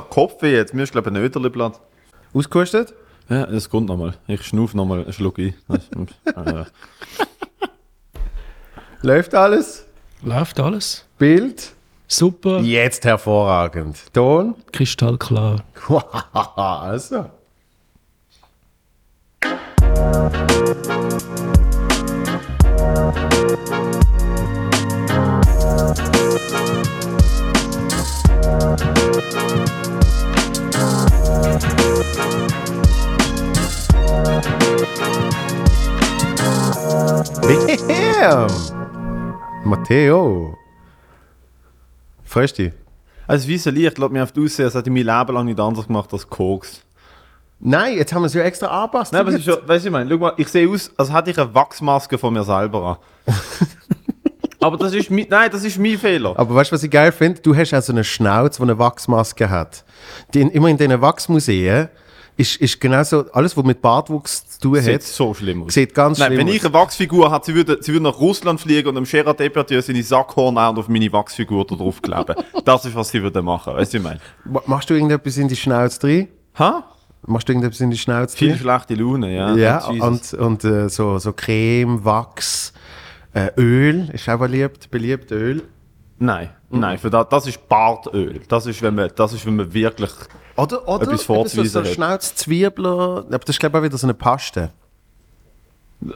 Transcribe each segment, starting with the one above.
Kopfweh jetzt. Mir ist, glaube ich, ein Öderli-Blatt. Ausgekostet? Ja, das kommt nochmal. Ich schnuff nochmal einen Schluck ein. äh, Läuft alles? Läuft alles. Bild? Super. Jetzt hervorragend. Ton? Kristallklar. also. Bam! Matteo. Freust du dich? Also, wie ein Licht lässt mich auf die Aussehen, als hätte ich mein Leben lang nicht anders gemacht als Koks. Nein, jetzt haben wir es ja extra angepasst. Nein, aber es ist schon, weißt du, ich meine, schau mal, ich sehe aus, als hätte ich eine Wachsmaske von mir selber an. aber das ist mein, nein, das ist mein Fehler. Aber weißt du, was ich geil finde? Du hast auch so eine Schnauze, die eine Wachsmaske hat. Die in, immer in diesen Wachsmuseen ist, ist genau so, alles, was mit Bartwuchs zu tun Sieht hat, so schlimm aus. sieht ganz Nein, schlimm wenn aus. ich eine Wachsfigur habe, sie würde, sie würde nach Russland fliegen und dem Gerard Depardieu seine Sackhorn an und auf meine Wachsfigur da drauf kleben. das ist, was sie würde machen, weißt du, ich meine. Ma- Machst du irgendetwas in die Schnauze drin? Ha? Machst du irgendetwas in die Schnauze Viel drin? schlechte Laune, ja. Ja, Jesus. und, und äh, so, so Creme, Wachs, äh, Öl, ist auch beliebt, beliebt Öl. Nein, nein, für das, das ist Bartöl. Das ist, wenn man, das ist, wenn man wirklich. Oder, oder Etwas so, vorzuweisen so hat. Schnauzzwiebeln, aber das ist glaube ich auch wieder so eine Paste.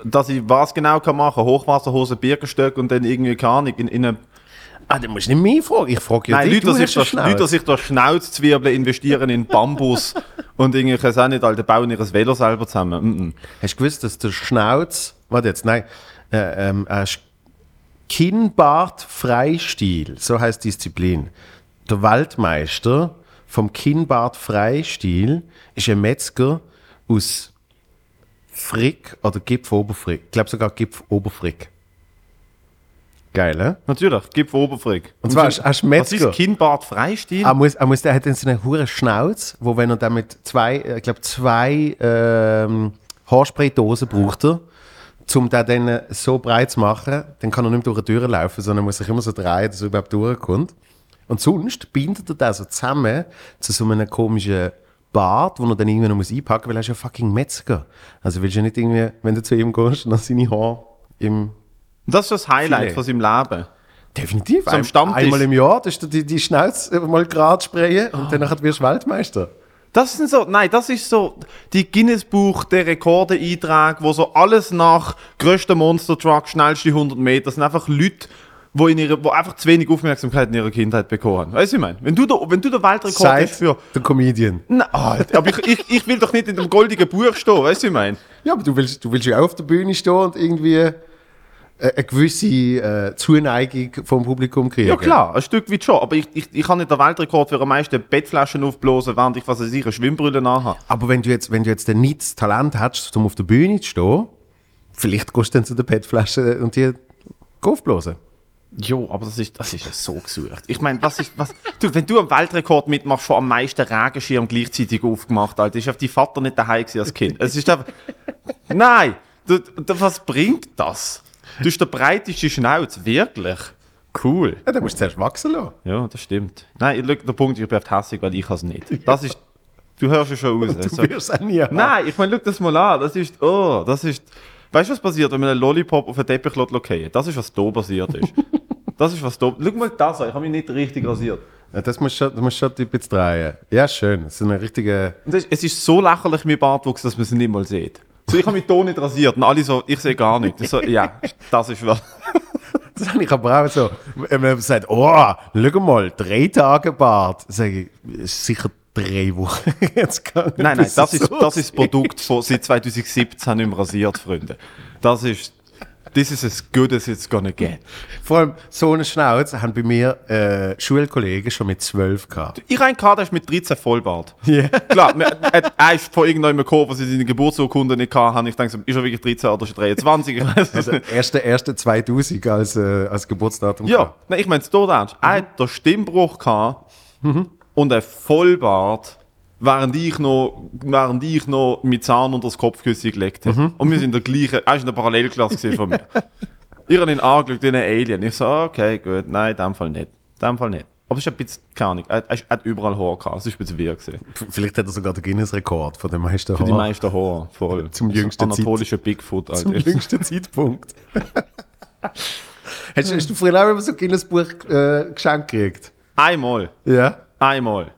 Dass ich was genau kann machen Hochwasserhose, Birkenstöcke und dann irgendwie, keine Ahnung, in, in eine. Ah, dann musst du nicht mich fragen, ich frage ja Nein, dich, Leute, sich, hast da, Leute, die sich da Schnauzzwiebeln investieren in Bambus und irgendwie, ich weiß auch nicht, Alter, bauen ihr Velo selber zusammen. Mm -mm. Hast du gewusst, dass der Schnauz, warte jetzt, nein, äh, ähm, äh, Sch- Kinnbart-Freistil, so heißt Disziplin. Der Waldmeister vom Kinnbart-Freistil ist ein Metzger aus Frick oder Gipf Oberfrick. Ich glaube sogar Gipf Oberfrick. Geil, ne? Natürlich, gib Oberfrick. Und zwar hast- hast du Was Metzger. ist Kinnbart Freistil? Er muss, er muss, der hat dann so eine hure Schnauz, wo wenn er damit zwei, äh, ich glaube zwei ähm, Haarspraydosen braucht er, um den dann äh, so breit zu machen, dann kann er nicht mehr durch die Tür laufen, sondern muss sich immer so drehen, dass er überhaupt durchkommt. Und sonst bindet er das so zusammen zu so einem komischen Bart, wo er dann irgendwie noch muss einpacken muss, weil er ist ja fucking Metzger. Also willst du nicht irgendwie, wenn du zu ihm gehst, dann seine Haare im... Das ist das Highlight Filet. von seinem Leben. Definitiv. Am Stammtisch. Einmal im Jahr, dass du die, die Schnauze mal gerade sprayen und dann nachher wirst du Weltmeister. Das sind so, nein, das ist so die Guinness-Buch der Rekorde-Eintrag, wo so alles nach größter Monster-Truck, schnellste 100 Meter, das sind einfach Leute, wo, in ihrer, wo einfach zu wenig Aufmerksamkeit in ihrer Kindheit bekommen haben. Weißt du, ich meine? Wenn du, der, wenn du der Weltrekord Seit hast für. der Comedian. Nein, Alter, aber ich, ich, ich will doch nicht in dem goldigen Buch stehen, weißt du, ich meine? Ja, aber du willst, du willst ja auch auf der Bühne stehen und irgendwie eine gewisse äh, Zuneigung vom Publikum kriegen. Ja, klar, ein Stück weit schon. Aber ich, ich, ich kann nicht den Weltrekord für am meisten Bettflaschen aufblasen, während ich, was weiß ich, eine Schwimmbrille nachhabe. Aber wenn du jetzt, wenn du jetzt nicht das Talent hättest, um auf der Bühne zu stehen, vielleicht gehst du dann zu der PET-Flasche und die aufblasen. Jo, aber das ist, das ist ja so gesucht. Ich meine, was ist, was, du, wenn du am Weltrekord mitmachst, von am meisten Regenschirm gleichzeitig aufgemacht, Alter, ist auf die Vater nicht daheim als Kind. Es ist einfach, nein, du, du, was bringt das? Du hast der breiteste Schnauz, wirklich. Cool. Ja, dann musst du zuerst wachsen lassen. Ja, das stimmt. Nein, schau, der Punkt, ich bin hässlich, weil ich es nicht. Das ist, du hörst es schon raus. Du Also, wirst auch nie haben. Nein, ich meine, schau das mal an. Das ist, oh, das ist. Weißt du, was passiert, wenn man einen Lollipop auf einen Teppich fallen? Das ist, was da passiert ist. das ist, was da. Schau mal das an, ich habe mich nicht richtig rasiert. Ja, das musst du schon, das musst du schon ein bisschen drehen. Ja, schön. Das ist eine richtige... Ist, es ist so lächerlich, mein Bartwuchs, dass man es nicht mal sieht. So, ich habe mich da nicht rasiert und alle so, ich sehe gar nichts. Ich So, ja, das ist was. Das habe ich aber auch so. Wenn man sagt, oh, schau mal, drei Tage Bart. Sage ich, ist sicher drei Wochen jetzt gegangen. Nein, nein, das es ist, so das ist das Produkt von seit 2017 nicht mehr rasiert, Freunde. Das ist, this is as good as it's gonna get. Vor allem, so eine Schnauze haben bei mir äh, Schulkollegen schon mit zwölf gehabt. Ich habe einen gehabt, der ist mit 13 Vollbart. Ja. Klar, man- er ist von irgendjemandem gekommen, was sie seine Geburtsurkunde nicht hatten. Ich denke, ist er wirklich 13 oder ist er 23? Ich weiß es Also, erste, erste 2000 als, äh, als Geburtsdatum. Ja, gehabt. nein, ich meine, es tot ernst. Er hat den Stimmbruch gehabt und ein Vollbart, während ich noch, während ich noch mit Zahn unter das Kopfkissen gelegt habe. Und wir sind in der gleichen, er ist in der Parallelklasse von mir. Ich habe ihn angeschaut wie ein Alien. Ich so, okay, gut, nein, in dem Fall nicht. In dem Fall nicht. Aber es ist ein bisschen, keine Ahnung, er, er hat überall Haar gehabt. Es ist ein bisschen gewesen. V- Vielleicht hat er sogar den Guinness-Rekord von den meisten Für die Haaren. meisten Haare, voll. Zum jüngsten Anatolische Bigfoot, Zum Alter. jüngsten Zeitpunkt. hast, hast du früher auch immer so ein Guinness-Buch äh, geschenkt gekriegt? Einmal. Ja. Einmal.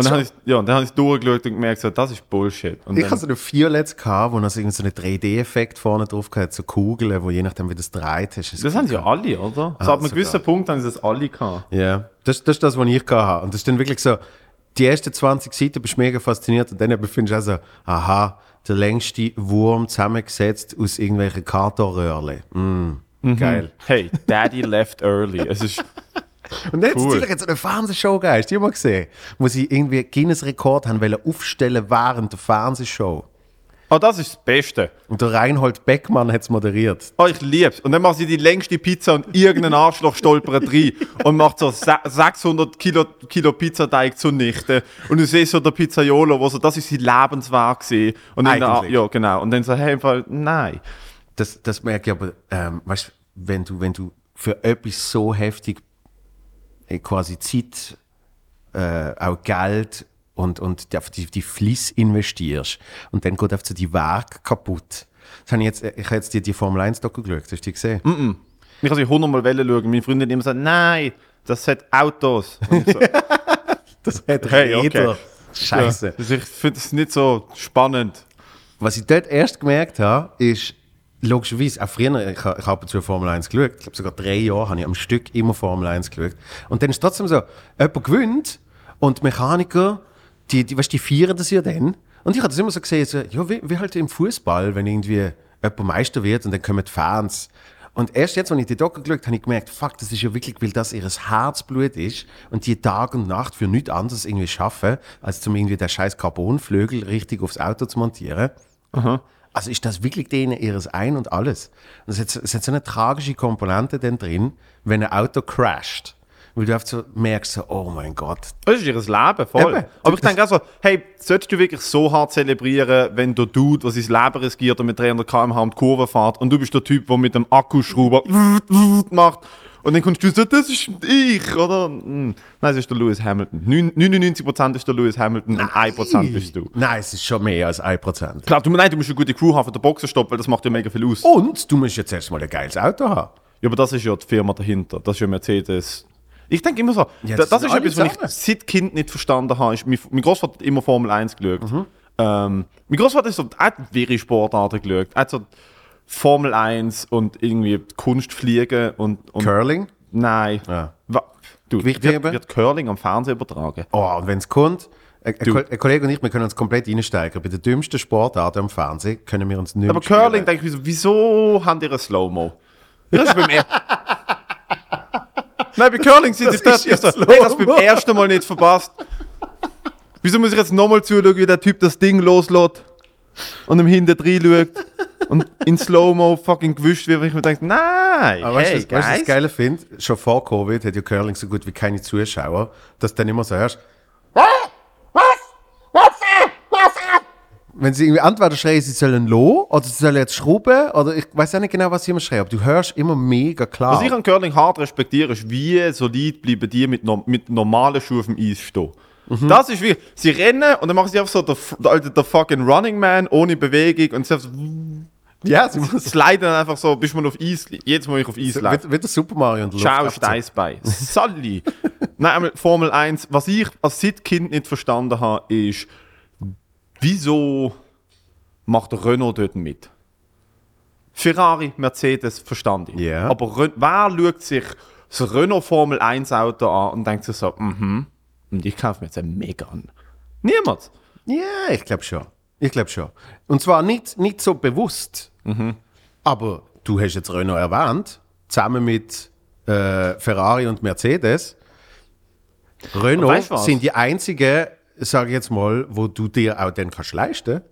Und dann habe ich, ja, dann habe ich durchgeschaut und gemerkt, so, das ist Bullshit. Und Ich dann, hatte so gehabt, wo noch so so einen 3D-Effekt vorne drauf hatte, so Kugeln, wo je nachdem, wie du es dreht hast. das haben sie ja alle, oder? so ab einem sogar. gewissen Punkt haben sie das alle gehabt. Ja, das, das ist das, was ich hatte. Und das ist dann wirklich so, die ersten 20 Seiten bist du mega fasziniert und dann befindest du auch so, aha, der längste Wurm zusammengesetzt aus irgendwelchen Kartonröhrchen. Mm, Geil. Hey, Daddy left early. Es ist, Und jetzt Cool. natürlich jetzt so eine Fernsehshow geil, hast du die mal gesehen? Wo sie irgendwie Guinness-Rekord haben wollen aufstellen während der Fernsehshow. oh, das ist das Beste. Und der Reinhold Beckmann hat es moderiert. Oh, ich lieb's. Und dann machen sie die längste Pizza und irgendein Arschloch stolpert rein und macht so se- 600 Kilo, Kilo Pizzateig zunichte. Und du siehst so der Pizzaiolo, wo so, das ist sein Lebenswerk gewesen. Und dann, Eigentlich. ja, genau. Und dann so, hey, Fall, nein. Das, das merke ich aber, ähm, weißt du, wenn du, wenn du für etwas so heftig äh, quasi Zeit, äh, auch Geld und, und die, die, Fliss investierst und dann geht einfach die Werk kaputt. Das habe ich jetzt, ich habe jetzt die, die Formel 1 Doku geschaut, hast du die gesehen? Ich habe sie hundertmal schauen. Meine Freundin immer sagt, nein, das hat Autos. So, Das hat Hey, okay. jeder. Scheiße. Ja, also ich finde es nicht so spannend. Was ich dort erst gemerkt habe, ist, logischerweise, auch früher, ich, ich habe zu Formel 1 geschaut, ich glaube sogar drei Jahre habe ich am Stück immer Formel 1 geschaut. Und dann ist es trotzdem so, jemand gewinnt und die Mechaniker, die, die, weißt, die feiern das ja dann. Und ich habe das immer so gesehen, so, ja, wie, wie halt im Fußball, wenn irgendwie jemand Meister wird und dann kommen die Fans. Und erst jetzt, als ich die Doku geschaut habe, habe ich gemerkt, fuck, das ist ja wirklich, weil das ihr Herzblut ist und die Tag und Nacht für nichts anderes irgendwie schaffen, als zum irgendwie den scheiß Carbonflügel richtig aufs Auto zu montieren. Also ist das wirklich denen ihres Ein und alles. Und es hat, es hat so eine tragische Komponente dann drin, wenn ein Auto crasht. Weil du einfach so merkst, so, oh mein Gott. Das ist ihr Leben, voll. Eben. Aber ich denke auch so, hey, solltest du wirklich so hart zelebrieren, wenn der Dude, der sein Leben riskiert und mit 300 km/h um die Kurve fährt und du bist der Typ, der mit dem Akkuschrauber macht und dann kommst du so, das ist ich, oder? Hm. Nein, es ist der Lewis Hamilton. Neun- 99% ist der Lewis Hamilton und 1% bist du. Nein, es ist schon mehr als 1%. Klar, du, nein, du musst eine gute Crew haben für den Boxenstopp, weil das macht ja mega viel aus. Und du musst jetzt erstmal ein geiles Auto haben. Ja, aber das ist ja die Firma dahinter. Das ist ja Mercedes. Ich denke immer so, Ja, da- das das, ist etwas, was ich seit Kind nicht verstanden habe. Ist, mein, mein Großvater hat immer Formel 1 geschaut. Mhm. Ähm, mein Großvater ist so, er hat wäre Sportarten geschaut. Er hat so Formel 1 und irgendwie Kunstfliegen und, und Curling. nein. Ja. Du, wird, wird Curling am Fernsehen übertragen. Oh, und wenn es kommt, ein, ein, Kollege und ich, wir können uns komplett einsteigen. Bei der dümmsten Sportart am Fernsehen können wir uns nicht Aber Curling, denke ich, wieso haben die ein Slow-Mo? Das ist beim er Nein, bei Curling sind sie Das Ich so, ja hey, das beim ersten Mal nicht verpasst. Wieso muss ich jetzt nochmal zuschauen, wie der Typ das Ding loslässt und ihm hinten drin schaut und in Slow-Mo fucking gewischt wird, weil ich mir denke, nein, Aber weißt du, hey, was- weißt du, was ich das Geile finde? Schon vor Covid hat ja Curling so gut wie keine Zuschauer, dass du dann immer so hörst. Wenn sie irgendwie entweder schreien, sie sollen lo oder sie sollen jetzt schrauben oder ich weiß auch nicht genau, was sie immer schreien, aber du hörst immer mega klar. Was ich an Curling hart respektiere, ist, wie solid bleiben die mit, no mit normalen Schuhen auf dem Eis stehen. Das ist wie, sie rennen und dann machen sie einfach so der, der, der fucking Running Man ohne Bewegung und sie einfach so, ja, sie muss sliden dann einfach so, bis man auf Eis, jedes Mal ich auf Eis laufe. wieder, wieder Super Mario und Ciao, Luft Steiß bei. Sally. Nein, einmal Formel 1. Was ich als Kind nicht verstanden habe, ist, wieso macht der Renault dort mit? Ferrari, Mercedes, verstand ich. Ja. Aber Ren wer schaut sich das Renault Formel 1 Auto an und denkt sich so, mhm, und ich kaufe mir jetzt einen Megan. Niemand. Ja, ich glaube schon. Ich glaube schon. Und zwar nicht, nicht so bewusst. Aber du hast jetzt Renault erwähnt, zusammen mit äh, Ferrari und Mercedes. Renault weißt du sind die einzigen, sage jetzt mal, wo du dir auch dann kannst leisten.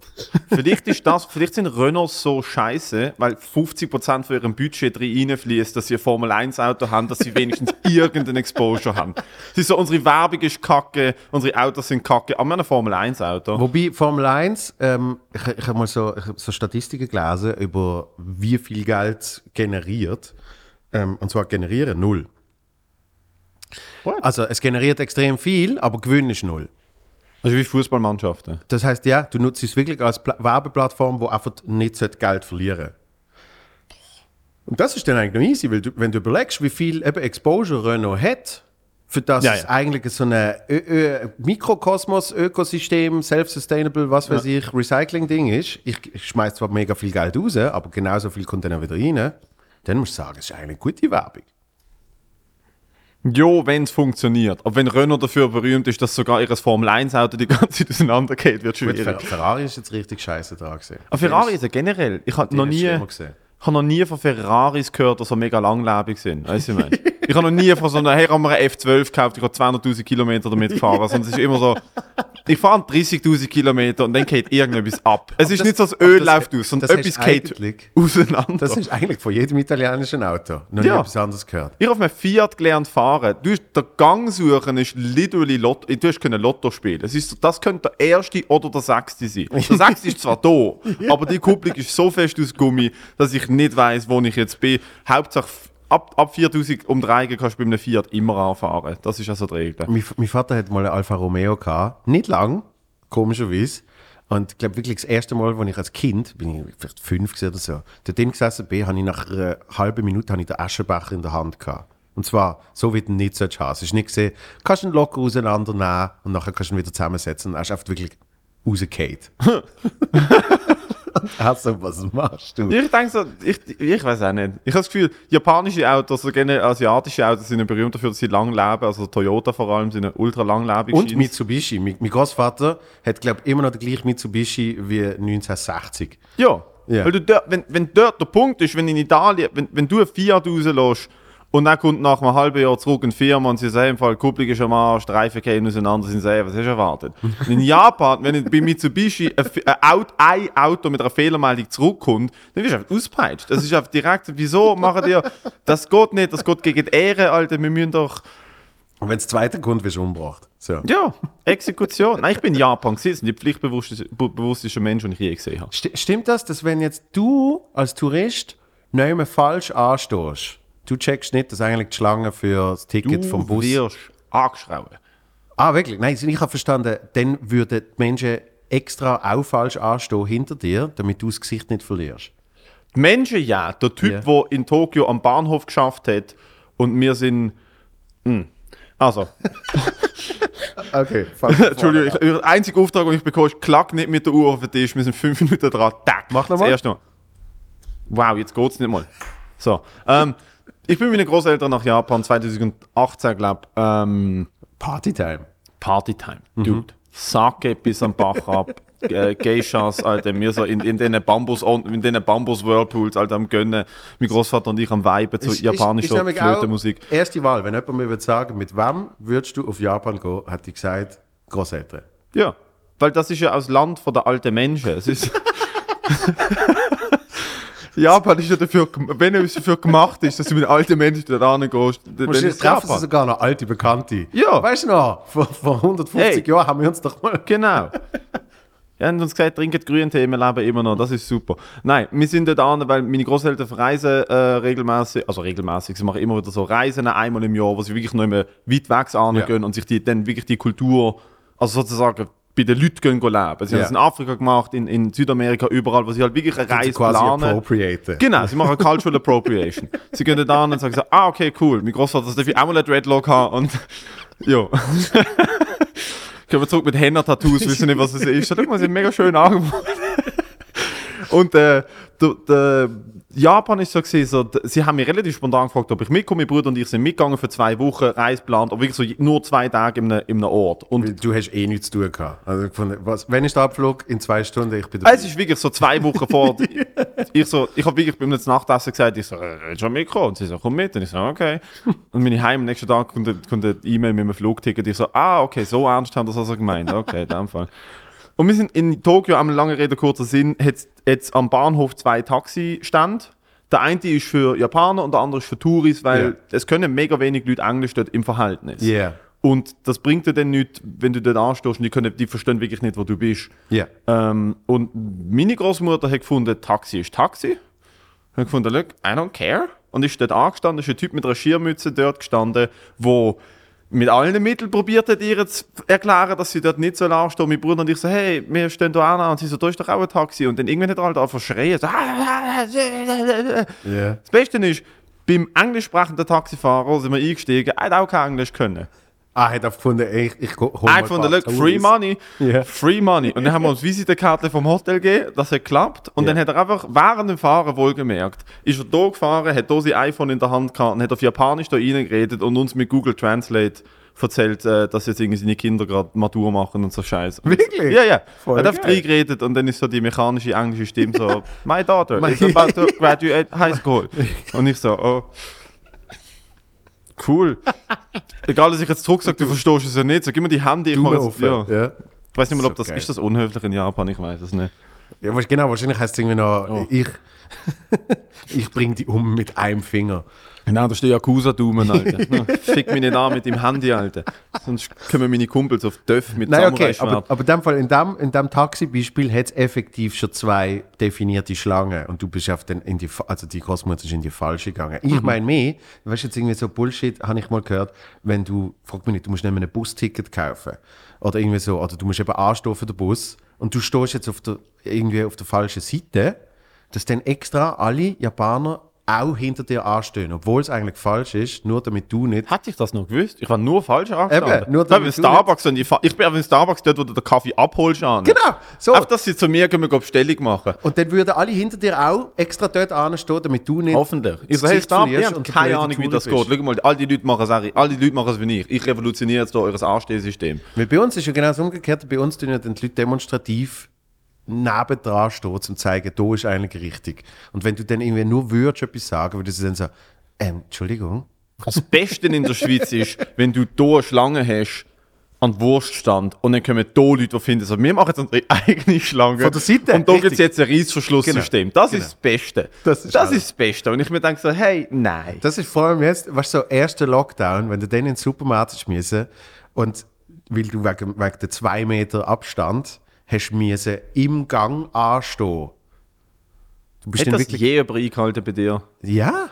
Vielleicht ist das, vielleicht sind Renaults so scheiße, weil 50% von ihrem Budget drin reinfließt, dass sie ein Formel 1 Auto haben, dass sie wenigstens irgendeinen Exposure haben. Sie so, unsere Werbung ist kacke, unsere Autos sind kacke, aber wir haben ein Formel 1 Auto. Wobei Formel 1, ähm, ich, ich habe mal so, hab so Statistiken gelesen über wie viel Geld generiert. Ähm, und zwar generieren null. Also es generiert extrem viel, aber Gewinn ist null. Also wie Fußballmannschaften. Das heißt, ja, du nutzt es wirklich als Pla Werbeplattform, wo einfach nicht Geld verlieren Und das ist dann eigentlich noch easy, weil du, wenn du überlegst, wie viel eben Exposure Renault hat, für das Ja, es ja. eigentlich so ein Mikrokosmos, Ökosystem, Self-Sustainable, was weiß ich, Recycling-Ding ist. Ich, ich schmeiß zwar mega viel Geld raus, aber genauso viel kommt dann auch wieder rein. Dann musst du sagen, es ist eigentlich gute Werbung. Jo, wenn es funktioniert. Aber wenn Renault dafür berühmt ist, dass sogar ihr Formel-1-Auto die ganze Zeit auseinandergeht, wird Gut, schwierig. Fer Ferrari ist jetzt richtig scheiße dran gesehen. Aber Ferrari ist ja generell. Ich habe noch nie, Immer ich habe noch nie von Ferraris gehört, die so mega langlebig sind. Weißt du, ich meine? ich habe noch nie von so einer, hey, ich habe mir eine F12 gekauft, ich habe 200.000 Kilometer damit gefahren. Sondern es ist immer so, ich fahre 30.000 Kilometer und dann geht irgendetwas ab. Es ist das- nicht so, das aber Öl das- läuft aus, sondern etwas geht auseinander. Das ist eigentlich von jedem italienischen Auto. Noch nie Ja. etwas anderes gehört. Ich habe auf einem Fiat gelernt fahren. Du hast den Gang suchen ist literally Lotto. Du hast können Lotto spielen. Es ist, das könnte der erste oder der sechste sein. Der sechste ist zwar da, aber die Kupplung ist so fest aus Gummi, dass ich nicht weiß, wo ich jetzt bin. Hauptsache ab, ab 4000 um drei kannst du bei einem Fiat immer anfahren. Das ist also die Regel. Mein, mein Vater hat mal einen Alfa Romeo gehabt. Nicht lang, komischerweise. Und ich glaube wirklich das erste Mal, als ich als Kind, bin ich vielleicht fünf oder so, dort drin gesessen bin, habe ich nach einer halben Minute habe ich den Aschenbecher in der Hand gehabt. Und zwar so, wie du ihn nicht haben. Es ist nicht gesehen, kannst du ihn locker auseinandernehmen und nachher kannst du ihn wieder zusammensetzen. Und ist einfach wirklich rausgefallen. also, was machst du? Ich denke so, ich, ich weiß auch nicht. Ich habe das Gefühl, japanische Autos, so generell asiatische Autos sind berühmt dafür, dass sie lang leben. Also Toyota vor allem sind ultra langlebig. Und scheint's. Mitsubishi. Mein, mein Großvater hat, glaube ich, immer noch den gleichen Mitsubishi wie 1960. Ja. Ja. Weil du dort, wenn, wenn dort der Punkt ist, wenn in Italien, wenn, wenn du ein Fiat rauslässt und dann kommt nach einem halben Jahr zurück in die Firma und sie sagen, im Fall, Kupplung ist am Arsch, Reifen gehen auseinander, sind sie, was hast du erwartet? Und in Japan, wenn bei Mitsubishi ein, Auto, ein Auto mit einer Fehlermeldung zurückkommt, dann wirst du einfach auspeitscht. Das ist einfach direkt, wieso machen die, das geht nicht, das geht gegen die Ehre, Alter, wir müssen doch, Und wenn es zweiter kommt, wirst du umgebracht. So. ja, Exekution. Nein, ich bin in Japan gewesen, die pflichtbewusstesten Menschen, die ich je gesehen habe. Sti- Stimmt das, dass wenn jetzt du als Tourist nicht falsch anstehst, du checkst nicht, dass eigentlich die Schlange für das Ticket vom Bus... wirst angeschrauben. Ah, wirklich? Nein, ich habe verstanden, dann würden die Menschen extra auch falsch anstehen hinter dir, damit du das Gesicht nicht verlierst. Die Menschen ja. Der Typ, Ja. der in Tokio am Bahnhof geschafft hat und wir sind. Hm. Also, Okay, Entschuldigung, ich, der einzige Auftrag, den ich bekomme, ist, klack nicht mit der Uhr auf den Tisch, wir sind fünf Minuten dran. Tack. Mach noch Das mal. erste Mal. Wow, jetzt geht's nicht mal. So, ähm, ich bin mit meinen Großeltern nach Japan 2018, glaube ich. Ähm, Partytime. Partytime. Dude. Sake bis am Bach ab. Äh, Geishas, Alter, wir so in, in den Bambus, in den Bambus Whirlpools, Alter, am Gönnen. Mein Großvater und ich am Weiben zu japanischer nämlich auch Flötenmusik. Erste Wahl, wenn jemand mir würde sagen, mit wem würdest du auf Japan gehen, hat die gesagt, Großeltern. Ja, weil das ist ja aus Land von der alten Menschen. Es ist Japan ist ja dafür, wenn es dafür gemacht ist, dass du mit alten Menschen da hingehst, dann ist treffen sie sogar noch alte Bekannte. Ja. Weißt du noch, vor, vor 150 Hey. Jahren haben wir uns doch mal... Genau. Die haben uns gesagt, trinket Grüntee, wir leben immer noch, das ist super. Nein, wir sind dort an, weil meine Großeltern verreisen äh, regelmäßig, also regelmäßig, sie machen immer wieder so Reisen einmal im Jahr, wo sie wirklich noch immer weit weg Ja. gehen und sich die, dann wirklich die Kultur, also sozusagen bei den Leuten gehen leben. Sie haben das in Afrika gemacht, in, in Südamerika, überall, wo sie halt wirklich eine Reise quasi planen. appropriaten. Genau, sie machen Cultural Appropriation. Sie gehen da an und sagen so, ah, okay, cool, mein Großvater, das darf ich auch mal ein Dreadlock haben und, ja. Können wir zurück mit Henna-Tattoos, wissen nicht, was es ist. Schau mal, sie sind mega schön angebracht. Und äh, der, der Japan ist so gewesen, so, sie haben mich relativ spontan gefragt, ob ich mitkomme. Mein Bruder und ich sind mitgegangen für zwei Wochen, Reise geplant, aber wirklich so nur zwei Tage in einem, in einem Ort. Und Weil Du hast eh nichts zu tun gehabt. Also, was, wenn ist der Abflug? In zwei Stunden, ich bin es ist wirklich so zwei Wochen vor. ich so, ich habe wirklich beim Nachtessen gesagt, ich so, äh, willst du schon mitkommen? Und sie so, komm mit. Und ich so, okay. Und meine Heim am nächsten Tag kommt, kommt eine E-Mail mit einem Flugticket. Ich so, ah, okay, so ernst haben das also gemeint. Okay, in dem Fall. Und wir sind in Tokio, am lange Rede, kurzer Sinn, hat jetzt am Bahnhof zwei Taxistände. Der eine ist für Japaner und der andere ist für Touris, weil Ja. es können mega wenig Leute Englisch dort im Verhältnis. Yeah. Und das bringt dir dann nichts, wenn du dort anstehst und die, können, die verstehen wirklich nicht, wo du bist. Ja. Ähm, und meine Großmutter hat gefunden, Taxi ist Taxi. Hat gefunden, look, I don't care. Und ist dort angestanden, ist ein Typ mit einer Schirmmütze dort gestanden, wo mit allen Mitteln probiert hat, ihr zu erklären, dass sie dort nicht so anstehen. Mein Bruder und ich so, hey, wir stehen da an. Und sie so, da ist doch auch ein Taxi. Und dann irgendwann hat er halt einfach schreien. So, Ja. das Beste ist, beim englisch sprechenden Taxifahrer sind wir eingestiegen, er hat auch kein Englisch können. Ah, hat er gefunden, ey, ich, ich hol Er hat gefunden, look, free money, Ja. free money. Und dann haben wir uns Visitenkarte vom Hotel gegeben, das hat geklappt. Und Ja. dann hat er einfach während dem Fahren wohlgemerkt, ist er da gefahren, hat da sein iPhone in der Hand gehabt und hat auf Japanisch da reingeredet und uns mit Google Translate erzählt, äh, dass jetzt irgendwie seine Kinder gerade Matur machen und so Scheiße. Wirklich? Ja, ja. Voll er hat geil. reingeredet und dann ist so die mechanische englische Stimme so, my daughter is about to graduate high school. Und ich so, oh. Cool. Egal, dass ich jetzt zurück sage, du verstehst es ja nicht. So, gib mir die Hände, ich jetzt, offen. ja. Ja. Ich weiß nicht mal, ob das ist das unhöflich in Japan, ich weiß es nicht. Ja, genau, wahrscheinlich heißt es irgendwie noch, Oh. ich, ich bring die um mit einem Finger. Genau, da steht Yakuza-Daumen, Alter. Fick mich nicht an mit dem Handy, Alter. Sonst kommen meine Kumpels auf Döff mit Nein, okay, aber, aber in dem Fall, in dem, in dem Taxi-Beispiel hat es effektiv schon zwei definierte Schlangen und du bist auf den, in die, also die Großmutter ist in die falsche gegangen. Mhm. Ich meine mehr, weißt du jetzt irgendwie so Bullshit, habe ich mal gehört, wenn du, frag mich nicht, du musst nicht mehr ein Busticket kaufen oder irgendwie so, oder du musst eben anstehen für den Bus und du stehst jetzt auf der, irgendwie auf der falschen Seite, dass dann extra alle Japaner auch hinter dir anstehen, obwohl es eigentlich falsch ist, nur damit du nicht Hätte ich das noch gewusst? Ich war nur falsch angestanden. Eben, nur ich, damit in du Starbucks und ich, ich bin auf in Starbucks dort, wo du den Kaffee abholst. An. Genau, so. Einfach, dass sie zu mir gehen Bestellung machen. Und dann würden alle hinter dir auch extra dort anstehen, damit du nicht. Hoffentlich. Ich das hey, Stab, ich habe keine Ahnung, wie das bist. geht. Schau mal, all die Leute machen es auch- all die Leute machen es wie ich. Ich revolutioniere jetzt da euer Anstehsystem. Weil bei uns ist ja genau das Umgekehrte. Bei uns tun ja die Leute demonstrativ nebendran stehen, um zu zeigen, da ist eigentlich richtig. Und wenn du dann irgendwie nur würdest etwas sagen, würdest du dann so, ähm, Entschuldigung. Das Beste in der Schweiz ist, wenn du hier eine Schlange hast, an den Wurststand und dann kommen hier Leute, die finden, so, wir machen jetzt unsere eigene Schlange. Von der Seite, Und da gibt es jetzt ein Reissverschlusssystem. Das Genau. ist das Beste. Das ist das, ist das Beste. Und ich mir denke so, hey, nein. Das ist vor allem jetzt, weißt du, so erster Lockdown, wenn du dann in den Supermarkt schmissen und weil du wegen, wegen der zwei Meter Abstand hast müssen im Gang anstehen. Du bist Hat das wirklich. je jemand eingehalten bei dir? Ja?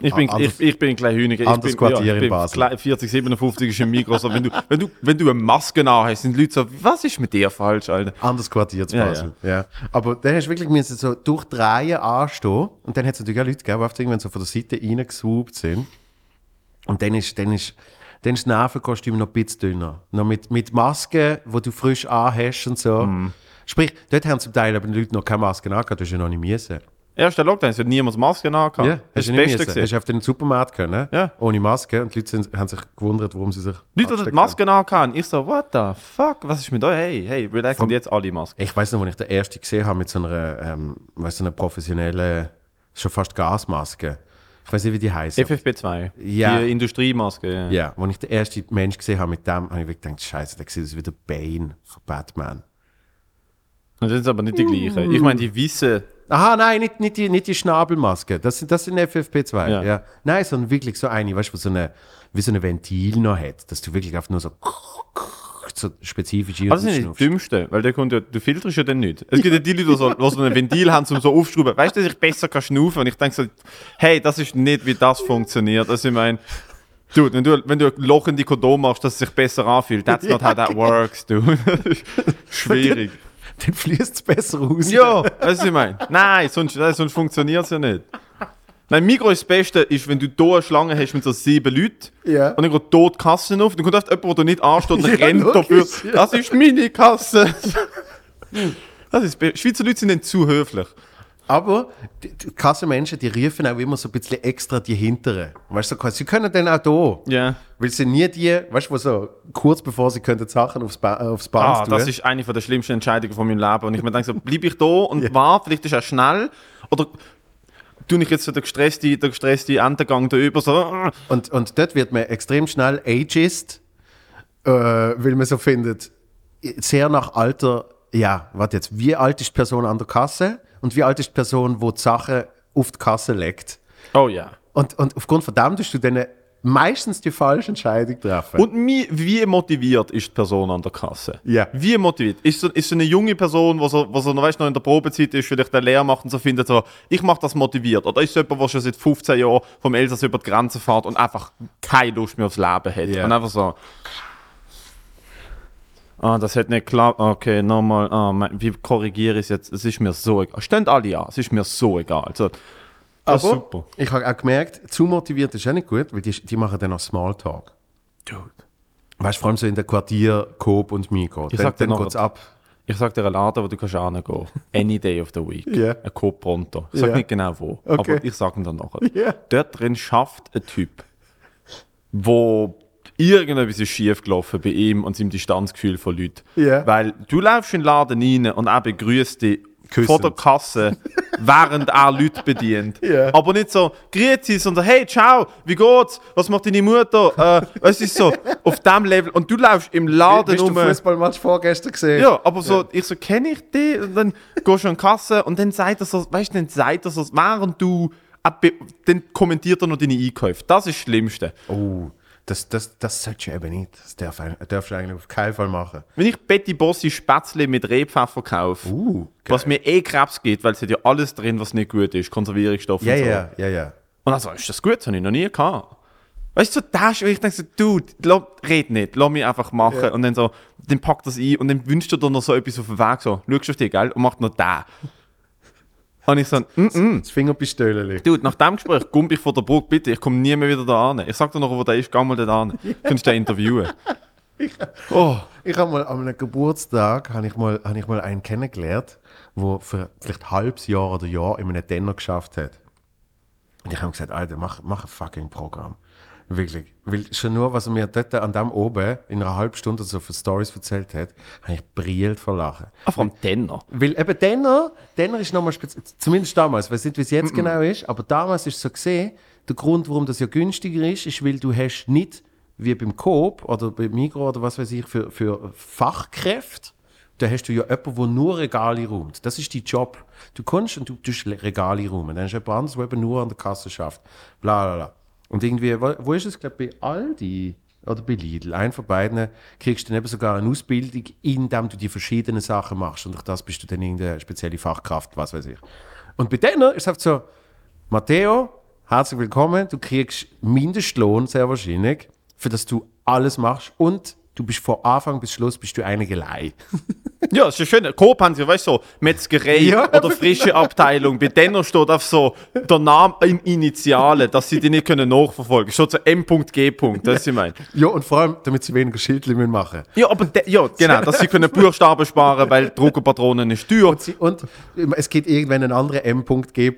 Ich bin, Ah, anders- ich, ich bin gleich Hühniger. Ich bin, Quartier ich in bin Basel. gleich 40, 57 ist im Migros. Wenn, du, wenn, du, wenn du eine Maske hast, sind Leute so, was ist mit dir falsch, Alter? Anderes Quartier zu Ja, Basel. Ja, Aber dann hast du wirklich müssen so durch die Reihe anstehen und dann hat es natürlich auch Leute gegeben, die irgendwann so von der Seite reingeswoopt sind. Und dann ist, dann ist, dann ist das Nervenkostüm noch ein bisschen dünner. Noch mit, mit Maske, wo du frisch anhast und so. Mhm. Sprich, dort haben zum Teil aber die Leute noch keine Maske angehabt, du hast ja noch nicht müssen. Erster Lockdown, es hat niemand Maske nachgehabt. Ja, das hast ist du nicht Beste. Hast du auf den Supermarkt können, Ja. ohne Maske und die Leute sind, haben sich gewundert, warum sie sich Leute, die die anstecken. Maske nachgehabt Ich so, what the fuck? Was ist mit euch? Hey, hey, relax und jetzt alle Masken. Ich weiß noch, als ich den ersten gesehen habe mit so einer, ähm, weißt, du, einer professionellen, schon fast Gasmaske. Ich weiß nicht, wie die heißt. FFP2. Ja. Die Industriemaske, ja. Ja, als ich den ersten Mensch gesehen habe mit dem, habe ich wirklich gedacht, Scheiße, der sieht aus wie der Bane von Batman. Das ist aber nicht die gleiche. Ich meine, die wissen, Aha, nein, nicht, nicht, die, nicht die Schnabelmaske. Das sind, das sind FFP2. Ja. Ja. Nein, sondern wirklich so eine, weißt du, so eine, wie so ein Ventil noch hat, dass du wirklich einfach nur so, so spezifisch aber das sind nicht die dümmsten, weil der kommt ja, du filterst ja dann nicht. Es gibt ja die Leute, die so, so ein Ventil haben, um so aufzuschrauben. Weißt du, dass ich besser kann schnaufen? Und ich denke so, hey, das ist nicht, wie das funktioniert. Also ich meine, Dude, wenn du, wenn du ein Loch in die Kondom machst, dass es sich besser anfühlt, that's not how that works, dude. Das Schwierig. Dann fließt es besser raus. Ja, weißt du, was ich meine? Nein, sonst, nein, sonst funktioniert es ja nicht. Nein, Mikro ist das Beste, ist, wenn du hier eine Schlange hast mit so sieben Leuten Ja. und dann geht hier die Kasse auf, dann kommt oft jemand, der nicht ansteht und Ja, rennt dafür. ja. Das ist meine Kasse. Das ist, Schweizer Leute sind nicht zu höflich. Aber die, die Kassenmenschen, die riefen auch immer so ein bisschen extra die Hinteren. Weißt du, so, sie können dann auch da. Ja. Weil sie nie die, weißt du, so kurz bevor sie könnten Sachen aufs, ba aufs Band Ah, tun. das ist eine der schlimmsten Entscheidungen von meinem Leben. Und ich mir denke so, bleib ich da und warte, vielleicht ist er schnell. Oder tue ich jetzt so den gestressten, den gestressten Endengang da über so. und, und dort wird man extrem schnell ageist, äh, weil man so findet, sehr nach Alter, ja, warte jetzt, wie alt ist die Person an der Kasse und wie alt ist die Person, wo die Sachen auf die Kasse legt. Oh ja. Und, und aufgrund von dem tust du dann meistens die falsche Entscheidung treffen. Und wie, wie motiviert ist die Person an der Kasse? Ja. Wie motiviert? Ist so, ist so eine junge Person, die so, wo so noch, weißt, noch in der Probezeit ist, vielleicht der Lehrer macht und so findet, so, ich mache das motiviert? Oder ist es jemand, der schon seit 15 Jahren vom Elsass über die Grenze fährt und einfach keine Lust mehr aufs Leben hat? Ja. Und einfach so, ah, das hat nicht geklappt, okay, nochmal, ah, wie korrigiere ich es jetzt? Es ist mir so egal. Stehen alle an, es ist mir so egal. Also, das Aber super. ich habe auch gemerkt, zu motiviert ist auch nicht gut, weil die, die machen dann auch Smalltalk. Dude. Weißt du, vor allem so in der Quartier, Coop und Mikro. Ich sag dir dann ab. Ich sag dir einen Laden, wo du kannst hingehen Any day of the week. Ja. Ein Coop Pronto. Ich sag Ja. nicht genau wo, Okay. aber ich sag ihn dann nachher. Ja. Dort drin schafft ein Typ, wo irgendetwas ist schief gelaufen bei ihm und seinem Distanzgefühl von Leuten. Ja. Weil du läufst in den Laden rein und er begrüßt dich Küssend. vor der Kasse, während er Leute bedient. Ja. Aber nicht so, grüezi, sondern hey, ciao, wie geht's? Was macht deine Mutter? Äh, es ist so, auf dem Level. Und du läufst im Laden Hast du rum. Fußballmatch vorgestern gesehen? Ja, aber so, ich so, kenne ich dich? Und dann gehst du an die Kasse und dann sagt er so, weißt du, dann sagt er so, während du, abbe- dann kommentiert er noch deine Einkäufe. Das ist das Schlimmste. Oh, das, das, das solltest du eben nicht. Das darf, darfst du eigentlich auf keinen Fall machen. Wenn ich Betty Bossi Spätzle mit Rebpfeffer kaufe, Uh, was mir eh Krebs gibt, weil es hat ja alles drin, was nicht gut ist, Konservierungsstoffe Ja, und so. ja, ja, ja. Und dann so, ist das gut? Das habe ich noch nie gehabt. Weißt du, so das, und ich denke so, Dude, la- red nicht, lass mich einfach machen. Und dann so, dann packt das ein und dann wünscht er dir noch so etwas auf den Weg, so, schaust auf dich, gell, und macht noch da. Und ich so, mm, mm. Das Fingerpistölchen. Dude, nach dem Gespräch gump ich vor der Brücke, bitte, ich komme nie mehr wieder da an. Ich sag dir noch, wo der ist, geh mal da an. Kannst du den interviewen. Oh, Ich habe mal an einem Geburtstag habe ich mal, habe ich mal einen kennengelernt, der für vielleicht ein halbes Jahr oder Jahr in einem Denner geschafft hat. Und ich habe gesagt, Alter, mach, mach ein fucking Programm. Wirklich. Weil schon nur, was er mir dort an dem oben in einer halben Stunde so für Stories erzählt hat, habe ich brillt vor Lachen. ah, vom Denner. Weil eben Denner, Denner ist nochmal speziell, zumindest damals, weiß nicht, wie es jetzt genau ist, aber damals ist es so gesehen, der Grund, warum das ja günstiger ist, ist, weil du hast nicht, wie beim Coop oder beim Migros oder was weiß ich, für, für Fachkräfte, da hast du ja jemanden, der nur Regale räumt. Das ist dein Job. Du kannst und du tust Regale räumen. Dann hast du jemand anderes, der eben nur an der Kasse schafft. Bla, bla, bla. Und irgendwie, wo, ist es, glaube ich, bei Aldi oder bei Lidl, ein von beiden, kriegst du dann eben sogar eine Ausbildung, indem du die verschiedenen Sachen machst. Und durch das bist du dann irgendeine spezielle Fachkraft, was weiß ich. Und bei denen ist es einfach so, Matteo, herzlich willkommen, du kriegst Mindestlohn, sehr wahrscheinlich, für das du alles machst und du bist von Anfang bis Schluss bist du eine Gelei. Ja, es ist ja schön. Sie, weißt du, so Metzgerei Ja. oder frische Abteilung. Bei Denner steht auf so der Name in Initialen, dass sie die nicht können nachverfolgen können. Steht so M.G. Das ist ich meine. Ja, und vor allem, damit sie weniger Schildchen machen Ja, aber ja, genau, dass sie können Buchstaben sparen, weil Druckerpatronen ist teuer. Und, sie, und es gibt irgendwann einen anderen M.G.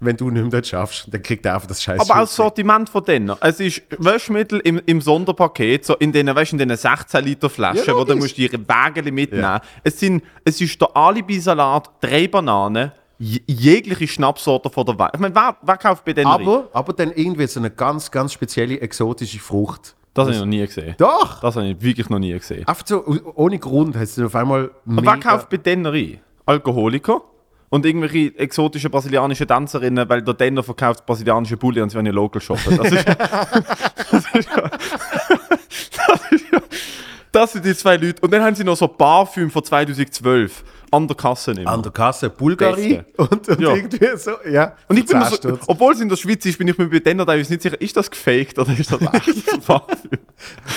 Wenn du nicht mehr dort schaffst, dann kriegt er einfach das Scheiß. Aber auch das Sortiment von denen. Es ist Wäschmittel im, im Sonderpaket, so in den, weißt, in den 16 Liter Flaschen, Ja, wo du musst ihre Wägele mitnehmen. Ja. Es, sind, es ist der Alibi-Salat, drei Bananen, je- jegliche Schnapsorte von der Welt. Ich meine, wer, wer kauft bei denen rein? aber, aber dann irgendwie so eine ganz, ganz spezielle exotische Frucht. Das habe ich noch nie gesehen. Doch! Das habe ich wirklich noch nie gesehen. Einfach so, ohne Grund heißt es auf einmal Aber wer kauft bei denen rein? Alkoholiker? Und irgendwelche exotische brasilianische Tänzerinnen, weil der Denner verkauft brasilianische Bulli und sie wollen ja local shoppen. Das ist, das ist ja, das ist ja, das sind die zwei Leute. Und dann haben sie noch so Parfüm von 2012 an der Kasse nehmen. An der Kasse Bulgari und, und Ja. irgendwie so, ja. und ich bin so, obwohl es in der Schweiz ist, bin ich mir bei Denner teilweise nicht sicher, ist das gefaked oder ist das echtes Parfüm?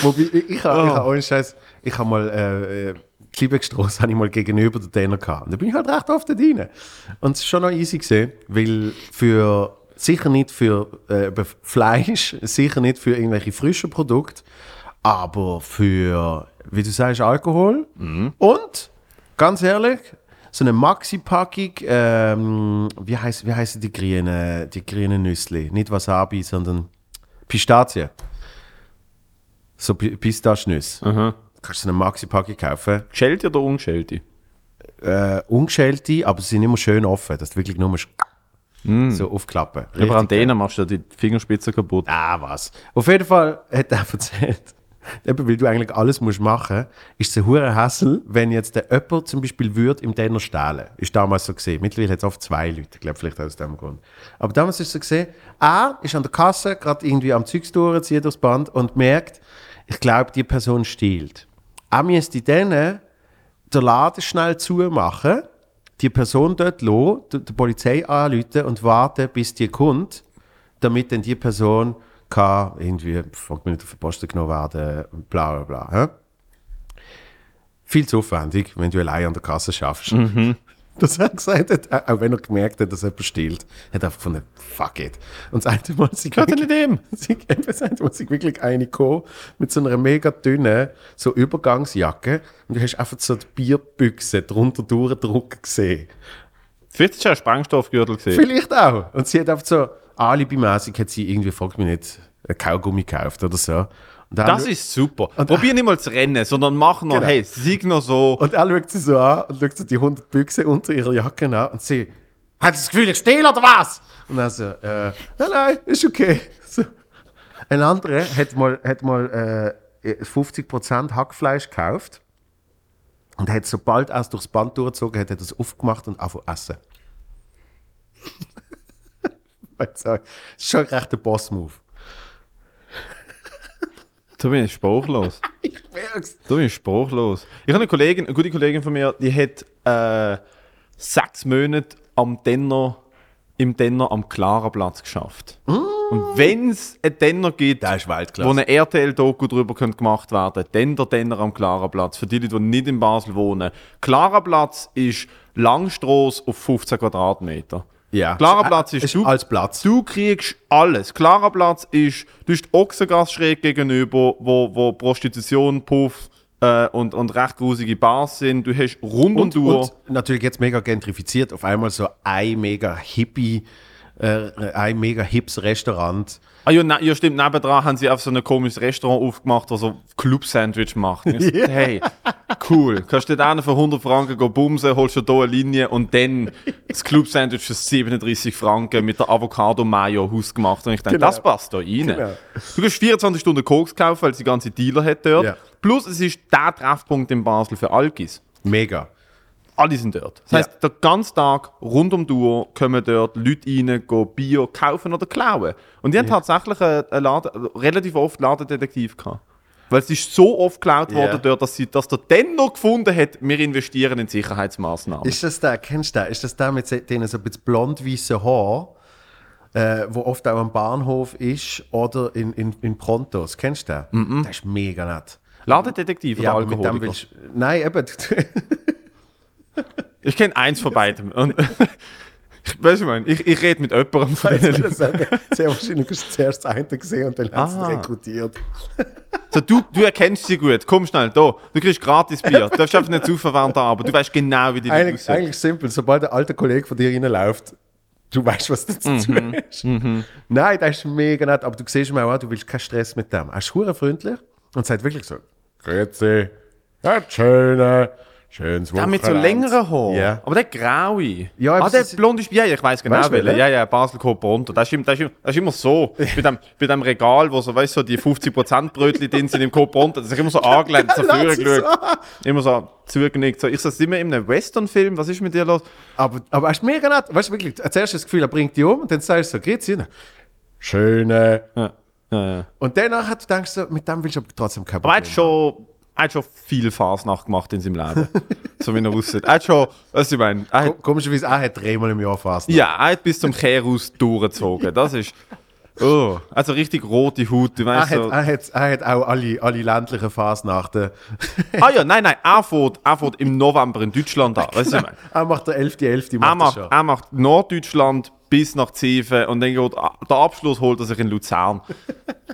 Wobei, ich, ich habe ich hab ohne Scheiß, ich habe mal, äh, Kliebeckstrasse habe ich mal gegenüber der Däner gehabt. Und da bin ich halt recht oft dort rein. Und es ist schon noch easy gesehen, weil für, sicher nicht für äh, Fleisch, sicher nicht für irgendwelche frischen Produkte, aber für, wie du sagst, Alkohol. Und, ganz ehrlich, so eine Maxi-Packung, ähm, wie, heißt, wie heißen die grünen, die grünen Nüssli? Nicht Wasabi, sondern Pistazien. So Pi- Pistaschnüsse. Kannst du eine Maxi-Packung kaufen. Geschälte oder ungeschälte? Äh, ungeschälte, aber sie sind immer schön offen, dass du wirklich nur musst so aufklappen. Aber an denen machst du die Fingerspitzen kaputt. Ah, was. Auf jeden Fall hat er erzählt, eben, weil du eigentlich alles musst machen, ist es ein hoher Hassel, wenn jetzt der Öpper zum Beispiel würde im Denner stehlen. Ist damals so gesehen. Mittlerweile hat es oft zwei Leute, ich glaube vielleicht aus dem Grund. Aber damals ist es so gesehen, er ist an der Kasse, gerade irgendwie am Zeugs durchziehen durchs Band und merkt, ich glaube, die Person stiehlt. Er müsste dann den Laden schnell zumachen, die Person dort lassen, die, Polizei anrufen und warten, bis die kommt, damit dann die Person kann irgendwie, mich nicht, auf die Posten genommen werden, bla bla bla. hä? Viel zu aufwendig, wenn du allein an der Kasse schaffst. Das hat er gesagt, hat, auch wenn er gemerkt hat, dass jemand stiehlt, hat er einfach gefunden, fuck it. Und das eine Mal, sie Gehört ja nicht ihm. Das eine Mal, wirklich eine gekommen, mit so einer mega dünnen, so Übergangsjacke, und du hast einfach so die Bierbüchse drunter durchdrucken gesehen. Vielleicht ist es ein Sprengstoffgürtel gesehen. Vielleicht auch. Und sie hat einfach so, alibimäßig hat sie irgendwie, fragt mich nicht, Kaugummi gekauft oder so. Und Das ist super. Probier nicht mal zu rennen, sondern mach noch, Genau. hey, sieg noch so. Und er schaut sie so an und schaut so die 100 Büchse unter ihrer Jacke an und sie, hat sie das Gefühl, ich stehle oder was? Und dann so, äh, nein, nein, ist okay. So. Ein anderer hat mal, hat mal äh, 50% Hackfleisch gekauft und hat sobald er es durchs Band durchgezogen hat, hat er es aufgemacht und angefangen zu essen. Das ist schon recht ein Boss-Move. Bin ich sprachlos. Ich merk's. Bin ich sprachlos. Ich habe eine Kollegin, eine gute Kollegin von mir, die hat äh, sechs Monate am Denner, im Denner am Klaraplatz geschafft. Und wenn es einen Denner gibt, wo eine RTL-Doku drüber könnte gemacht werden dann der Denner am Klaraplatz. Für die Leute, die nicht in Basel wohnen. Klaraplatz ist Langstrasse auf 15 Quadratmeter. Ja. Klaraplatz ist, Ist du, als Platz. Du kriegst alles. Klarer Platz ist, du hast die Ochsengasse schräg gegenüber, wo, wo Prostitution, Puff äh, und, und recht grusige Bars sind. Du hast rund Und, und, und natürlich jetzt mega gentrifiziert, auf einmal so ein mega hippie, äh, ein mega hips Restaurant. Ah ja, ja, stimmt. Nebendran haben sie auf so ein komisches Restaurant aufgemacht, das so Club-Sandwich macht. Und ich so, Hey, cool. Kannst du dort für 100 Franken go bumsen, holst du hier eine Linie und dann das Club-Sandwich für 37 Franken mit der Avocado-Mayo hausgemacht. Und ich denke, Genau. das passt da rein. Genau. Du kannst 24 Stunden Koks kaufen, weil sie ganze Dealer hat dort. Ja. Plus, es ist der Treffpunkt in Basel für Alkis. Mega. Alle sind dort. Das heisst, Ja. den ganzen Tag rund um die Uhr kommen dort Leute rein, gehen Bio kaufen oder klauen. Und die haben tatsächlich einen, Laden, relativ oft Ladendetektiv gehabt. Weil es ist so oft geklaut Ja. worden dort, dass, sie, dass der dann noch gefunden hat, wir investieren in Sicherheitsmaßnahmen. Ist das der, kennst du den? Ist das der mit denen so ein bisschen blond-weißen Haar, äh, wo oft auch am Bahnhof ist oder in, in, in Prontos? Kennst du den? Der ist mega nett. Ladendetektiv oder Ja, aber mit dem Alkoholiker? willst Nein, eben. Ich kenne eins von beidem. Und weißt du, was ich ich, rede mit jemandem von Ich denen sagen, sehr wahrscheinlich hast du zuerst das eine gesehen und dann hast du Ah. rekrutiert. So, du, du erkennst sie gut, komm schnell, da. Du kriegst gratis Bier. Du darfst einfach nicht zu während der Arbeit. Du weißt genau, wie die Leute aussehen. eigentlich simpel, sobald ein alter Kollege von dir reinläuft, du weißt, was du zu Mhm. tun hast. Nein, der ist mega nett, aber du siehst mir auch du willst keinen Stress mit dem. Er ist freundlich und sagt wirklich so, Grüezi, ja, schöne, schönes Der mit so Wochenende." längeren Haaren. Ja. Aber der graue. Ja, aber ah, der blonde ist. Ja, ich weiß genau Weißt du, welcher? Ja, ja, Basel Coponto. Das ist, das, ist, das ist immer so. bei, dem, bei dem Regal, wo so, weißt du, so die 50% Brötchen drin sind im Coponto, das ist immer so angelehnt, so es geschaut. Immer so zugenickt. So, ich so, sind wir in einem Western-Film? Was ist mit dir los? Aber, aber er ist mega nett. Weißt du, wirklich, zuerst hast du das Gefühl, er bringt dich um und dann sagst du so, Grüezi, schöne. Ja. Ja, ja. Und danach du denkst du, mit dem willst du aber trotzdem kein Aber er hat schon, er hat schon viel Fasnacht gemacht in seinem Leben. so wie er aussieht. Er hat schon, was ich meine, er Komischerweise, er hat dreimal im Jahr fast. Ja, er hat bis zum Kehrhaus durchgezogen. Das ist. Oh, also richtig rote Haut. Du Er weißt hat, so. er, hat, er hat auch alle, alle ländlichen Fasnachten. Ah ja, nein, nein, er fährt, er fährt im November in Deutschland an. Weißt du, ich meine? Er macht der 11.11. Er macht er macht, er macht Norddeutschland bis nach Zeven und dann geht der Abschluss holt er sich in Luzern.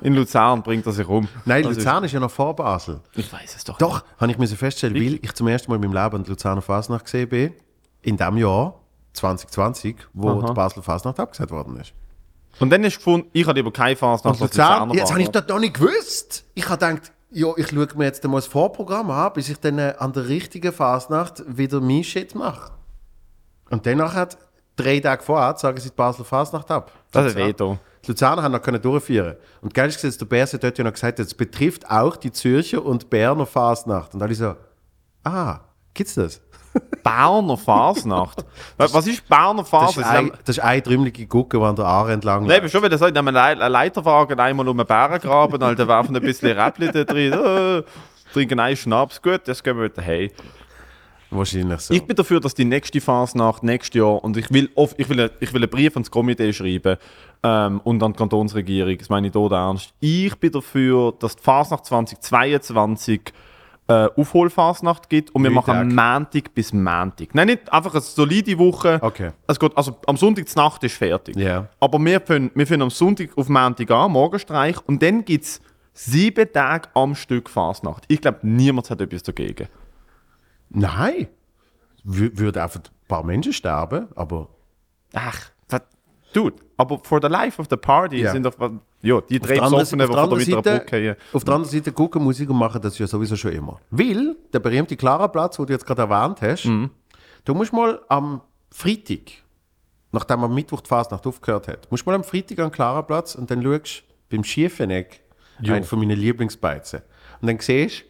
In Luzern bringt er sich um. Nein, Das Luzern ist ja noch vor Basel. Ich weiß es doch. Doch, habe ich mir so feststellen, weil ich zum ersten Mal in meinem Leben an Luzerner Fasnacht gesehen bin, in dem Jahr 2020, wo Aha. die Basler Fasnacht abgesagt worden ist. Und dann ist gefunden, ich habe lieber keine Fasnacht als Luzern, Luzerner jetzt habe ich das noch nicht gewusst. Ich habe gedacht, ja, ich schaue mir jetzt mal das Vorprogramm an, bis ich dann äh, an der richtigen Fasnacht wieder mein Shit mache. Und danach hat drei Tage vorher sagen sie die Basler Fasnacht ab. Das ist da. die Luzerner haben noch können durchführen. Und geil ist, dass der Berse dort ja noch gesagt hat, es betrifft auch die Zürcher und Berner Fasnacht. Und alle so, ah, gibt's das? Berner Fasnacht. Was ist Berner Das Fasnacht? ist, ein, das ist ein trümmelige Gucke, wo an der Aare entlang Leben schon wieder so, in einem Le eine Leiterwagen einmal um einen Bärengraben, halt, dann werfen ein bisschen Räppli da drin, äh, trinken einen Schnaps, gut, das gehen wir wieder hey. Wahrscheinlich so. Ich bin dafür, dass die nächste Phase nach nächstes Jahr und ich will, oft, ich will, ich will einen Brief ans Komitee schreiben ähm, und an die Kantonsregierung, das meine ich tot ernst. Ich bin dafür, dass die Fasnacht 2022 äh, Aufholfasnacht gibt und wir Drei machen Montag bis Montag. Nein, nicht einfach eine solide Woche. Okay. Es geht, also am Sonntag die Nacht ist fertig. Ja. Aber wir fangen, wir fangen am Sonntag auf Montag an, Morgenstreich, und dann gibt es sieben Tage am Stück Fasnacht. Ich glaube, niemand hat etwas dagegen. Nein. Wür- Würde einfach ein paar Menschen sterben, aber Ach, was, dude, aber for the life of the party Ja. sind doch, ja, die drei Besoffenen, die der von der Brücke hier. Auf der anderen Seite gucken Musik und machen das ja sowieso schon immer. Weil, der berühmte Klaraplatz, den du jetzt gerade erwähnt hast, Mhm. du musst mal am Freitag, nachdem am Mittwoch die Fasnacht aufgehört hat, musst mal am Freitag an den Klaraplatz und dann schaust beim Schiefeneck einen von meinen Lieblingsbeizen. Und dann siehst du,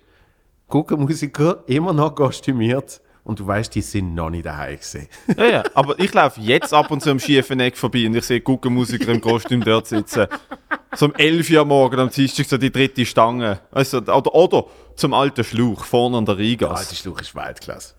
Guckenmusiker immer noch kostümiert und du weißt, die sind noch nicht daheim gewesen. Ja, ja, aber ich laufe jetzt ab und zu am schiefen Eck vorbei und ich sehe Guckenmusiker im Kostüm dort sitzen. So um 11 Uhr Morgen am Dienstag so die dritte Stange. Also, oder, oder zum alten Schluch, vorne an der Rigas. Alter Schluch ist Weltklasse.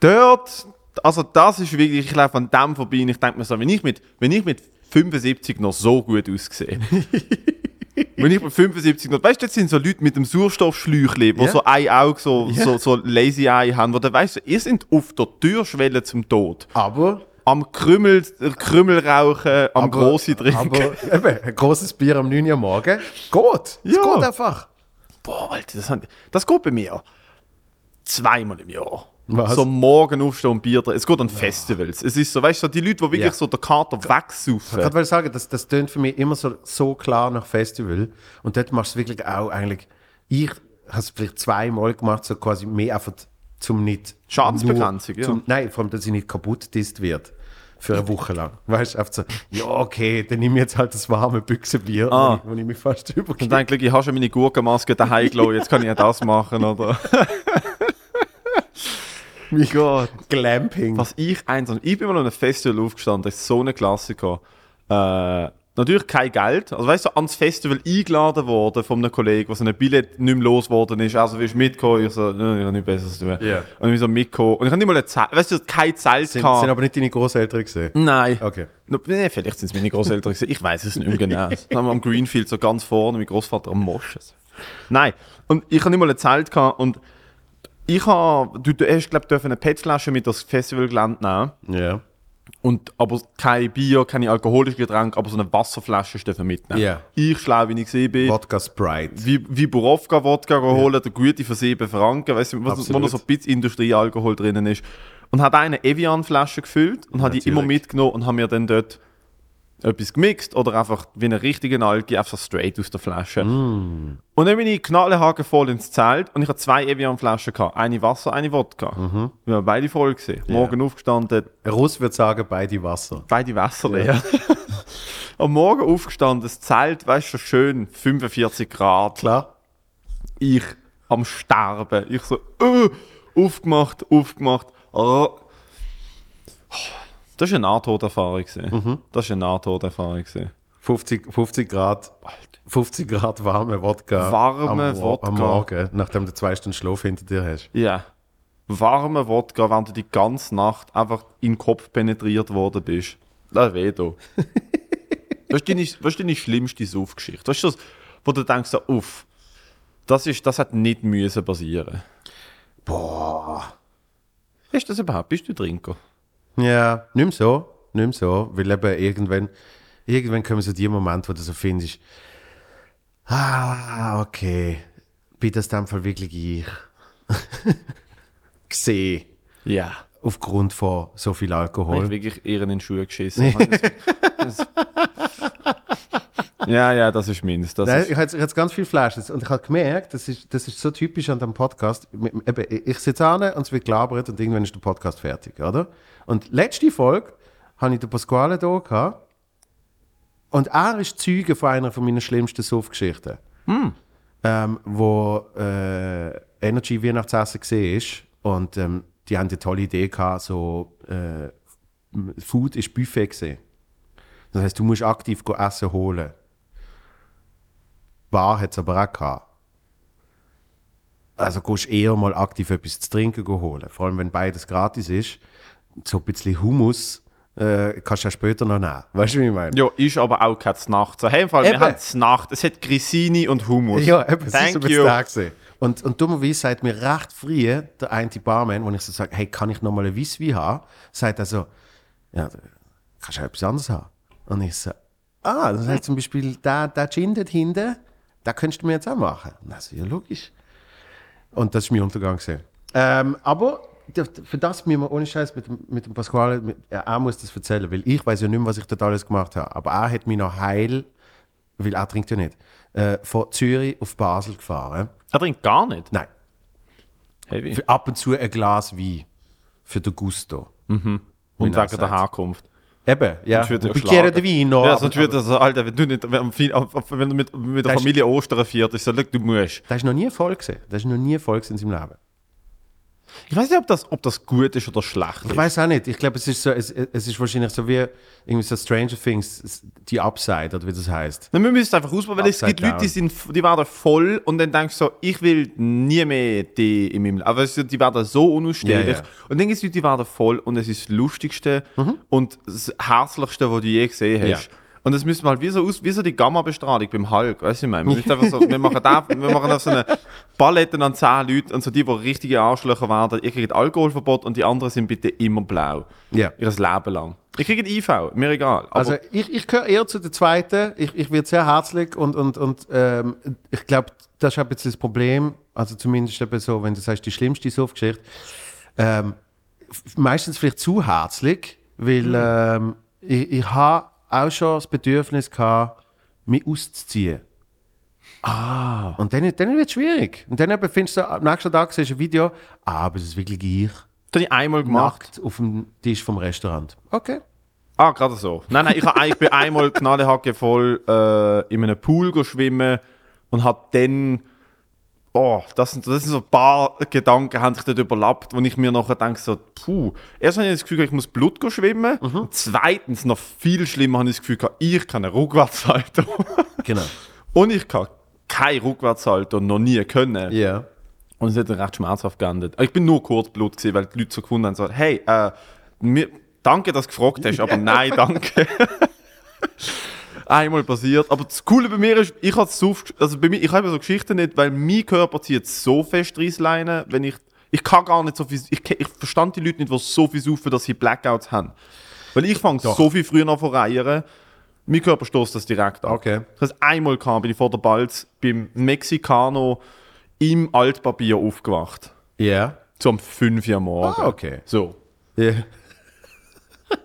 dort, also das ist wirklich, ich laufe an dem vorbei und ich denke mir so, wenn ich mit, wenn ich mit 75 noch so gut aussehe. wenn ich mit 75 noch, weißt du, jetzt sind so Leute mit dem Sauerstoffschläuchli, die Ja. so ein Auge, so, Ja. so, so lazy Eye haben, wo du weißt, ihr sind auf der Türschwelle zum Tod. Aber Am Krümmel, Krümmel rauchen, am Aber- trinken. Aber eben, ein großes Bier am 9 Uhr morgen geht. Ja. geht einfach. Boah, Alter, das, das geht bei mir zweimal im Jahr. Was? So morgen aufstehen und Bier trinken. Es geht an Festivals. Es ist so, weißt du, so die Leute, die wirklich Ja. so der Kater wegsaufen. Ich wollte sagen, das, das tönt für mich immer so, so klar nach Festival. Und dort machst du es wirklich auch eigentlich. Ich habe es vielleicht zweimal gemacht, so quasi mehr einfach zum nicht. Schadensbegrenzung, ja. zum, Nein, vor allem, dass ich nicht kaputt disst wird. Für eine Woche lang. Weißt du, einfach so, ja, okay, dann nehme ich jetzt halt das warme Büchsenbier, Ah. wo, ich, wo ich mich fast Und übergebe. denke, ich habe schon meine Gurkenmaske daheim gelassen, jetzt kann ich ja das machen, oder? mein Gott. Glamping. Was ich eins ich bin mal an einem Festival aufgestanden, das ist so ein Klassiker. Äh, natürlich kein Geld. Also weißt du, ans Festival eingeladen worden von einem Kollegen, wo so ein Billett nicht mehr losgeworden ist. Also willst du mitkommen? Ich so, «Nein, ich habe nichts Besseres zu tun. Ja. Und ich bin so mitgekommen. Und ich habe nicht mal ein Zelt, weißt du, kein Zelt sind, gehabt. sind aber nicht deine Großeltern gesehen. Nein. Okay. No, nee, vielleicht sind es meine Großeltern. gewesen. Ich weiß es nicht mehr genau. Dann haben wir am Greenfield so ganz vorne, mein Großvater am Moschen. Nein. Und ich habe nicht mal ein Zelt gehabt und ich habe, du, du hast, glaube ich, eine PET-Flasche mit das Festivalgelände nehmen. Ja. Und, aber kein Bier, keine alkoholischen Getränke, aber so eine Wasserflasche dürfen mitnehmen. Ja. Ich, schlau wie ich gesehen bin, Wodka Sprite. wie, wie Borovka-Wodka holen, der gute für 7 Franken, weißt du, wo noch so ein bisschen Industriealkohol drinnen ist. Und hat eine Evian-Flasche gefüllt und hat die immer mitgenommen und haben mir dann dort etwas gemixt oder einfach wie einen richtigen Alki, einfach straight aus der Flasche. Mm. Und dann bin ich knallehaken voll ins Zelt und ich hatte zwei Evian-Flaschen gehabt. Eine Wasser, eine Wodka. Mhm. Wir haben beide voll gesehen. Morgen aufgestanden, Ein Russ würde sagen, beide Wasser. beide Wasser leer. Am Morgen aufgestanden, das Zelt, weißt du, schön 45 Grad. Klar. Ich am Sterben. Ich so, äh, aufgemacht, aufgemacht. Oh. Das war eine Nahtoderfahrung. gewesen. Das war eine Nahtoderfahrung. gewesen. 50, 50 Grad. 50 Grad warme Wodka. Warme am, Wodka. Am Morgen, nachdem du zwei Stunden Schlaf hinter dir hast. Ja. Warme Wodka, während du die ganze Nacht einfach in den Kopf penetriert worden bist. Das weh da. was, ist deine, was ist deine schlimmste Saufgeschichte? Was ist das, wo du denkst, so, uff, das, ist, das hat nicht müssen passieren. Boah. Ist das überhaupt? Bist du Trinker? Ja, nicht mehr so. Nicht mehr so. Weil eben irgendwann, irgendwann kommen so die Momente, wo du so findest, ah, okay, bin das in dem Fall wirklich ich? Gesehen. Ja. Aufgrund von so viel Ich Alkohol. wirklich eher in den Schuhe geschissen. Das- ja, ja, das ist meins. Das Nein, ist, ich habe jetzt, ich ganz viele Flashes und ich habe gemerkt, das ist, das ist so typisch an dem Podcast. Ich sitze an und es wird gelabert und irgendwann ist der Podcast fertig, oder? Und letzte Folge habe ich den Pasquale da gehabt Und er ist Zeuge von einer von meinen schlimmsten Suff-Geschichten. Ähm, wo äh, Energy Weihnachtsessen ist. Und ähm, die haben eine tolle Idee gehabt, so äh, Food ist Buffet gesehen. Das heißt, du musst aktiv Essen holen. Bar hat es aber auch gehabt. Also gehst eher mal aktiv etwas zu trinken holen. Vor allem, wenn beides gratis ist. So ein bisschen Hummus äh, kannst du ja später noch nehmen. Weißt du, wie ich meine? Ja, ist aber auch kein Znacht. So, hey, im Fall, wir haben Znacht. Es hat Grissini und Hummus. Ja, eben, ist Thank ein you. Tag gewesen. Und, und dummerweise sagt mir recht früh der eine Barman, wenn ich so sage, hey, kann ich noch mal ein Weisswein haben? Sagt er so, ja, kannst du auch etwas anderes haben. Und ich so, ah, das heißt zum Beispiel, der, der Gin dort hinten, da könntest du mir jetzt auch machen. Und das ist ja logisch. Und das ist mein Untergang. Ähm, aber für das müssen wir ohne Scheiß mit, dem- mit dem Pasquale, mit, er muss das erzählen, weil ich weiß ja nicht mehr, was ich dort alles gemacht habe. Aber er hat mich noch heil, weil er trinkt ja nicht, äh, von Zürich auf Basel gefahren. Er trinkt gar nicht. Nein, Heavy. für ab und zu ein Glas Wein für den Gusto. Und Wie wegen er der. Herkunft. Eben, ja. Sonst wird er Bicchiere geschlagen. de Vino. Ja, sonst wird er so, Alter, wenn du, nicht, wenn, du mit, mit der Das ist- Familie Ostern feiert, so, look, du musst. Das ist noch nie voll gewesen. Das ist noch nie voll in seinem Leben. Ich weiß nicht, ob das, ob das gut ist oder schlecht Ich ist. weiß auch nicht. Ich glaube, es ist so, es, es ist wahrscheinlich so wie irgendwie so Stranger Things, die Upside oder wie das heißt. Nein, wir müssen es einfach ausprobieren, weil es gibt Leute, die, down. sind, die werden voll und dann denkst du so, ich will nie mehr die in meinem Leben. Aber du, die werden so unausstehlich. Ja, ja. Und dann gibt es Leute, die werden voll und es ist das Lustigste und das Herzlichste, was du je gesehen hast. Mhm. Und das müssen wir halt wie so, aus, wie so die Gamma-Bestrahlung beim Hulk, weißt du, ich meine? So, wir machen da, wir machen so eine Palette an 10 Leute und so die, die richtige Arschlöcher werden, ihr kriegt Alkoholverbot und die anderen sind bitte immer blau. Ja. Ihr Leben lang. Ihr kriegt IV, mir egal. Also ich, ich gehöre eher zu der zweiten. Ich, ich werde sehr herzlich und, und, und ähm, ich glaube, das ist ein bisschen das Problem. Also zumindest eben so, wenn du sagst, die schlimmste Suffgeschichte. Ähm, meistens vielleicht zu herzlich, weil ähm, ich, ich habe auch schon das Bedürfnis gehabt, mich auszuziehen. Ah. Und dann, dann wird es schwierig. Und dann findest du, am nächsten Tag siehst du ein Video, ah, aber das ist wirklich ich. das habe ich einmal gemacht. Nackt auf dem Tisch vom Restaurant. Okay. Ah, gerade so. Nein, nein, ich, hab, ich bin einmal knallehacke voll äh, in einem Pool go schwimmen und hab dann. Oh, das sind, das sind so ein paar Gedanken, haben sich dort überlappt, wo ich mir nachher denke, so, puh. Erst habe ich das Gefühl, ich muss Blut schwimmen. Und zweitens, noch viel schlimmer, habe ich das Gefühl, ich kann einen Rückwärtssalto. Genau. und ich kann kein Rückwärtssalto noch nie können. Ja. Und es hat dann recht schmerzhaft geendet. Ich bin nur kurz Blut gewesen, weil die Leute so gefunden haben, so, hey, äh, mir, danke, dass du gefragt hast, aber nein, danke. Einmal passiert. Aber das Coole bei mir ist, ich habe so, also bei mir, ich habe so Geschichten nicht, weil mein Körper zieht so fest Reissleine, wenn ich, ich kann gar nicht so viel, ich, ich verstand die Leute nicht, die so viel saufen, dass sie Blackouts haben. Weil ich fange so viel früher an zu reiern, mein Körper stoßt das direkt ab. Okay. Das heißt, einmal kam, bin ich vor der Balz beim Mexicano im Altpapier aufgewacht. Ja. So um 5 Uhr morgens. Ah, okay. So. Ja.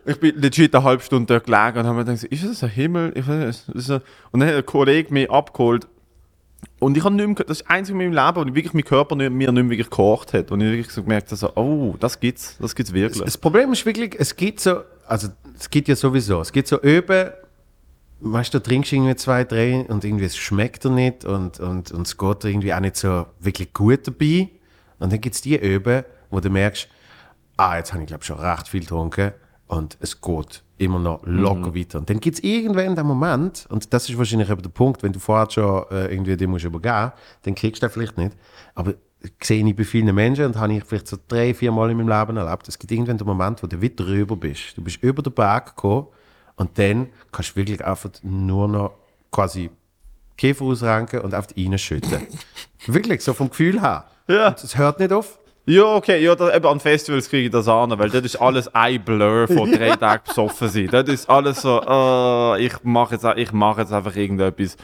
Ich bin legit eine halbe Stunde dort gelegen und habe mir gedacht, ist das ein Himmel? Ich weiß Und dann hat ein Kollege mich abgeholt. Und ich habe nicht mehr, das ist das Einzige in meinem Leben, wo ich wirklich mein Körper nicht, mir nicht mehr wirklich gekocht hat. Und ich wirklich so gemerkt habe, so, oh, das gibt's, das gibt's wirklich. Das Problem ist wirklich, es gibt so, also es gibt ja sowieso, es gibt so Öben, weißt du, trinkst irgendwie zwei, drei und irgendwie es schmeckt dir nicht und, und, und es geht irgendwie auch nicht so wirklich gut dabei. Und dann gibt es die Öben, wo du merkst, ah, jetzt habe ich glaube schon recht viel getrunken und es geht immer noch locker weiter. Und dann gibt es irgendwann den Moment, und das ist wahrscheinlich eben der Punkt, wenn du vorher schon äh, irgendwie den musst übergeben, dann kriegst du den vielleicht nicht. Aber sehe ich bei vielen Menschen und habe ich vielleicht so drei, vier Mal in meinem Leben erlebt. Es gibt irgendwann den Moment, wo du wieder drüber bist. Du bist über den Berg gekommen und dann kannst du wirklich einfach nur noch quasi Käfer ausrenken und einfach reinschütten. wirklich, so vom Gefühl her. Ja. Und es hört nicht auf. Ja, okay, ja, da, eben an Festivals kriege ich das an, weil das ist alles ein Blur von drei Tagen besoffen sein. Das ist alles so, äh, ich mache jetzt, ich mach jetzt einfach irgendetwas.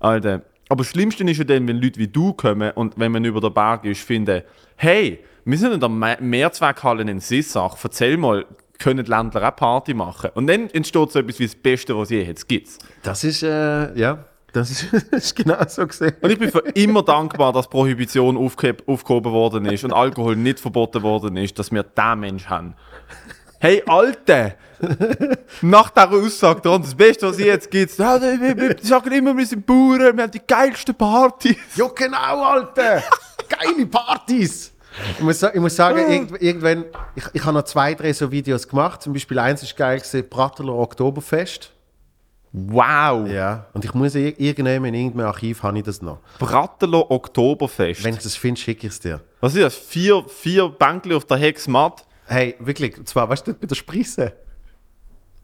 Alter. Aber das Schlimmste ist ja dann, wenn Leute wie du kommen und wenn man über den Berg ist, finden, hey, wir sind in der Me- Mehrzweckhalle in Sissach, erzähl mal, können die Ländler auch Party machen? Und dann entsteht so etwas wie das Beste, was es je jetzt gibt. Das ist, äh, ja, das ist, das ist genau so gesehen. Und ich bin für immer dankbar, dass Prohibition aufgeheb, aufgehoben worden ist und Alkohol nicht verboten worden ist, dass wir diesen Mensch haben. Hey, Alte! Nach dieser Aussage dran, das Beste, was ich jetzt gibt, ja, wir, wir, wir sagen immer, wir sind Bauern, wir haben die geilsten Partys. Ja, genau, Alter! Geile Partys! Ich muss, ich muss sagen, irgend, irgendwann, ich, ich habe noch zwei, drei so Videos gemacht. Zum Beispiel eins ist geil gewesen, Bratteler Oktoberfest. Wow! Ja. Und ich muss ir- irgendwann in irgendeinem Archiv habe ich das noch. Bratelo Oktoberfest. Wenn ich das finde, schicke ich es dir. Was ist das? Vier, vier Bänkli auf der Hexmatt? Hey, wirklich, und zwar, weißt du, dort bei der Spritze.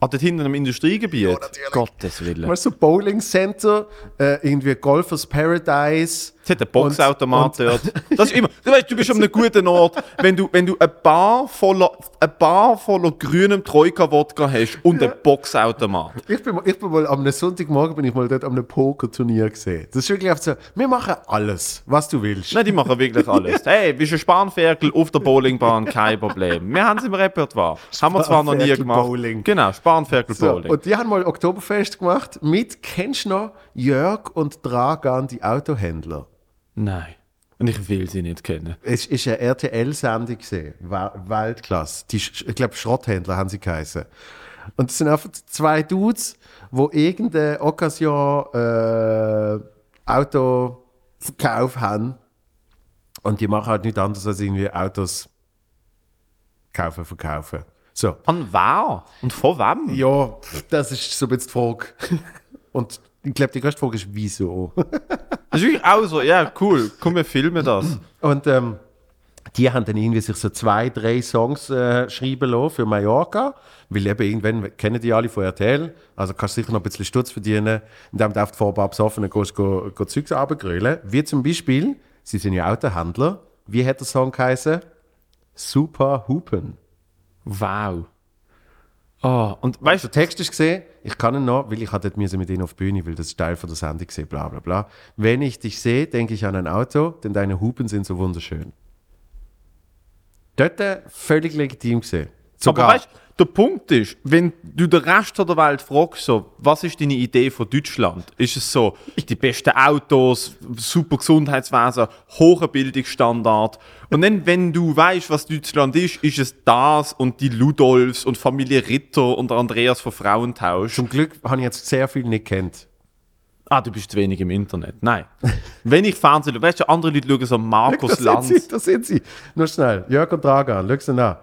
Ah, dort hinten im Industriegebiet? natürlich. Gottes Willen. Weißt du, so Bowling Center, äh, irgendwie Golfers Paradise. Es hat einen Boxautomat dort. Das ist immer, du weißt, du bist an einem guten Ort, wenn du, wenn du eine Bar voller, eine Bar voller grünem Troika-Wodka hast und einen Boxautomat. Ich bin, ich bin mal am Sonntagmorgen bin ich mal dort am einem Pokerturnier gesehen. Das ist wirklich einfach so, wir machen alles, was du willst. Nein, die machen wirklich alles. Hey, bist ein Spanferkel auf der Bowlingbahn, kein Problem. Wir haben es im Repertoire. Haben wir zwar noch nie gemacht. Bowling. Genau, Spanferkel So, Bowling. und die haben mal Oktoberfest gemacht mit, kennst du noch, Jörg und Dragan, die Autohändler. Nein. Und ich will sie nicht kennen. Es ist eine RTL-Sendung gesehen, Weltklasse. Die, ich glaube, Schrotthändler haben sie geheißen. Und es sind einfach zwei Dudes, wo irgendeine Occasion äh, Autoverkauf haben. Und die machen halt nichts anderes als irgendwie Autos kaufen, verkaufen. So. An wer? Und von wem? Ja, das ist so ein bisschen die Frage. Und ich glaube, die größte Frage ist, wieso? Das ist wirklich auch so, ja, cool. Komm, wir filmen das. Und ähm, die haben dann irgendwie sich so zwei, drei Songs äh, schreiben lassen für Mallorca, weil eben irgendwann kennen die alle von RTL, also kannst du sicher noch ein bisschen Stutz verdienen, indem du auf die Vorbar besoffen und gehst go, go Zeugs runtergrölen. Wie zum Beispiel, sie sind ja Autohändler, wie hat der Song geheißen? Super Hupen. Wow. Oh, und weißt Der Text ist gesehen, ich kann ihn noch, weil ich hatte mit ihnen auf die Bühne, weil das ist Teil von der Sendung gesehen, bla bla bla. Wenn ich dich sehe, denke ich an ein Auto, denn deine Hupen sind so wunderschön. Dort äh, völlig legitim gesehen. Aber weißt der Punkt ist, wenn du den Rest der Welt fragst, so, was ist deine Idee von Deutschland? Ist es so, die besten Autos, super Gesundheitswesen, hoher Bildungsstandard? Und dann, wenn du weißt, was Deutschland ist, ist es das und die Ludolfs und Familie Ritter und Andreas von Frauentausch. Zum Glück habe ich jetzt sehr viel nicht kennt. Ah, du bist zu wenig im Internet. Nein. wenn ich Fernsehen schaue, weißt du, andere Leute schauen so Markus Da sind sie, Lanz. da sind sie. Nur schnell. Jörg und Dragan, schau sie an.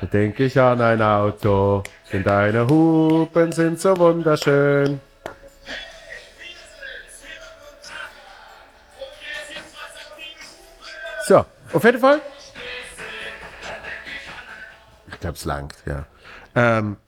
Da denke ich an ein Auto, denn deine Hupen sind so wunderschön. So, auf jeden Fall. Ich glaube, es langt, ja. Ähm,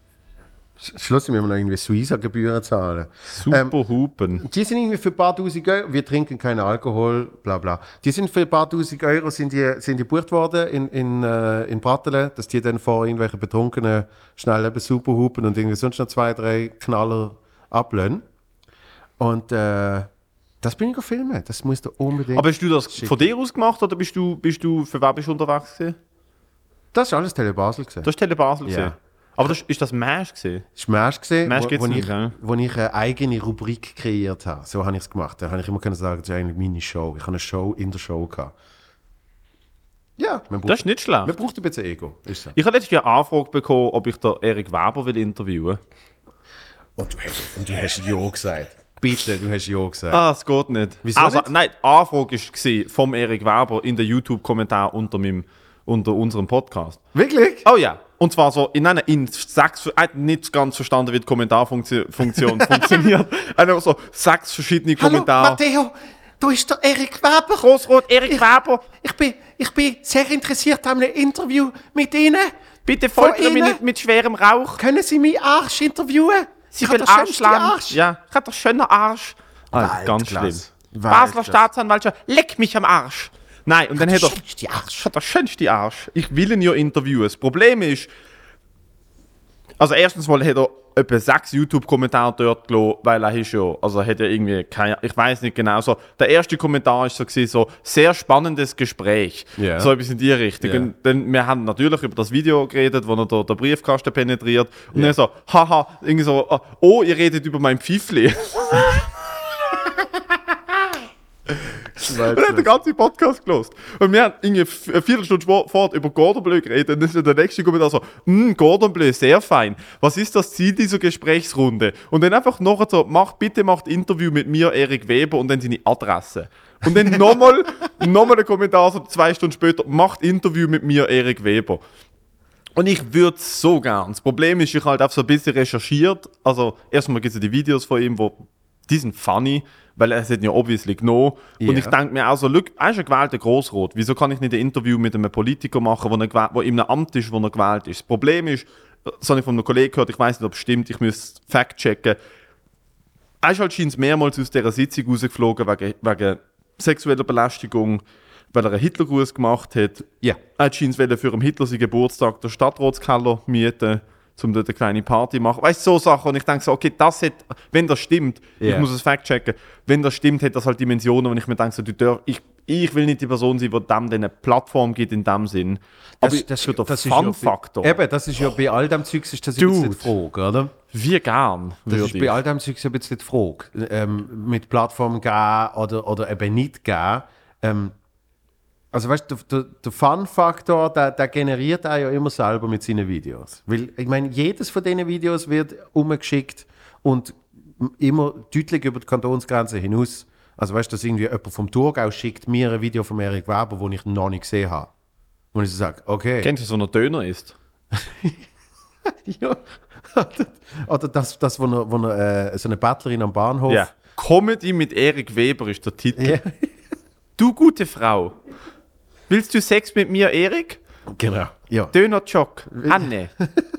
Sch- Schluss, wir müssen noch irgendwie Suiza-Gebühren zahlen. Super Hupen. Die sind irgendwie für ein paar tausend Euro, wir trinken keinen Alkohol, bla bla. Die sind für ein paar tausend Euro sind die, sind die gebucht worden in, in, äh, in Brattelen, dass die dann vor irgendwelchen Betrunkenen schnell eben super hupen und irgendwie sonst noch zwei, drei Knaller ablöhnen. Und äh, das bin ich filmen, das musst du unbedingt. Aber hast du das von dir aus gemacht oder bist du, bist du für wen bist du unterwegs gewesen? das ist alles Tele Basel gesehen. Du hast Tele Basel Ja. Aber das, ist das Mesh gesehen? Das war Märsch gesehen, Märsch wo, wo, ich, ja. wo ich eine eigene Rubrik kreiert habe. So habe ich es gemacht. Da habe ich immer können sagen, das ist eigentlich meine Show. Ich habe eine Show in der Show gehabt. Ja, braucht, Das ist nicht schlecht. man braucht ein bisschen Ego. So. Ich habe letztes Jahr eine Anfrage bekommen, ob ich den Erik Weber will interviewen Und du hast, und du hast Ja gesagt. Bitte, du hast Ja gesagt. Ah, es geht nicht. Wieso also, nicht? Nein, die Anfrage war vom Erik Weber in den YouTube-Kommentar unter, meinem- unter unserem Podcast. Wirklich? Oh ja. Und zwar so in einer in sechs, äh, nicht ganz verstanden, wie die Kommentarfunktion Funktion funktioniert. Einfach so sechs verschiedene Kommentare. Matteo, du bist der Erik Weber. Großrot Erik Weber, Ich bin, ich bin sehr interessiert an einem Interview mit Ihnen. bitte folgt Von mir nicht mit schwerem Rauch. Können Sie meinen Arsch interviewen? Sie will Arsch. Arsch. Ja, ich hab doch schöner Arsch. Ah, ganz schlimm. Basler. Staatsanwaltschaft, leck mich am Arsch. Nein, und dann hat er, schönste Arsch. hat der schönste Arsch. Ich will ihn ja interviewen. Das Problem ist, also erstens mal hat er etwa sechs YouTube-Kommentare dort gelassen, weil er ist ja, also er hat ja irgendwie keine, ich weiß nicht genau, so, der erste Kommentar ist so gewesen, so, sehr spannendes Gespräch. Ja. So etwas in die Richtung. Ja. Und dann, wir haben natürlich über das Video geredet, wo er da, den Briefkasten penetriert. Und dann so, haha, irgendwie so, ah, oh, ihr redet über mein Pfiffli. Und er hat den ganzen Podcast gelost. Und wir haben irgendwie eine Viertelstunde vor- über Gordon Bleu geredet. Und dann ist der nächste Kommentar so, «Mm, Gordon Bleu, sehr fein. Was ist das Ziel dieser Gesprächsrunde? Und dann einfach nachher so, macht, bitte macht Interview mit mir, Erik Weber, und dann seine Adresse. Und dann nochmal, nochmal ein Kommentar so zwei Stunden später, macht Interview mit mir, Erik Weber. Und ich würde so gern. Das Problem ist, ich halt auch so ein bisschen recherchiert. Also, erstmal gibt es ja die Videos von ihm, wo die sind funny, weil er hat ja obviously genommen. Und Ja. ich denke mir auch so, look, er ist ein gewählter Grossrot. Wieso kann ich nicht ein Interview mit einem Politiker machen, wo, er wo in einem Amt ist, wo er gewählt ist? Das Problem ist, das habe ich von einem Kollegen gehört, ich weiß nicht, ob es stimmt, ich müsste fact-checken. Er ist halt scheinbar mehrmals aus dieser Sitzung rausgeflogen wegen, wegen sexueller Belästigung, weil er einen Hitlergruß gemacht hat. Ja. Er hat scheinbar für am Hitler seinen Geburtstag den Stadtratskeller mieten, um dort eine kleine Party zu machen. Weißt du, so Sachen. Und ich denke so, okay, das hat, wenn das stimmt, ich Ja. muss es fact-checken, wenn das stimmt, hat das halt Dimensionen, und ich mir denke, so, du darf, ich, ich will nicht die Person sein, die dem eine Plattform gibt in dem Sinn. Aber das, für den ist ja bei- Fun-Faktor, Eben, das ist ja bei all dem Zeugs ist das Dude. die Frage, oder? wie gern Das ist ich. bei all dem Zeugs ein bisschen die Frage. Ähm, mit Plattformen gehen oder, oder eben nicht gehen. Ähm, also weißt du, der, der, Fun-Faktor, der, der generiert er ja immer selber mit seinen Videos. Weil, ich meine, jedes von diesen Videos wird umgeschickt und immer deutlich über die Kantonsgrenze hinaus. Also weißt du, dass irgendwie jemand vom Thurgau schickt mir ein Video von Erik Weber, das ich noch nicht gesehen habe. Und ich so sage, okay. Kennst du, so einen Döner ist? Ja. Oder das, das wo, er, wo er, äh, so eine Battlerin am Bahnhof. Ja. Comedy mit Erik Weber ist der Titel. Ja. Du gute Frau, willst du Sex mit mir, Erik? Genau. Ja. Döner Jock, Anne.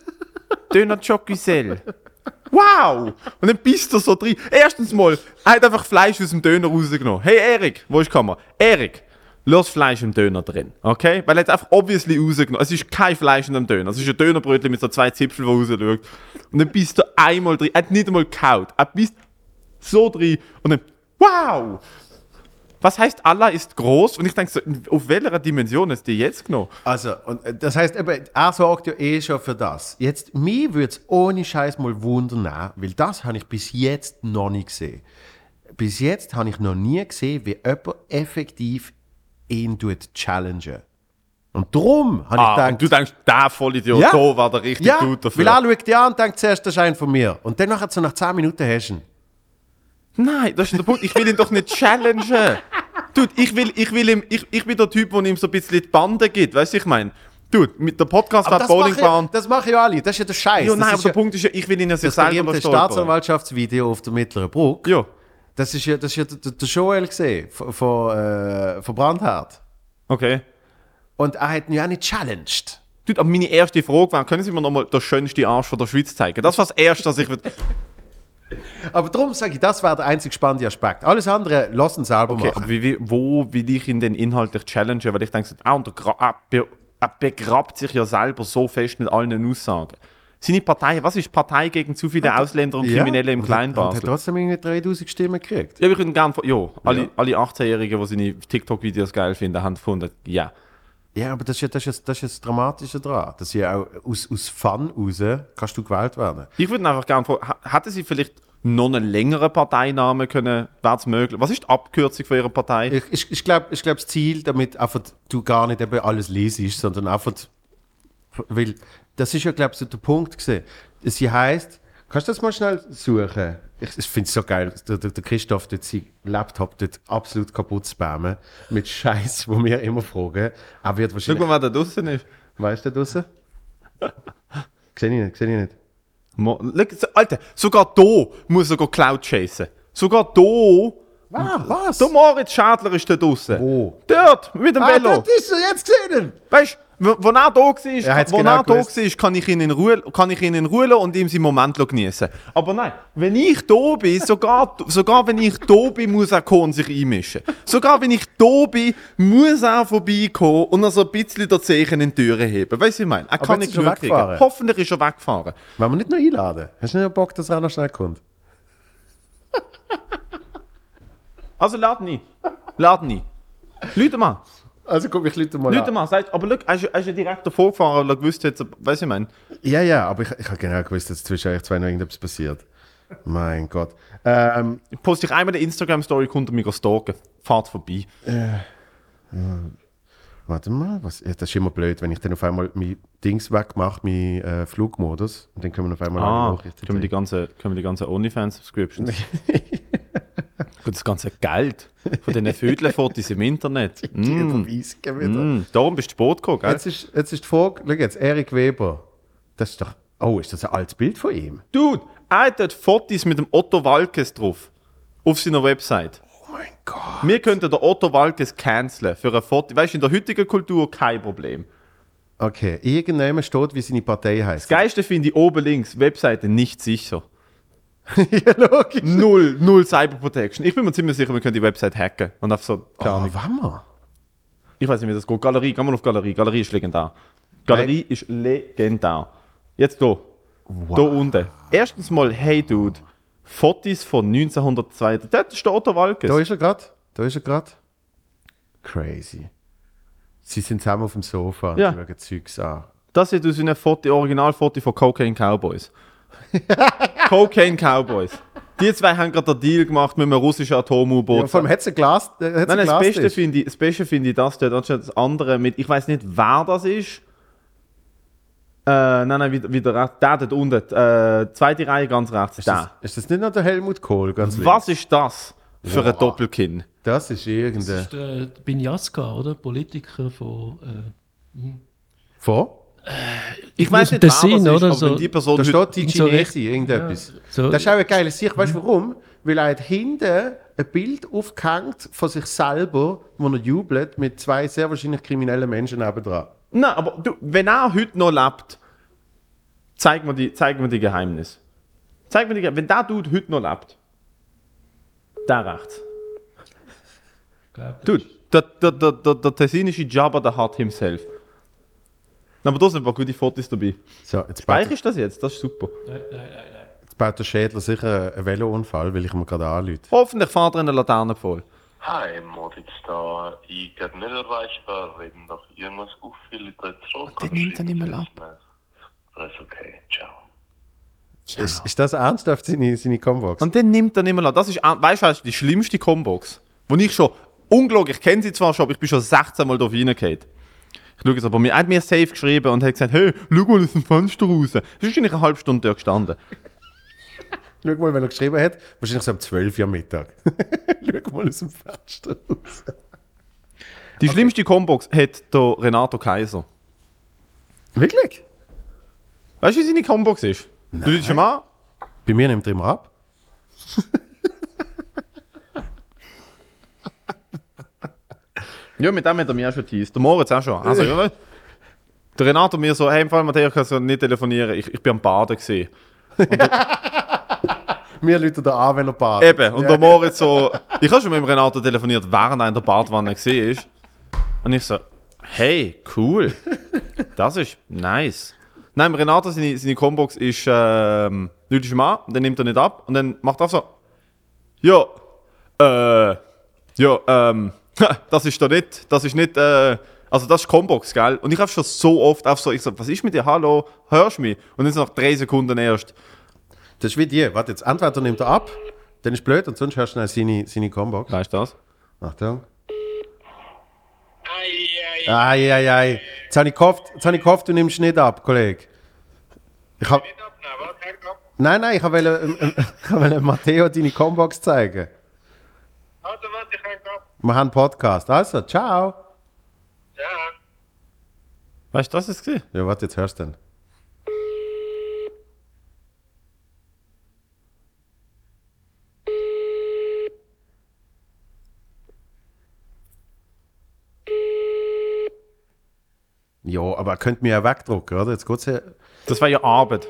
Döner Jock Giselle. Wow! Und dann bist du so drin. Erstens mal, er hat einfach Fleisch aus dem Döner rausgenommen. Hey Erik, wo ist die Kamera? Erik, lass Fleisch im Döner drin, okay? Weil er hat einfach obviously rausgenommen. Es ist kein Fleisch in dem Döner. Es ist ein Dönerbrötchen mit so zwei Zipfeln, die rausschaut. Und dann bist du einmal drin. Er hat nicht einmal gekaut. Er bist so drin. Und dann, wow! Was heißt, Allah ist groß? Und ich denke so, auf welcher Dimension ist die jetzt genommen? Also, und äh, das heißt eben, er sorgt ja eh schon für das. Jetzt, mich würde es ohne Scheiß mal wundern, weil das habe ich bis jetzt noch nicht gesehen. Bis jetzt habe ich noch nie gesehen, wie jemand effektiv ihn tut challengen. Und darum habe ich Ah, gedacht, und du denkst, der Vollidiot, Ja. da war der richtig ja, gut dafür. weil er schaut dich an und denkt zuerst, das ist ein von mir. Und dann nachher so nach 10 Minuten hast du ihn. Nein, das ist der Punkt. Ich will ihn doch nicht challengen. Dude, ich, will, ich, will ihm, ich, ich bin der Typ, der ihm so ein bisschen die Bande gibt. Weißt du, ich meine, Dude, mit der Podcast Aber hat das machen, Bowlingbahn. das machen ja alle, das ist ja der Scheiß. Ja, das nein, aber der ja Punkt ist ja, ich will ihn ja sich das selber stolpern. Staatsanwaltschaftsvideo auf der Mittleren Brücke. Ja, Das ist ja, das ist ja der, der Joel gesehen, von, von, äh, von Brandhart. okay. Und er hat ihn ja auch nicht challenged. Dude, aber meine erste Frage war, können Sie mir nochmal den schönsten Arsch von der Schweiz zeigen? Das war das Erste, was ich... Aber darum sage ich, das wäre der einzig spannende Aspekt. Alles andere lassen selber Okay, machen. aber wie, wie, wo will ich ihn denn inhaltlich challengen? Weil ich denke, ah, und er, gra- er, be, er begrabt sich ja selber so fest mit allen Aussagen. Seine Partei, was ist Partei gegen zu viele Ausländer und Kriminelle im und hat- Und hat Kleinbasel? trotzdem irgendwie 3000 Stimmen gekriegt. Ja, wir können gerne, ja, alle, Ja. alle 18-Jährigen, die seine TikTok-Videos geil finden, haben gefunden, ja. Ja, aber das ist ja das, ist, das, ist das Dramatische daran. Dass ja auch aus, aus Fun raus kannst du gewählt werden. Ich würde einfach gerne fragen, hätten Sie vielleicht noch einen längeren Parteinamen können, wäre es möglich? Was ist die Abkürzung von Ihrer Partei? Ich, ich, ich glaube, ich glaub, das Ziel, damit einfach du gar nicht eben alles lesest, sondern einfach, weil das ist ja, glaube ich, so der Punkt gesehen. Sie heißt, kannst du das mal schnell suchen? Ich, ich finde es so geil, der, der, der Christoph dort seinen Laptop dort absolut kaputt spammen mit Scheiß, wo wir immer fragen. Er wird Schau wahrscheinlich, mal, wer da draußen ist. weißt du, da draussen? Sehe ich nicht, sehe ich nicht. Mo- Schau, Alter, sogar da muss er Cloud chasen. Sogar da. Ah, was? Der Moritz Schadler ist da draußen. Wo? Dort, mit dem Ah, Velo. dort ist er, jetzt gesehen! Weißt du, wo er da war, Er wo genau er da gewusst. war, kann ich ihn in Ruhe, kann ich ihn in Ruhe und ihm seinen Moment genießen. Aber nein, wenn ich da bin, sogar, sogar wenn ich da bin, muss er kommen und sich einmischen. Sogar wenn ich da bin, muss er vorbeikommen und er so ein bisschen der Zeichen in die Türe heben. Weißt du, ich meine? Er kann nicht genug kriegen. Hoffentlich ist er weggefahren. Wollen wir nicht noch einladen? Hast du nicht Bock, dass er noch schnell kommt? Also lad nie. Lad nie. Leute mal. Also komm, ich lüte mal Leute mal. Sagt, aber schau, ist, er ist ja direkt davor gefahren und gewusst jetzt, weißt du, ich meine. Ja, ja, aber ich, ich habe genau gewusst, dass zwischen euch zwei noch irgendetwas passiert. Mein Gott. Ähm, Ich poste ich einmal eine Instagram-Story, kommt er mich stalken. Fahrt vorbei. warte mal, was, ja, das ist immer blöd, wenn ich dann auf einmal mein Dings wegmache, mein äh, Flugmodus, und dann können wir auf einmal Ah, können wir die können wir die ganze OnlyFans-Subscriptions. Gut, das ganze Geld von diesen Vödelfotos im Internet. Mm, mm, darum bist du Sport gekommen, gell? Jetzt, ist, jetzt ist die Frage, schau jetzt, Erik Weber. Das ist doch, oh, ist das ein altes Bild von ihm? Dude, er hat Fotos mit dem Otto Walkes drauf. Auf seiner Website. Oh mein Gott. Wir könnten den Otto Walkes canceln für ein Foto. Weißt du, in der heutigen Kultur kein Problem. Okay, irgendjemand steht, wie seine Partei heißt. Das Geiste finde ich oben links, Webseite nicht sicher. ja, logisch. Null, null Cyberprotection. Ich bin mir ziemlich sicher, wir können die Website hacken. Und einfach so, keine Oh, wann wir? Ich weiß nicht, wie das geht. Galerie, geh mal auf Galerie. Galerie ist legendär. Galerie ist legendär. Jetzt hier. Da unten. Erstens mal, hey Dude, Fotos von 1902. Dort ist der Otto Walkes. Da ist er gerade. Da ist er gerade. Crazy. Sie sind zusammen auf dem Sofa und Ja. schauen Zeugs an. Das ist aus einem Foto, Originalfoto von Cocaine Cowboys. Cocaine Cowboys. Die zwei haben gerade den Deal gemacht mit einem russischen Atom-U-Boot. Ja, vor allem hat es ein Glas. Äh, Nein, ein nein, das Beste finde ich, das Beste finde ich das dort, anstatt das andere mit, ich weiß nicht, wer das ist. Äh, nein, nein, wieder, wieder rechts. Der dort unten. Äh, zweite Reihe ganz rechts. Ist das, Der. ist das nicht noch der Helmut Kohl? Ganz links? Was ist das für ein Doppelkinn? Das ist Das irgendein. ist der Binyaska, oder? Politiker von. Äh, Von? Ich weiß nicht, das Sinn, ist, oder aber so. wenn die Person Da steht die so Chinesi, irgendetwas. so- Das ist auch eine geile Sicht. Weißt du warum? Weil er hat hinten ein Bild aufgehängt von sich selber, wo er jubelt, mit zwei sehr wahrscheinlich kriminellen Menschen nebendran. Nein, aber du, wenn er heute noch lebt, zeig mir die, zeig mir die Geheimnis. Zeig mir die Ge- Wenn der Dude heute noch lebt, der rechts. Dude, der, der, der, der, der tessinische Jabba, der hat himself. Aber da sind ein paar gute Fotos dabei. So, jetzt baut, Speicherst du das jetzt? Das ist super. Nein, nein, nein, nein. jetzt baut der Schädler sicher einen Velounfall, weil ich mir gerade anrufe. Hoffentlich fährt er in der Laterne voll. Hi, Moritz da. Ich werde nicht erreichbar, wenn noch irgendwas auffällt, zurück. Der nimmt er nicht mehr ab. Alles okay, ciao. Ist, ist das ernsthaft seine, seine Combox? Und dann nimmt er nicht mehr an. Das ist, weißt du, ist die schlimmste Combox. Wo ich schon, unglaublich, ich kenne sie zwar schon, aber ich bin schon 16 Mal drauf reingefallen. Ich schaue jetzt aber, mir er hat mir safe geschrieben und hat gesagt, hey, schau mal aus dem Fenster raus. Das ist wahrscheinlich eine halbe Stunde dort gestanden. Schau mal, wenn er geschrieben hat, wahrscheinlich so um 12 Uhr am Mittag. Schau mal aus dem Fenster raus. Die schlimmste Combox hat der Renato Kaiser. Wirklich? Weißt du, wie seine Combox ist? Du liest schon mal. Bei mir nimmt er immer ab. Ja, mit dem hat er mich auch schon teased. Der Moritz auch schon. Also, ja, der Renato mir so, hey, im Fall, Matteo, ich kann so nicht telefonieren. Ich, ich bin am Baden gesehen. Mir läutet er an, wenn er badet. Eben. Und der Moritz so, ich habe schon mit dem Renato telefoniert, während er in der Badwanne gesehen ist. Und ich so, hey, cool. Das ist nice. Nein, Renato, seine, seine Combox ist, ähm, du ihm an, dann nimmt er nicht ab und dann macht er so, ja, äh, ja, ähm, das ist doch nicht, das ist nicht, äh, also das ist Combox, gell? Und ich habe schon so oft auf so, ich so, was ist mit dir, hallo, hörst du mich? Und dann so nach drei Sekunden erst, Das ist wie die. Warte, jetzt entweder nimmt er ab, dann ist blöd, und sonst hörst du schnell seine, seine Combox. weißt du das? Achtung. Ei, ei, ei. Jetzt habe ich gehofft, jetzt habe ich gehofft du nimmst nicht ab, Kollege. Ich hab... Nein, nein, ich wollte ähm, ich wollte Matteo deine Combox zeigen. Also, warte, ich hänge ab. Wir haben einen Podcast. Also, ciao. Ja. Weißt du, das ist es? Ja, warte, jetzt hörst du dann. Ja, aber er könnte mir ja wegdrucken, oder? Jetzt geht's ja. Das war ja Arbeit.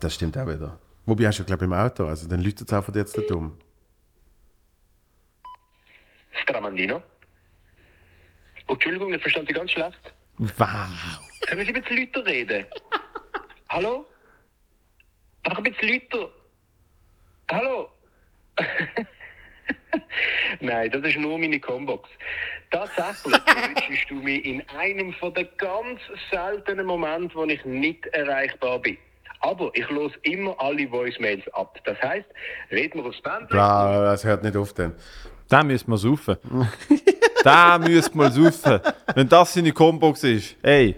Das stimmt auch wieder. Wobei hast du, glaube ich, im Auto, also dann läutet es auch von dir jetzt nicht um. Stramandino. Oh, Entschuldigung, ich verstand Sie ganz schlecht. Wow. Können Sie ein bisschen lauter reden? Hallo? Einfach ein bisschen lauter. Hallo? Nein, das ist nur meine Combox. Tatsächlich erwischst du mich in einem von den ganz seltenen Momenten, wo ich nicht erreichbar bin. Aber ich los immer alle Voicemails ab. Das heißt, reden wir aufs Band. Bla, das hört nicht auf denn. Da müssen wir saufen. da müssen wir saufen. Wenn das seine Combox ist, ey,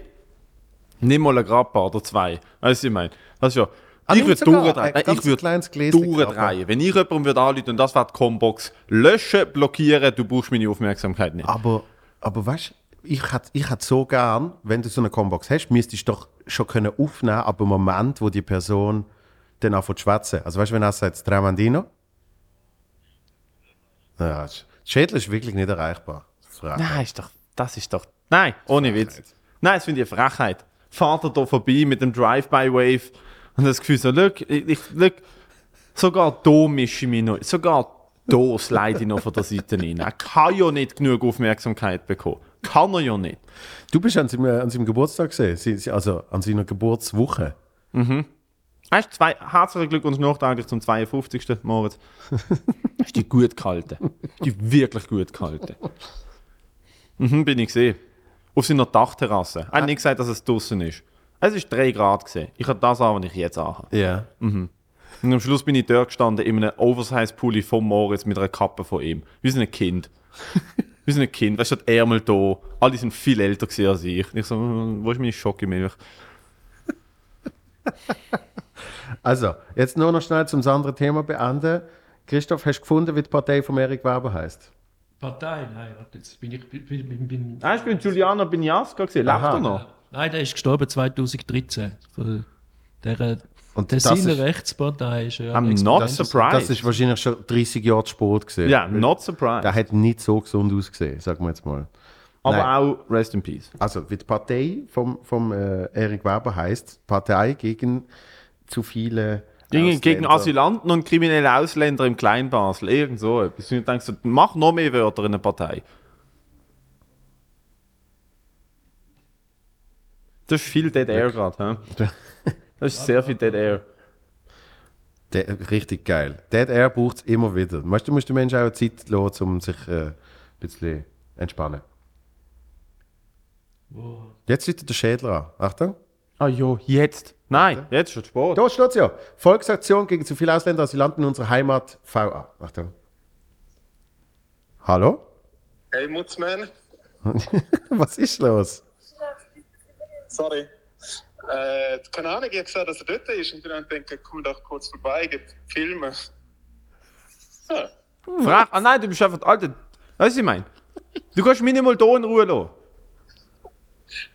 nimm mal ein Grappa oder zwei. Weißt du, ich meine, das ist ja. Ah, ich würde durchdrehen. Ich würde durchdrehen. Wenn ich jemandem würde anrufen und das wäre die Combox, löschen, blockieren, du brauchst meine Aufmerksamkeit nicht. Aber, aber weißt du, ich hätte ich hätt so gern, wenn du so eine Combox hast, müsstest du doch schon können aufnehmen, ab dem Moment, wo die Person dann anfängt zu schwätzen. Also weißt du, wenn er sagt, Tramandino? Ja, das Schädel ist wirklich nicht erreichbar. Frage. Nein, ist doch, das ist doch. Nein, ohne Witz. Nein, das finde ich eine Frechheit. Fahrt er da vorbei mit dem Drive-by-Wave und das Gefühl so, look, ich, ich, look, sogar da mische ich mich noch, sogar da slide ich noch von der Seite rein. Er kann ja nicht genug Aufmerksamkeit bekommen. Kann er ja nicht. Du bist an seinem, an seinem Geburtstag gesehen, also an seiner Geburtswoche. Weißt du, zwei, herzlichen Glückwunsch nachträglich zum 52. Moritz. Hast die gut gehalten. Die wirklich gut gehalten. Mhm, bin ich gesehen. Auf seiner Dachterrasse. Er hat nicht gesagt, dass es draußen ist. Es ist 3 Grad gesehen. Ich habe das an, was ich jetzt anhabe. Ja. Und am Schluss bin ich dort gestanden in einem Oversize-Pulli von Moritz mit einer Kappe von ihm. Wie so ein Kind. Wie so ein Kind. Weißt du, die Ärmel da. Alle sind viel älter gewesen als ich. Ich so, wo ist meine Schokimilch? Also, jetzt nur noch schnell zum anderen Thema beenden. Christoph, hast du gefunden, wie die Partei von Erik Weber heißt? Partei, nein, warte, jetzt bin ich. Bin, bin, bin, Ah, ich bin Giuliano Bignasca gesehen. Lebt er noch? nein, der ist gestorben 2013. Von der Und der das ist- Sieler Rechtspartei ist ja. I'm not Das, surprised. das ist wahrscheinlich schon 30 Jahre zu spät gesehen. ja, not surprised. Der hat nicht so gesund ausgesehen, sagen wir jetzt mal. Aber Nein. auch Rest in Peace. Also, wie die Partei vom, vom äh, Erik Weber heißt, Partei gegen zu viele Gegen, gegen. Asylanten und kriminelle Ausländer im Kleinbasel. Irgend so etwas. Und ich denke so, mach noch mehr Wörter in der Partei. Das ist viel Dead Air gerade. hä? Das ist sehr viel Dead Air. Der, richtig geil. Dead Air braucht es immer wieder. Weißt du, du musst den Menschen auch Zeit lassen, um sich äh, ein bisschen entspannen. Jetzt läutet der Schädler an. Achtung. Ah jo, jetzt. Nein, jetzt schon Sport. Da steht ja. Volksaktion gegen zu viele Ausländer, Asylanten in unserer Heimat, VA. Achtung. Hallo? Hey Mutzmann, Was ist los? sorry. Äh, keine Ahnung, ich habe gesagt, dass er dort ist und dann denke ich, komm doch kurz vorbei, geht filmen. Ja. Frag, ah nein, du bist einfach, Alter, weißt du, was ich meine? Du kannst mich nicht mal hier in Ruhe lassen.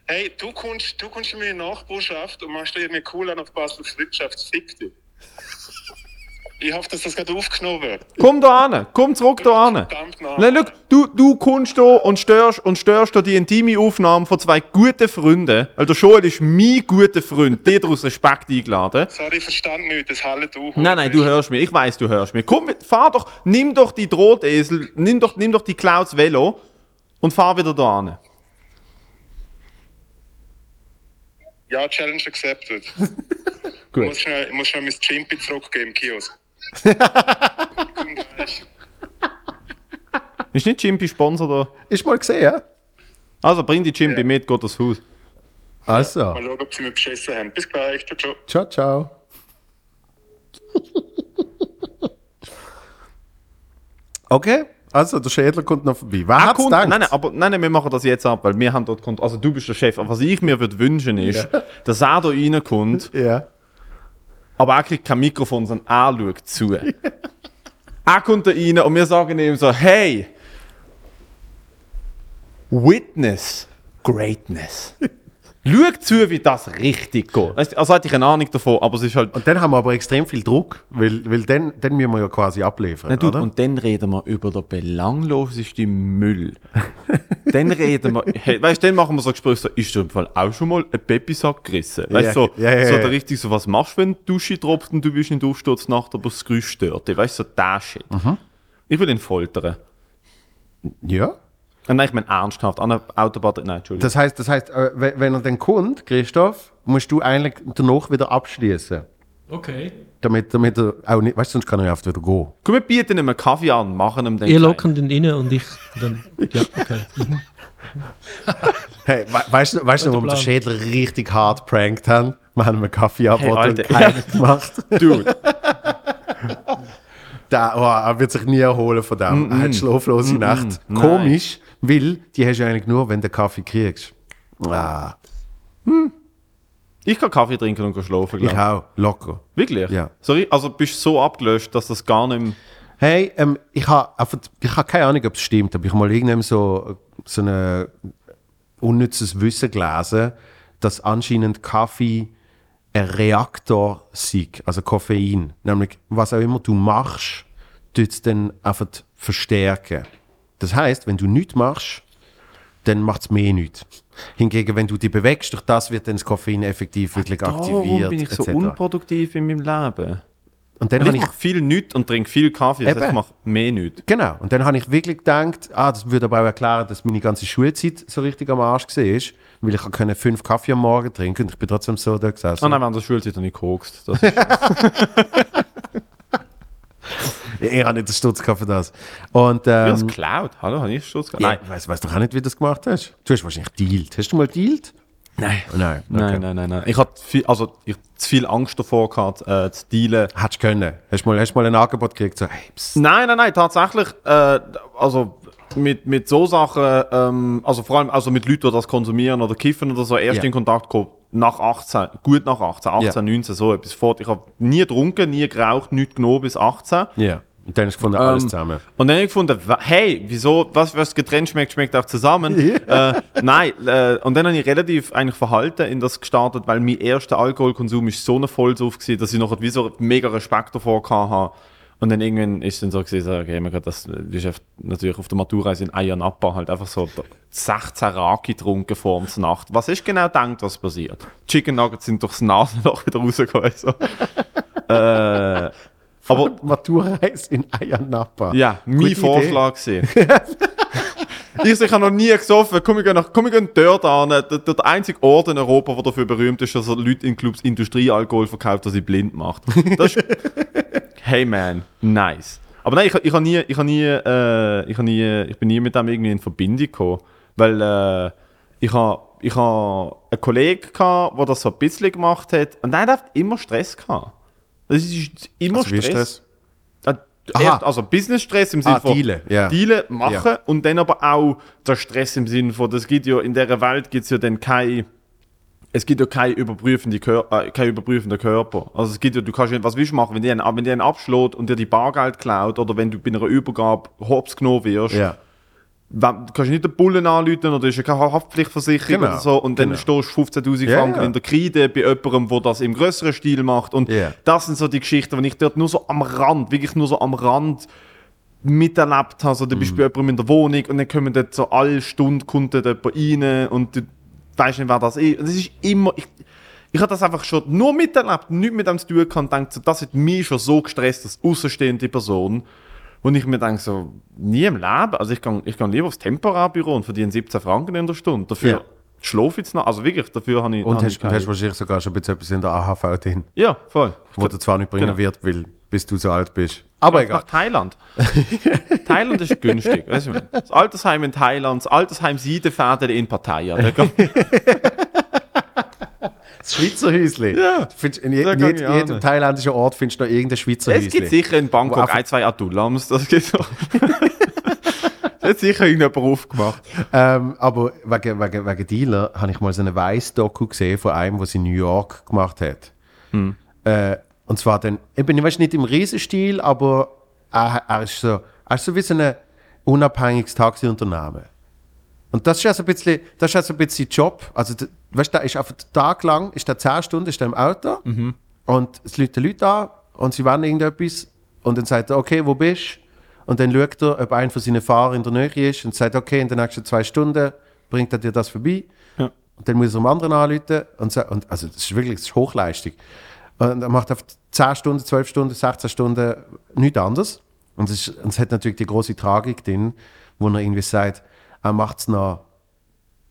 Hey, du kommst, du kommst in meine Nachbarschaft und machst eine cool an auf Basel Freundschaft, fick dich. Ich hoffe, dass das gerade aufgenommen wird. Komm da an, komm zurück da an. Nein, schau, du, du kommst da und störst, und störst da die intime Aufnahme von zwei guten Freunden. Also Joel ist mein guter Freund, der aus Respekt eingeladen. Sorry, ich verstand nicht, das hallet auf. Nein, nein, du hörst mich, ich weiß, du hörst mich. Komm, fahr doch, nimm doch die Drahtesel, nimm doch, nimm doch die Clouds Velo und fahr wieder da an. Ja, Challenge accepted. Gut. Ich muss schnell, ich muss schnell mein Chimpy zurückgeben im Kiosk. Komm gleich. Ist nicht Chimpy Sponsor da? Ist mal gesehen, ja? Also bring die Chimpy mit, geht das Haus. Also, Mal schauen, ob sie mich beschissen haben. Bis gleich. Ciao, ciao. ciao, ciao. Okay, also der Schädler kommt noch vorbei. Wer hat's kommt, nein, nein, aber nein, nein, wir machen das jetzt ab, weil wir haben dort, Kont- also du bist der Chef, aber was ich mir würde wünschen ist, dass er da reinkommt, Ja. aber er kriegt kein Mikrofon, sondern er schaut zu. er kommt da rein und wir sagen ihm so, hey, witness greatness. Schau zu, wie das richtig geht. Weißt Also hatte ich eine Ahnung davon, aber es ist halt... Und dann haben wir aber extrem viel Druck, weil, weil dann, dann müssen wir ja quasi abliefern, Nein, du, oder? und dann reden wir über den belanglosesten Müll. dann reden wir, hey, weißt du, dann machen wir so Gespräche, so, ist dir im Fall auch schon mal ein Pepisack gerissen? Weißt du, Ja, so, ja, ja, so der richtig so, was machst du, wenn die Dusche tropft und du bist in der Aufsturznacht, aber das Geräusch stört dich? Weißt du, so der Shit. Mhm. Ich will ihn foltern. ja. Ah, nein, ich meine ernsthaft, an der Autobahn, nein, Entschuldigung. Das heißt, das heißt, äh, wenn er dann kommt, Christoph, musst du eigentlich danach wieder abschließen. Okay. Damit, damit er auch nicht, weißt du, sonst kann er ja oft wieder gehen. Komm, wir bieten ihm einen Kaffee an, machen ihm den Ihr locken den rein und ich dann. Ja, okay. Mhm. Hey, we weißt du, weißt du, wo wir den Plan. Schädler richtig hart prankt haben? wir haben einen Kaffee angeboten Hey, und keiner gemacht. Dude. Der, oh, er wird sich nie erholen von dem. Er hat schlaflose Nacht. Komisch, weil die hast du eigentlich nur, wenn du Kaffee kriegst. Ah, Ich kann Kaffee trinken und schlafen, ich glaube auch, locker. Wirklich? Ja. Sorry, also bist du so abgelöscht, dass das gar nicht mehr... Hey, ähm, ich habe ich hab keine Ahnung, ob es stimmt, aber ich habe mal irgendwann so, so ein unnützes Wissen gelesen, dass anscheinend Kaffee ein Reaktor sei, also Koffein. Nämlich, was auch immer du machst, tut es dann einfach verstärken. Das heißt, wenn du nichts machst, dann macht es mehr nichts. Hingegen, wenn du dich bewegst, durch das wird dann das Koffein effektiv wirklich aktiviert. Warum bin ich so etc. unproduktiv in meinem Leben? Und dann Und habe ich ich mache viel nichts und trinke viel Kaffee, heißt, ich mache mehr nichts. Genau. Und dann habe ich wirklich gedacht, ah, das würde aber auch erklären, dass meine ganze Schulzeit so richtig am Arsch war, weil ich konnte fünf Kaffee am Morgen trinken und ich bin trotzdem so da gesessen. Ah nein, während der Schulzeit habe ich gekokst. Das ist, Ich habe nicht den Stutz für das. Und ähm, das ähm, geklaut. Hallo, habe ich Schutz gehabt? ja, ich weiß, weiß doch auch nicht, wie du das gemacht hast. Du hast wahrscheinlich dealt. Hast du mal dealt? Nein. Nein. Okay. Nein, nein, nein, nein. Ich hatte viel, also, ich zu viel Angst davor gehabt, äh, zu dealen. Hättest du können. Hast du mal, hast du mal ein Angebot gekriegt, so, hey. Nein, nein, nein, tatsächlich, äh, also mit, mit so Sachen, ähm, also vor allem also mit Leuten, die das konsumieren oder kiffen oder so, erst Ja. in Kontakt kommen, nach 18, gut nach 18, 18, Ja. 19, so etwas fort. Ich habe nie getrunken, nie geraucht, nichts genommen bis 18. Ja. Und dann hast du gefunden, alles Ähm, zusammen. Und dann habe ich gefunden, hey, wieso, was, was getrennt schmeckt, schmeckt auch zusammen. äh, nein, äh, und dann habe ich relativ eigentlich verhalten in das gestartet, weil mein erster Alkoholkonsum ist so eine Vollsuff gewesen, dass ich noch wie so mega Respekt davor habe. Und dann irgendwann ist es dann so gewesen, so, okay, man kann das, das ist auf- natürlich auf der Maturreise in Ayanapa halt einfach so 16 Raki getrunken vor der Nacht. Was ist genau denkt, was passiert? Chicken Nuggets sind durchs Nasenloch wieder rausgekommen. So. äh, aber Maturreise in Ayanapa. ja, mein Gute Vorschlag gesehen. ich ich habe noch nie gesoffen. Komm, wir gehen, nach, komm, wir gehen dort an. Der, der, der einzige Ort in Europa, der dafür berühmt ist, dass er Leute in Clubs Industriealkohol verkauft, dass sie blind macht. Das ist, hey man, nice. Aber nein, ich, ich, habe nie, ich, habe nie, äh, ich, habe nie, ich bin nie mit dem irgendwie in Verbindung gekommen. Weil äh, ich habe ich habe einen Kollegen gehabt, der das so ein bisschen gemacht hat. Und der hat immer Stress gehabt. Das ist immer Also, Stress. das? Äh, Aha. also Business-Stress im Sinne Ah, von dealen, ja. Dealen machen Ja. und dann aber auch der Stress im Sinne von, das gibt ja, in dieser Welt gibt es ja dann kein, es gibt ja kein überprüfende Kör äh, kein überprüfender Körper. Also es gibt ja, du kannst ja, was willst du machen, wenn dir einen, wenn dir einen abschlägt und dir die Bargeld klaut oder wenn du bei einer Übergabe hops genommen wirst, Ja. wenn- du kannst nicht den Bullen anrufen oder ist ja keine Haftpflichtversicherung Genau, oder so und dann genau. stehst du 15'000 Ja, Franken ja. in der Kreide bei jemandem, der das im größeren Stil macht und Ja. das sind so die Geschichten, wenn ich dort nur so am Rand, wirklich nur so am Rand miterlebt habe, so, du Mhm. bist bei jemandem in der Wohnung und dann kommen dort so alle Stunden kommt dort jemand rein und du weißt nicht, wer das ist. Und es ist immer, ich, ich habe das einfach schon nur miterlebt, nichts mit dem zu tun und denke, so, das hat mich schon so gestresst, als außenstehende Person. Und ich mir denke so, nie im Leben, also ich kann, ich kann lieber aufs Temporarbüro und verdiene 17 Franken in der Stunde. Dafür Ja. schlafe ich jetzt noch, also wirklich, dafür habe ich... Und habe hast, ich hast wahrscheinlich sogar schon ein bisschen etwas in der AHV drin, Ja, voll. wo du zwar nicht bringen Genau. wird, weil bis du so alt bist. Aber egal. Nach Thailand. Thailand ist günstig. Weißt du, das Altersheim in Thailand, das Altersheim Siedefäden in Pattaya. Das Schweizer Häusli. Ja. Findest, in je, in jedem thailändischen Ort findest du noch irgendein Schweizer Es gibt Häusli. sicher in Bangkok ein, zwei Adulams. Das gibt hat sicher irgendjemand aufgemacht. Ähm, aber wegen, wegen, wegen Dealer habe ich mal so eine Weiss-Doku gesehen von einem, was in New York gemacht hat. Hm. Äh, und zwar dann, eben, ich weiß nicht im Riesenstil, aber er, er, ist so, er ist so wie so ein unabhängiges Taxiunternehmen. Und das ist ja so ein bisschen, das ist ja so ein bisschen Job. Also, weißt du, der ist einfach tagelang, ist der 10 Stunden, ist der im Auto Mhm. und es läuten Leute an und sie wollen irgendetwas und dann sagt er, okay, wo bist du? Und dann schaut er, ob ein von seinen Fahrern in der Nähe ist und sagt, okay, in den nächsten zwei Stunden bringt er dir das vorbei. Ja. Und dann muss er dem anderen anrufen und, sa- und also das ist wirklich das ist Hochleistung. Und er macht auf 10 Stunden, 12 Stunden, 16 Stunden nichts anderes. Und es, ist, es hat natürlich die große Tragik drin, wo er irgendwie sagt, er macht es nach,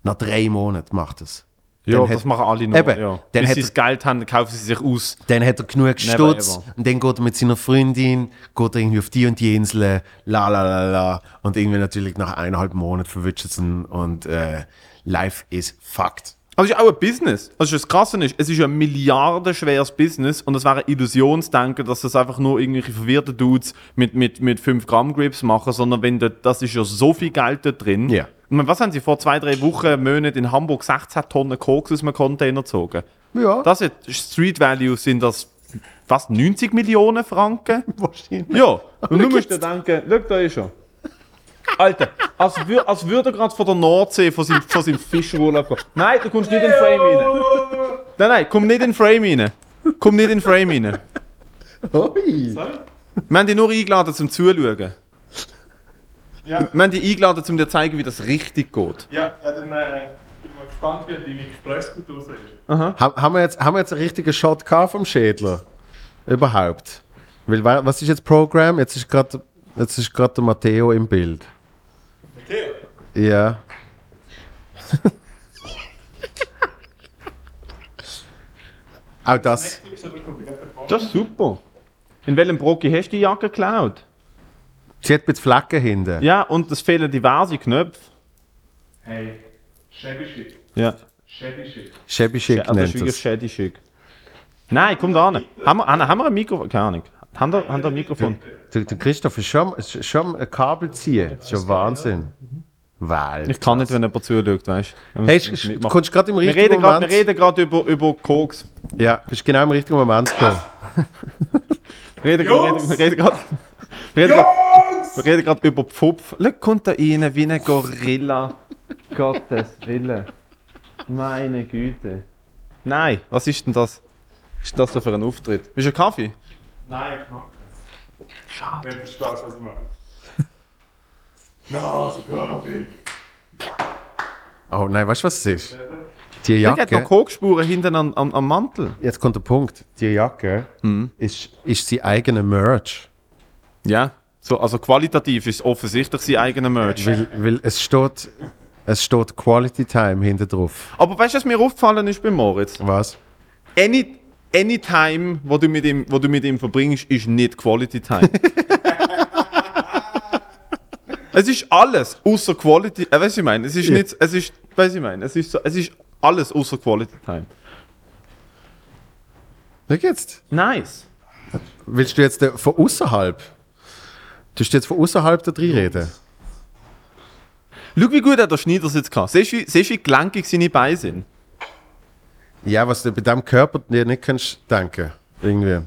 nach drei Monaten macht es. Ja, Dann das hat- machen alle noch. Eben, ja. dann Bis sie das Geld haben, kaufen sie sich aus. Dann hat er genug Stutz und dann geht er mit seiner Freundin, geht er irgendwie auf die und die Insel, la la la la. Und irgendwie natürlich nach eineinhalb Monaten verwünscht es ihn und äh, life is fucked. Das ist auch ein Business. Also das Krasse ist, es ist ein milliardenschweres Business und es wäre eine Illusion zu denken, dass das einfach nur irgendwelche verwirrte Dudes mit, mit, mit 5 Gramm Grips machen, sondern wenn dort, das ist ja so viel Geld da drin. Ja. Ich meine, was haben sie vor zwei, drei Wochen, Monaten in Hamburg 16 Tonnen Koks aus einem Container gezogen? Ja, Das ist, Street Value sind das fast 90 Millionen Franken. wahrscheinlich. Ja, und du musst dir denken, schau, da ist er. Alter, als, wür, als würde er gerade von der Nordsee von seinem, von seinem Fischurlaub kommen. Nein, du kommst nicht in den Frame rein. Nein, nein, komm nicht in den Frame rein. Komm nicht in den Frame rein. Ui. Wir haben dich nur eingeladen zum Zuschauen. Ja. Wir haben dich eingeladen, um dir zu zeigen, wie das richtig geht. Ja, ja dann äh, bin mal gespannt, wie deine Gesprächskultur so ist. Ha- Haben wir, jetzt, haben wir jetzt einen richtigen Shot gehabt vom Schädler? Überhaupt? Weil, wa- was ist jetzt Programm? Jetzt ist gerade jetzt ist gerade der Matteo im Bild. Matteo? Ja. Auch das. Das ist super. In welchem Brocki hast du die Jacke geklaut? Sie hat ein bisschen Flecken hinten. Ja, und es fehlen diverse Knöpfe. Hey, shabby shit. Ja. Shabby shit. Shabby Ja, das ist nennt schick. Nein, komm da hin. Haben wir, haben wir ein Mikrofon? Keine Ahnung. Haben wir, haben wir ein Mikrofon? Der, der Christoph ist schon, ist schon ein Kabel ziehen. Das ist ja Wahnsinn. Weil. Ich kann nicht, wenn jemand zuschaut, weißt du. Hey, du kommst gerade im wir richtigen reden gerade Moment. wir reden gerade über, über Koks. Ja, bist genau im richtigen Moment gekommen. Wir reden gerade. Wir reden gerade. Wir. Wir über Pfupf. Schau, kommt da rein wie ein Gorilla. Gottes Willen. Meine Güte. Nein, was ist denn das? Was ist das für ein Auftritt? Ist ein Kaffee? Nein, ich mag das. Schade. Wenn du verstehst, was ich meine. Na. Oh nein, weißt du, was es ist? Die Der hat noch Jacke. Kokspuren hinten am, am, am Mantel. Jetzt kommt der Punkt. Die Jacke Mhm. ist, ist sein eigener Merch. Ja. So, also qualitativ ist offensichtlich sein eigener Merch. Weil, weil es steht, es steht Quality Time hinten drauf. Aber weißt du, was mir aufgefallen ist bei Moritz? Was? Any, any time, wo du, mit ihm, wo du mit ihm verbringst, ist nicht Quality Time. es ist alles außer Quality. Äh, weißt du, ich meine, es ist Ja. nicht, es ist, weißt du, ich meine, es ist so, es ist alles außer Quality Time. Wie geht's? Nice. Willst du jetzt äh, von außerhalb? Du jetzt von außerhalb da drin reden? Schau, wie gut er der Schneider jetzt kann. Siehst du, wie, siehst wie gelenkig seine Beine sind? Ja, was du bei deinem Körper dir nicht kannst denken. Irgendwie.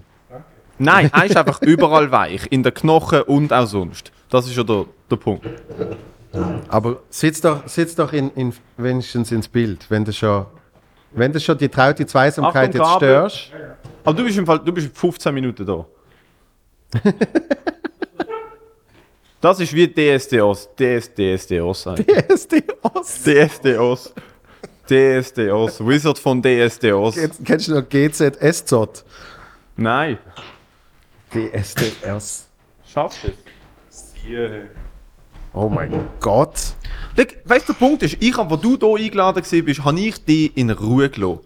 Nein, er ist einfach überall weich. In den Knochen und auch sonst. Das ist ja der, der Punkt. Aber sitz doch, sitz doch in, in, wenigstens ins Bild, wenn du schon, wenn du schon die traute Zweisamkeit Achtung, jetzt störst. Aber du bist im Fall, du bist 15 Minuten da. das ist wie DSDOs. DS, DSDOs. eigentlich. DSDOs. DSDOs. DSDOs. Wizard von DSDOs. Jetzt Kennst du noch GZSZ? Nein. DSDS. Schaffst du es? Oh mein Gott. Weißt du, der Punkt ist, ich, wo du hier eingeladen warst, bist, habe ich dich in Ruhe gelassen.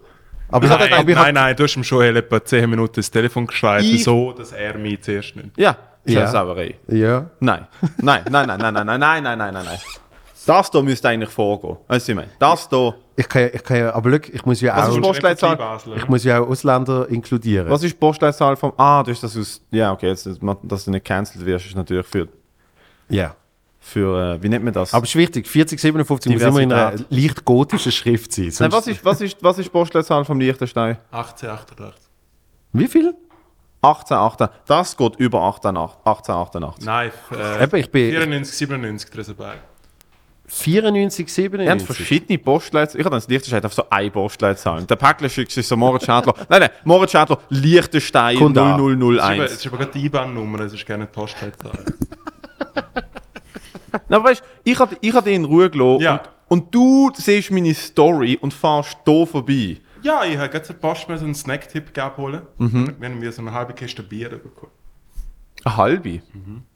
Aber ich Nein, ich hab- nein, nein, du hast ihm schon etwa 10 Minuten das Telefon geschreit, Ich- so dass er mich zuerst nimmt. Ja, ist Ja. eine Sauerei. Ja. Nein. Nein, nein, nein, nein, nein, nein, nein, nein, nein, nein, nein. Das hier müsste eigentlich vorgehen. Weißt du, was ich meine? Das hier. Ich kann, ja- ich kann ja, aber look, ich muss ja Was ist auch, Postleitzahl? Ich muss ja auch Ausländer inkludieren. Was ist die Postleitzahl vom. Ah, du hast das aus. Ja, okay, jetzt, dass du nicht cancelled wirst, ist natürlich für. Ja. für äh, wie nennt man das? Aber es ist wichtig, 4057 muss immer in einer leicht gotischen Schrift sein. Nein, was, ist, was, ist, was ist die Postleitzahl vom Liechtenstein? 1888. Wie viel? 1888. Das geht über 1888. Nein, äh, Eben, ich bin 94, 97 Tresenberg. 94, Wir haben 97. verschiedene Postleitzahlen. Ich habe das Liechtenstein auf so eine Postleitzahl. Der Päckler schickt sich so Moritz Schädler. nein, nein, Moritz Schädler, Liechtenstein Kommt an. Es 0001. ist aber gerade die IBAN-Nummer, es ist gerne die Postleitzahl. Na, weißt du, ich habe ich hab dich in Ruhe gelassen. Ja. Und, und du siehst meine Story und fährst hier vorbei. ja, ich habe gerade zur Post mir so einen Snacktipp abholen. Mhm. Wir haben mir so eine halbe Kiste Bier bekommen. Eine halbe?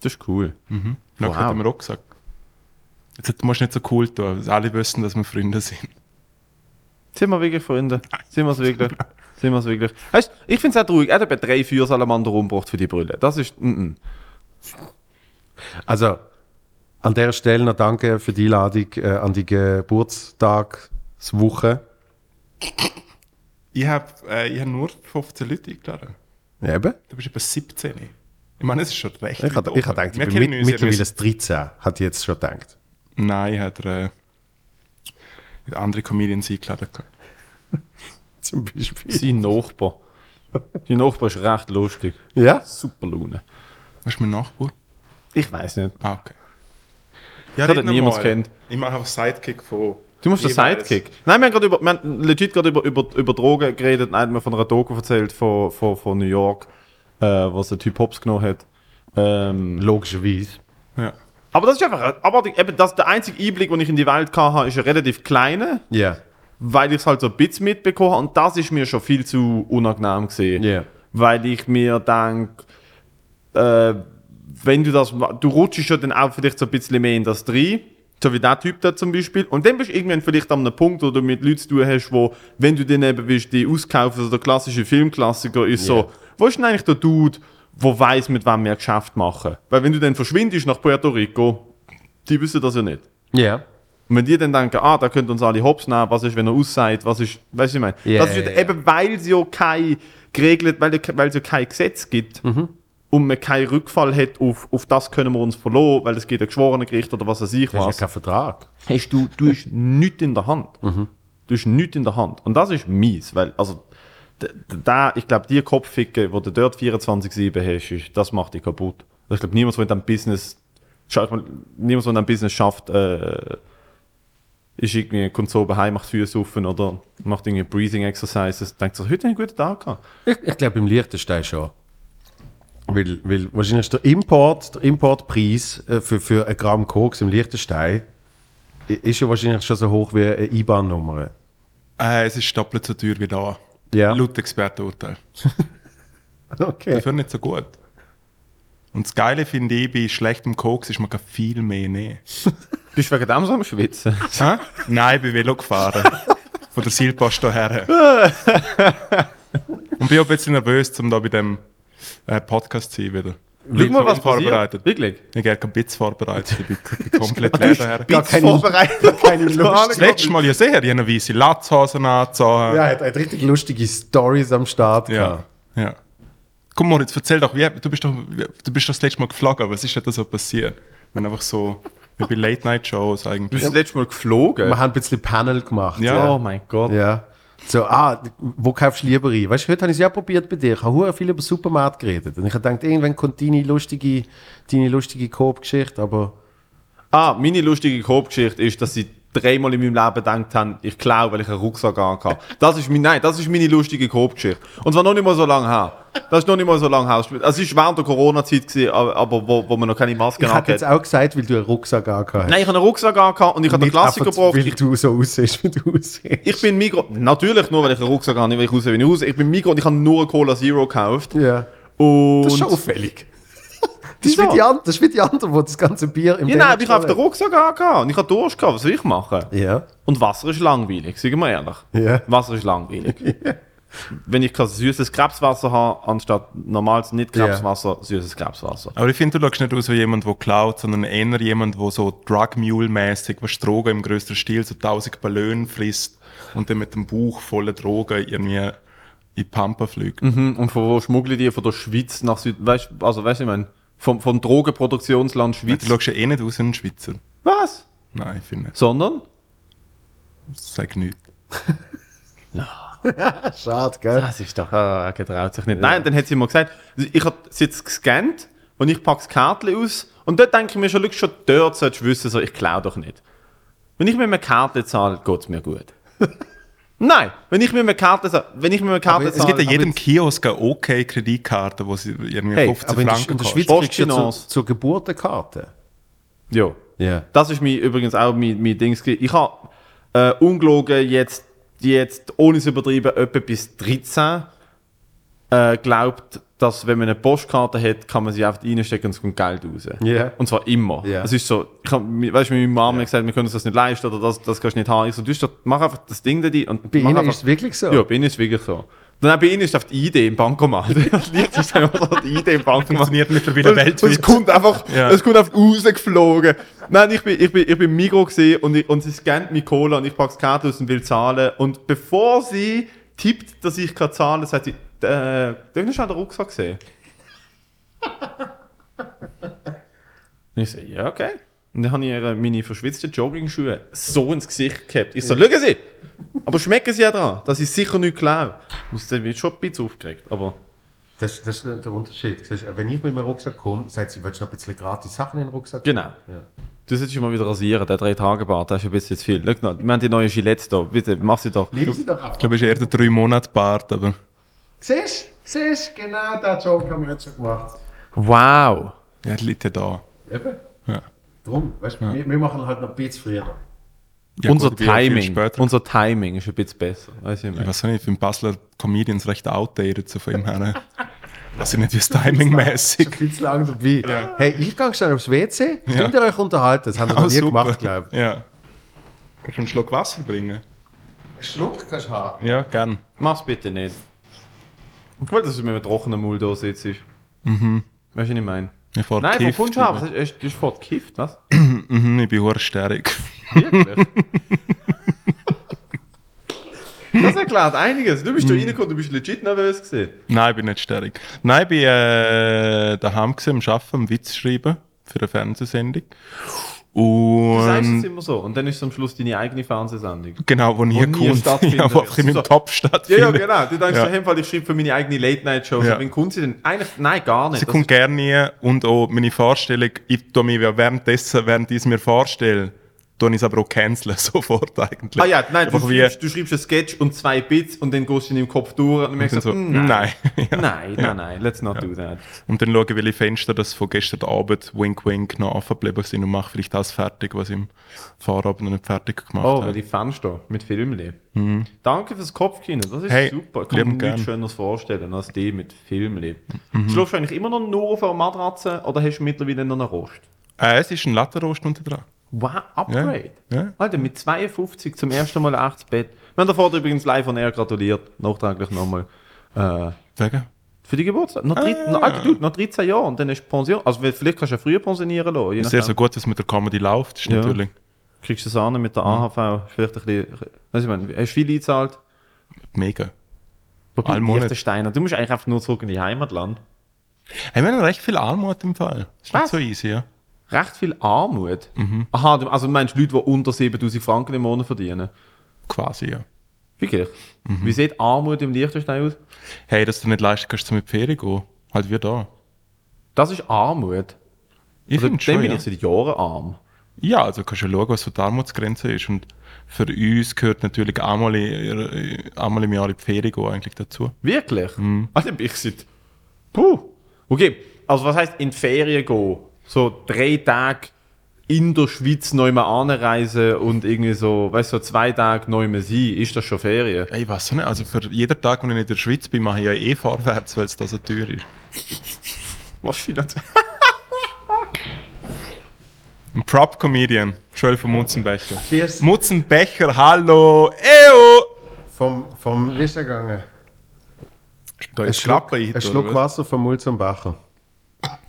Das ist cool. Dann Wow. hat er mir auch gesagt, jetzt musst du nicht so cool tun, dass alle wissen, dass wir Freunde sind. Sind wir wirklich Freunde? Sind wir es wirklich? Sind wir es wirklich? Weißt ich finde es auch traurig. Er hat etwa drei Feuersalamander umgebracht für die Brille. Das ist. Mm -mm. Also, an der Stelle noch danke für die Einladung äh, an die Geburtstagswoche. Ich habe äh, ich hab nur 15 Leute eingeladen. Eben. Du bist etwa 17. Ich meine, es ist schon recht. Ich habe weit ich hab oben. gedacht, ich Wir bin mit, mittlerweile müssen- 13, hat ich jetzt schon gedacht. Nein, ich habe äh, andere Comedians eingeladen. Zum Beispiel. Sein Nachbar. Sein Nachbar ist recht lustig. Ja? Super Laune. Was ist mein Nachbar? Ich weiß nicht. Ah, okay. Ja, Ich niemand mal. kennt. Ich mache einfach Sidekick von. Du musst den jeweils. Sidekick. Nein, wir haben gerade über, wir haben legit gerade über, über, über Drogen geredet. Nein, mir von einer Doku erzählt von, von, von New York, äh, was der Typ Hops genommen hat. Ähm, Logischerweise. Ja. Aber das ist einfach, aber eben das, der einzige Einblick, den ich in die Welt hatte, ist ein relativ kleiner, Ja. weil ich es halt so ein bisschen mitbekommen habe. Und das ist mir schon viel zu unangenehm gesehen. Ja. Weil ich mir denke, äh, wenn du das, du rutschst ja dann auch vielleicht so ein bisschen mehr in das drin, so wie der Typ da zum Beispiel. Und dann bist du irgendwann vielleicht an einem Punkt, wo du mit Leuten zu tun hast, wo, wenn du dann eben willst, die auskaufen, so der klassische Filmklassiker ist so, wo ist denn eigentlich der Dude, der weiß, mit wem wir Geschäft machen? Weil wenn du dann verschwindest nach Puerto Rico, die wissen das ja nicht. Ja. Und wenn die dann denken, ah, da könnt uns alle hops nehmen, was ist, wenn er aussagt, was ist, weißt du, ich meine? Ja, das ist ja. eben, weil es ja kein geregelt, weil, weil es ja kein Gesetz gibt Mhm. und man keinen Rückfall hat auf, auf das können wir uns verlassen, weil es geht ein Geschworenengericht oder was weiß ich Das ist was. ja kein Vertrag. Hast du, du hast nichts in der Hand. Mhm. Du hast nichts in der Hand. Und das ist mies, weil, also, da, ich glaube, die Kopfficke, die du dort 24-7 hast, ist, das macht dich kaputt. Ich glaube, niemand, der in diesem Business, mal, niemand, der in Business schafft, äh, ist irgendwie, kommt so heim, macht Füße offen oder macht irgendwie Breathing Exercises, denkt sich, heute einen guten Tag gehabt. Ich, ich glaube, im Liechtenstein schon. Weil, weil wahrscheinlich ist der Import, der Importpreis äh, für, für ein Gramm Koks im Liechtenstein ist ja wahrscheinlich schon so hoch wie eine IBAN-Nummer. Äh, es ist doppelt so teuer wie da. Ja. Laut Expertenurteil. Okay. Dafür nicht so gut. Und das Geile finde ich, bei schlechtem Koks ist man kann viel mehr nehmen. Bist du wegen dem so am Schwitzen? Hä? Nein, ich bin Velo gefahren. Von der Silpost hierher. Und bin auch ein bisschen nervös, um da bei dem äh, Podcast zu sein wieder. Schau mal, was vorbereitet. Wirklich? Ich habe kein Bits vorbereitet. Ich bin, komplett leer daher. Gar keine, vorbereitet. keine Lust. Das letzte Mal ja sehr, ich habe eine weiße Latzhosen angezogen. Ja, er hat, hat richtig lustige Stories am Start. Ja. ja. Komm Moritz, erzähl doch, wie, du, bist doch, du bist doch das letzte Mal geflogen, was ist denn da so passiert? Wenn einfach so, wie bei Late-Night-Shows Du eigentlich. bist das letzte Mal geflogen. Wir haben ein bisschen Panel gemacht. Ja. Oh mein Gott. Ja. So, ah, wo kaufst du lieber ein? Weißt du, heute habe ich es ja probiert bei dir. Ich habe viel über Supermarkt geredet. Und ich habe gedacht, irgendwann kommt deine lustige, deine lustige Coop-Geschichte, aber Ah, meine lustige Coop-Geschichte ist, dass ich dreimal in meinem Leben gedacht habe, ich klaue, weil ich einen Rucksack hatte. Das ist, mein, nein, das ist meine lustige Coop-Geschichte. Und zwar noch nicht mal so lange her. Das ist noch nicht mal so lange her. Es war während der Corona-Zeit, gewesen, aber, aber wo, wo man noch keine Maske ich hätte jetzt hatte. auch gesagt, weil du einen Rucksack angehabt hast. Nein, ich habe einen Rucksack gehabt und ich habe den Klassiker einfach, gebraucht. Weil Ich, du so aussiehst, wie du aussiehst. ich bin Migros, natürlich nur, weil ich einen Rucksack habe, nicht weil ich aussehe, wie ich aussehe. Ich bin Migros und ich habe nur eine Cola Zero gekauft. ja. Und Das ist schon auffällig. Das ist, wie die, an- das ist wie die anderen, die das ganze Bier im ja, nein, ich habe den stellen. Rucksack gehabt und ich habe Durst gehabt. Was soll ich machen? Ja. Und Wasser ist langweilig, sagen wir ehrlich. Ja. Wasser ist langweilig. Wenn ich kein süßes Krebswasser habe, anstatt normales Nicht-Krebswasser, süßes Krebswasser. Aber ich finde, du schaust nicht aus wie jemand, der klaut, sondern eher jemand, der so Drug Mule-mäßig, was Drogen im größten Stil, so 1000 Ballone frisst und dann mit dem Bauch voller Drogen irgendwie in die Pampa fliegt. Mhm. Und von wo schmuggle ich die? Von der Schweiz nach Süd... Weißt du, also weißt du, ich meine, vom, vom Drogenproduktionsland Du Schweiz. schaust ja eh nicht aus wie ein Schweizer. Was? Nein, ich finde nicht. Sondern? Sag nichts. Schade, gell? Das ist doch... Ah, er getraut sich nicht. Nein, dann hat sie mir gesagt, ich habe es jetzt gescannt und ich packe das Kärtchen aus und dort denke ich mir schon, schon dort solltest du wissen, so, ich klaue doch nicht. Wenn ich mit einem Kärtchen zahle, geht es mir gut. Nein, wenn ich mit einem Kärtchen zahle, wenn ich mit einem Kärtchen es Es gibt in jedem Kiosk eine OK-Kreditkarte, wo sie irgendwie Hey, 15 Aber in der, Franken in der kostet. Schweiz kriegst du ja zur, zur Geburtenkarte. Ja. Ja. Das ist mein, übrigens auch mein, mein Ding. Ich habe äh, ungelogen jetzt, jetzt, ohne es übertrieben, etwa bis 13 äh, glaubt, dass wenn man eine Postkarte hat, kann man sie einfach reinstecken und es kommt Geld raus. Ja. Und zwar immer. Ja. Es ist so, ich hab, weißt du, mit meiner Mama gesagt, wir können uns das nicht leisten oder das, das kannst du nicht haben. Ich so, du mach einfach das Ding da rein und Bei Ihnen einfach, ist es wirklich so? Ja, bei ihnen ist es wirklich so. Dann bei ihnen ist auf die Idee im Bankomat. Das ist einfach die Idee im Bankomat. Funktioniert mittlerweile und Es weltweit. kommt einfach, Ja. es kommt einfach rausgeflogen. Nein, ich bin, ich bin, ich bin im Migros gesehen und, ich, und sie scannt mich Cola und ich packe das Karte aus und will zahlen. Und bevor sie tippt, dass ich kann zahlen, sagt sie, äh, darf ich schon den Rucksack sehen? und ich so, ja, okay. Und dann habe ich ihr meine verschwitzten Jogging-Schuhe so ins Gesicht gehabt. Ich so, schauen Sie! Aber schmecken Sie ja dran, dass ich sicher nicht klaue. Ich bin schon ein bisschen aufgeregt, aber... Das, das ist der Unterschied. Du, Wenn ich mit meinem Rucksack komme, sagt sie, willst du noch ein bisschen gratis Sachen in den Rucksack? Genau. Ja. Du solltest dich mal wieder rasieren, der drei Tage Bart, das ist ein bisschen zu viel. Schau wir haben die neue Gillette da, bitte, mach sie doch. Liebe sie doch ab. Ich glaube, es ist eher der 3 Monate Bart, aber Siehst du? Siehst du? Genau den Joke haben wir jetzt schon gemacht. Wow! ja, liegt ja da. Eben. Ja. Drum, weißt du, wir, wir machen halt noch ein bisschen früher. Ja, unser gut, bin ja Timing, unser Timing ist ein bisschen besser. Weißt du, ich Ich weiß nicht, ich finde Basler Comedians recht outdated, so von ihm her. Weiß ich nicht, wie es timingmäßig. Viel zu lange dabei. Hey, ich gehe schnell aufs WC. Könnt ihr euch unterhalten? Das haben wir Oh, noch nie super. gemacht, glaube ich. Ja. Kannst du einen Schluck Wasser bringen? Einen Schluck kannst du haben. Ja, gern. Mach's bitte nicht. Ich wollte, dass du mit einem trockenen Mund da sitzt. Mhm. Weißt du, was ich meine? Ich fahr Nein, wo gekifft, kommst du Du hast vor gekifft, was? Mhm, ich bin hochstärk. Wirklich? das erklärt einiges. Du bist da reingekommen, du bist legit nervös gesehen. Nein, ich bin nicht stärk. Nein, ich bin äh, daheim gewesen, am Arbeiten, am Witz schreiben für eine Fernsehsendung. Du sagst es Und immer so. Und dann ist es am Schluss deine eigene Fernsehsendung. genau, wo nie kommt, ja, wo einfach in meinem So. Ja, stattfindet. ja, genau. Du denkst, Ja. ja. in dem Fall, ich schreibe für meine eigene Late-Night-Show. Ja. Ja. Wann kommt sie denn? Eigentlich, nein, gar nicht. Sie Das kommt gerne nie und auch meine Vorstellung, ich tue ja währenddessen, während ich es mir vorstelle, tue ich es aber auch canceln, sofort eigentlich. Ah ja, nein, du schreibst, du schreibst einen Sketch und zwei Bits und dann gehst du in deinem Kopf durch und dann merkst du so, so, mm, nein. Ja. nein, nein, nein, let's not do that. Und dann schaue ich, welche Fenster das von gestern Abend, wink wink, noch offen geblieben sind und mache vielleicht das fertig, was ich im Vorabend noch nicht fertig gemacht Oh, habe. weil die Fenster mit Filmli. Danke fürs Kopfkino, das ist Hey, super. Ich kann mir nichts. Schöneres vorstellen als die mit Filmli. Schläfst du eigentlich immer noch nur auf einer Matratze oder hast du mittlerweile noch einen Rost? Äh, es ist ein Lattenrost unten dran. Wow, Upgrade. Ja. Alter, mit 52 zum ersten Mal ein echtes Bett. Wir haben davor übrigens live von er gratuliert. Nachträglich nochmal. Äh, Wegen? für die Geburtstag. Noch, drei, noch, Alter, du, noch 13 Jahre und dann ist Pension. Also vielleicht kannst du ja früher pensionieren lassen. Je Sehr so gut, dass mit der Comedy läuft, ist Ja. natürlich Kriegst du das an mit der AHV. Vielleicht ein bisschen. Was ich meine, hast du viel eingezahlt? mega. Wobei, Monat. Liechtensteiner, du musst eigentlich einfach nur zurück in die Heimatland. Hey, wir haben recht viel Armut im Fall. Ist nicht Was? so easy, ja. Recht viel Armut. Mhm. Aha, du, also du meinst Leute, die unter 7000 Franken im Monat verdienen? Quasi, ja. Wirklich? Mhm. Wie sieht Armut im Liechtenstein aus? Hey, dass du nicht leisten kannst, zum in die Ferien gehen. Halt wie da. Das ist Armut. Ich Also, schon, bin ja. ich seit Jahren arm. Ja, also kannst du schauen, was so die Armutsgrenze ist. Und für uns gehört natürlich einmal, einmal im Jahr in die Ferien gehen eigentlich dazu. Wirklich? Mhm. Also bin ich seit... Puh. Okay, also was heißt in die Ferien gehen? So drei Tage in der Schweiz neu mal anreisen und irgendwie so, weißt du, so zwei Tage neu mal sein, ist das schon Ferien? Ey, Ich weiß nicht, also für jeden Tag, wenn ich in der Schweiz bin, mache ich ja eh vorwärts, weil es da so teuer ist. Was finanziell? Ein Prop-Comedian, Joel von Mutzenbecher. Cheers. Mutzenbecher, hallo, eo! Vom, vom, wie ist der gegangen? Da Ein ist Schluck, Klappe ein Schluck Wasser vom und Bacher.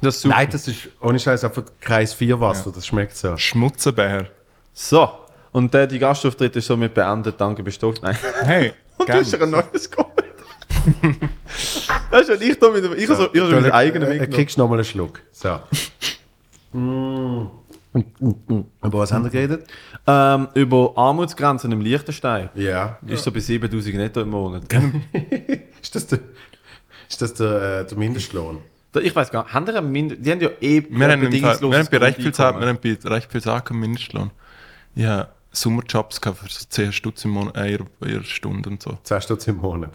Das ist super. Nein, das ist ohne Scheiß einfach Kreis 4 Wasser, das schmeckt so. Schmutzenbecher. So, und der, die Gastauftritt ist somit beendet. Danke, bist du Nein. Hey, Und du hast ja ein neues geholt. Weißt du, ich da mit dem, ich so, habe so meinen eigenen äh, mitgenommen. Kriegst noch mal einen Schluck. So. Mm. Über was haben wir geredet? Ähm, über Armutsgrenzen im Liechtenstein. Ja. Ist so bei 7000 netto im Monat. Ist das der, ist das der, äh, der Mindestlohn? Ich weiß gar nicht, haben die, einen Mind die haben ja eh Wir haben, Fall, wir haben bei recht viel Zeit, wir haben bei Sachen Mindestlohn. Ich habe Sommerjobs gehabt für so 10 Stutz im Monat, äh, ihre, ihre Stunde und so. 10 Stutz im Monat.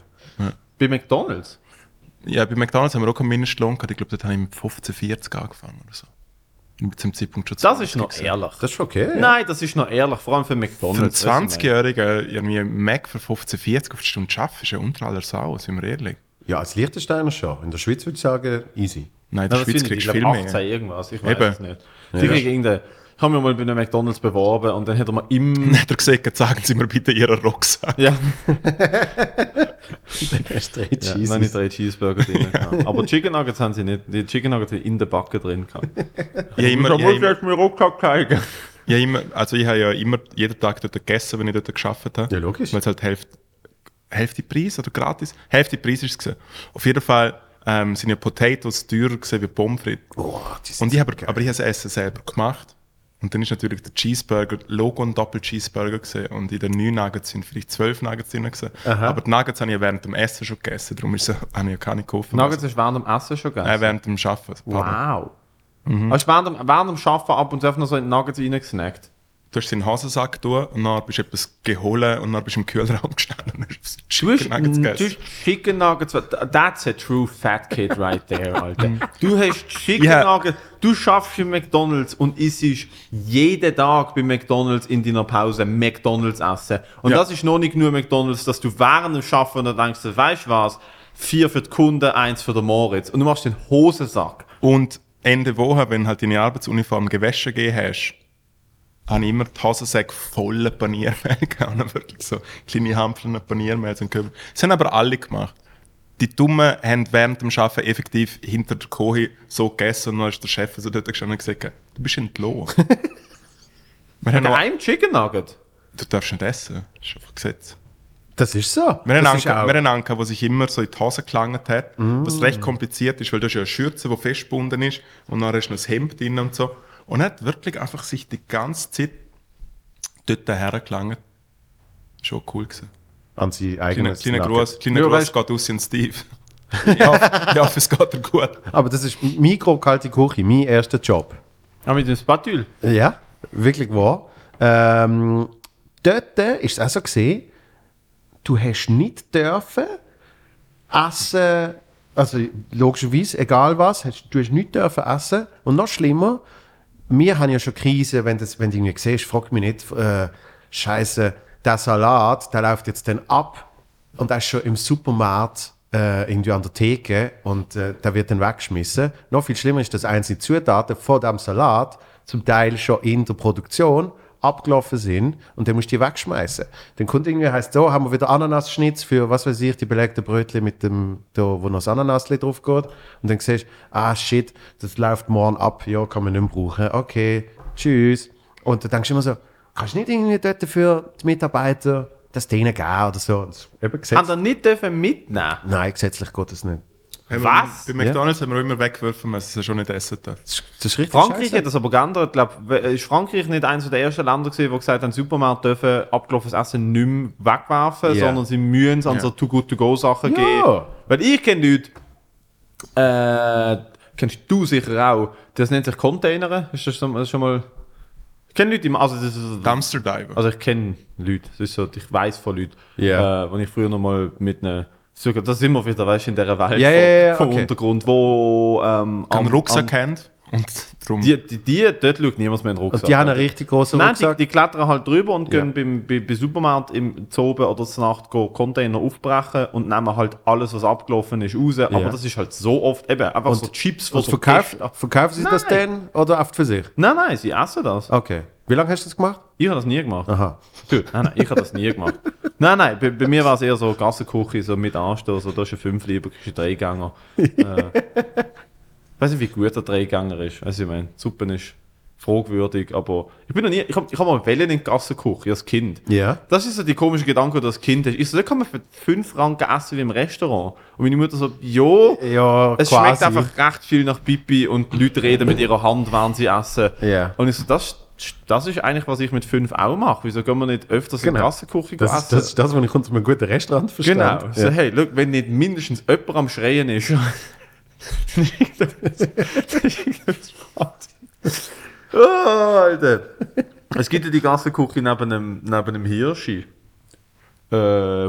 Bei McDonalds? Ja, bei McDonalds haben wir auch keinen Mindestlohn gehabt. Ich glaube, dort habe ich mit 15,40 angefangen oder so. Zum Zeitpunkt schon Das 20 ist noch gewesen. ehrlich. Das ist okay. Nein, das ist noch ehrlich, vor allem für Für einen McDonalds. ich meine? 20-Jährigen irgendwie einen Mac für 15,40 auf die Stunde zu arbeiten, ist ja unter aller Sau, sind wir ehrlich. Ja, als Liechtensteiner schon. In der Schweiz würde ich sagen, easy. Nein, in der Schweiz kriegst ich du viel 18 mehr. irgendwas, ich weiß Eben. es nicht. Die kriegen irgendeine, ich habe mich mal bei einem McDonalds beworben und dann hat er mir im... Hat er gesagt, sagen Sie mir bitte Ihren Rucksack. ja. hast drei Ja, Cheeses. nein, drei Cheeseburger drin. gehabt. Aber Chicken Nuggets haben sie nicht. Die Chicken Nuggets haben in der Backe drin. gehabt. Ich habe immer, ich immer, mir Rucksack zeigen. ich habe immer, also ich habe ja immer jeden Tag dort gegessen, wenn ich dort geschafft habe. Ja, logisch. Weil es halt Hälfte, Hälfte Preis oder gratis? Hälfte Preis ist es. Auf jeden Fall ähm, sind ja Potatoes teurer gewesen wie Pommes frites. Oh, Und ich habe, geil. aber ich habe das Essen selber gemacht. Und dann ist natürlich der Cheeseburger, Logo und Doppel-Cheeseburger gesehen. Und in den neun Nuggets sind vielleicht zwölf Nuggets drin gewesen. Aber die Nuggets habe ich ja während dem Essen schon gegessen. Darum ist es, habe ich ja keine gekauft. Nuggets hast du während dem Essen schon gegessen? Äh, während dem Arbeiten. Wow. Hast du während dem, während dem Arbeiten ab und zu einfach noch so in die Nuggets reingesnackt? Du hast den Hosensack tun und dann bist du etwas geholt und dann bist du im Kühlraum gestanden und hast Du Chicken Nuggets du gegessen. hast Chicken Nuggets, that's a true fat kid right there, Alter. Du hast Chicken Ja. Nuggets, du schaffst im McDonalds und isst jeden Tag bei McDonalds in deiner Pause McDonalds essen. Und Ja. das ist noch nicht nur McDonalds, dass du während dem Schaffen dann denkst, weißt du was, vier für die Kunden, eins für den Moritz. Und du machst den Hosensack. Und Ende Woche, wenn halt deine Arbeitsuniform gewaschen gegeben hast, habe ich immer die Hosensäcke voller Paniermehl gehabt. Wirklich so kleine Hampeln Paniermehl. sind gekommen. Das haben aber alle gemacht. Die Dummen haben während dem Arbeiten effektiv hinter der Kohi so gegessen und dann ist der Chef so dort gestanden und gesagt, du bist entlohnt. Wir haben noch, einem Chicken Nugget. du darfst nicht essen. Das ist einfach Gesetz. Das ist so. Wir haben einen Anker, der sich immer so in die Hose gelangt hat, was recht kompliziert ist, weil da ist ja eine Schürze, die festgebunden ist und dann ist noch das Hemd drin und so. Und er hat wirklich einfach sich die ganze Zeit dort hergelangt. Schon cool gewesen. an sie Kleiner, eigenes kleiner. Gruß, kleiner Ja, Gruß geht aus an Steve. ich, hoffe, ich hoffe, es geht dir gut. Aber das ist mikrokalte Küche, mein erster Job. Ja, mit dem Spatül. Ja, wirklich wahr. Ähm, dort ist es auch so gesehen, du hast nicht dürfen essen, also logischerweise, egal was, hast, du hast nicht dürfen essen. Und noch schlimmer, wir haben ja schon Krise, wenn, das, wenn du irgendwie siehst, frag mich nicht, äh, Scheiße, der Salat, der läuft jetzt dann ab und der ist schon im Supermarkt äh, irgendwie an der Theke und äh, der wird dann weggeschmissen. Noch viel schlimmer ist, dass einzelne Zutaten von dem Salat zum Teil schon in der Produktion abgelaufen sind und dann musst du die wegschmeißen. Dann kommt irgendwie, heißt so, haben wir wieder Ananasschnitz für, was weiß ich, die belegten Brötchen mit dem, da, wo noch das Ananasli drauf geht. Und dann siehst du, ah shit, das läuft morgen ab, ja, kann man nicht mehr brauchen. Okay, tschüss. Und dann denkst du immer so, kannst du nicht irgendwie dort für die Mitarbeiter das denen geben oder so? Das, eben gesetz Haben wir nicht dürfen mitnehmen? Nein, gesetzlich geht das nicht. Haben Was? Wir, bei McDonalds haben wir immer weggeworfen, weil sie es schon nicht essen dürfen. Das, ist richtig Frankreich scheisse. hat das aber geändert. Glaub, ist Frankreich nicht eines der ersten Länder gewesen, wo gesagt haben, Supermärkte dürfen abgelaufenes Essen nicht mehr wegwerfen, Ja. sondern sie müssen es an Ja. so Too-Good-To-Go-Sachen Ja. geben. Weil ich kenne Leute, äh, kennst du sicher auch, das nennt sich Container. Ist das schon, das schon mal... Ich kenne Leute, also das ist, Dumpster Diver. also ich kenne Leute, das ist so, ich weiß von Leuten, Ja. äh, wenn ich früher noch mal mit einer sogar, das sind wir wieder, weißt du, in dieser Welt Ja, ja, ja, vom okay. Untergrund, wo ähm, einen am- Rucksack am- haben und darum... die, die, die, dort schaut niemand mehr in den Rucksack. Und die haben einen richtig großen Nein, die, Rucksack. die klettern halt drüber und Ja. gehen beim, bei, bei Supermarkt im Zoben oder zur Nacht go Container aufbrechen und nehmen halt alles, was abgelaufen ist, raus. Aber das ist halt so oft eben einfach so Chips, Und so verkauf, verkaufen sie das Nein. denn oder oft für sich? Nein, nein, sie essen das. Okay. Wie lange hast du das gemacht? Ich habe das nie gemacht. Aha. Du, nein, nein, ich habe das nie gemacht. Nein, nein, bei, bei mir war es eher so Gassenküche, so mit Anstoß, so, da ist ein fünf lieber, kriegst du einen Dreigänger. äh, weiß nicht, wie gut der Dreigänger ist. Also, ich meine, Suppe ist fragwürdig, aber ich bin noch nie, ich habe ich hab mal Wellen in die Gassenküche als Kind. Ja. Das ist so die komische Gedanke, das Kind hat. Ich so, da kann man für 5 Franken essen wie im Restaurant. Und meine Mutter so, jo, Ja, es schmeckt einfach recht viel nach Pipi und die Leute reden mit ihrer Hand, während sie essen. Ja. Und ich so, das, das ist eigentlich, was ich mit 5 auch mache. Wieso gehen wir nicht öfters in die Genau. Gassenküche Das, ist- essen? das ist das, was ich unter einem guten Restaurant verstehe. Genau. So, Ja. hey, look, wenn nicht mindestens jemand am Schreien ist. oh, Alter. Es gibt ja die Gassenküche neben einem, neben einem Hirschi. Äh,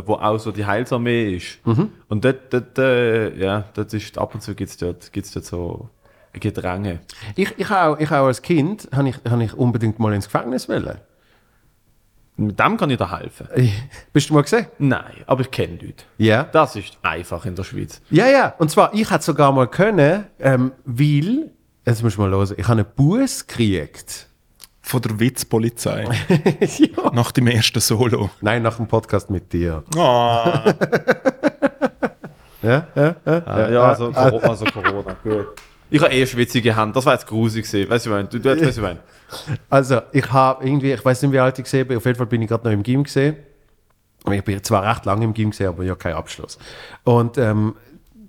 wo auch so die Heilsarmee ist. Und dort, dort, äh, ja, dort ist, ab und zu gibt es dort, gibt's dort so Gedränge. Ich, ich, auch, ich auch als Kind habe ich, habe ich unbedingt mal ins Gefängnis wollen. Mit dem kann ich dir helfen. Ich- Bist du mal gesehen? Nein, aber ich kenne Leute. Ja. Das ist einfach in der Schweiz. Ja, ja. Und zwar, ich hätte sogar mal können, ähm, weil, jetzt musst du mal hören, ich habe einen Bus gekriegt. Von der Witzpolizei. ja. Nach dem ersten Solo. Nein, nach dem Podcast mit dir. Ah. Ja, ja, ja. Ah, ja, also, Coro- also Corona, gut. Ich habe eh schwitzige Hände, das war jetzt grusig gewesen. Weißt du, was ich meine? Du, du weißt, was ich meine? Also, ich habe irgendwie, ich weiß nicht, wie alt ich gesehen bin, auf jeden Fall bin ich gerade noch im Gym gesehen. Ich bin zwar recht lange im Gym gesehen, aber ja kein Abschluss. Und ähm,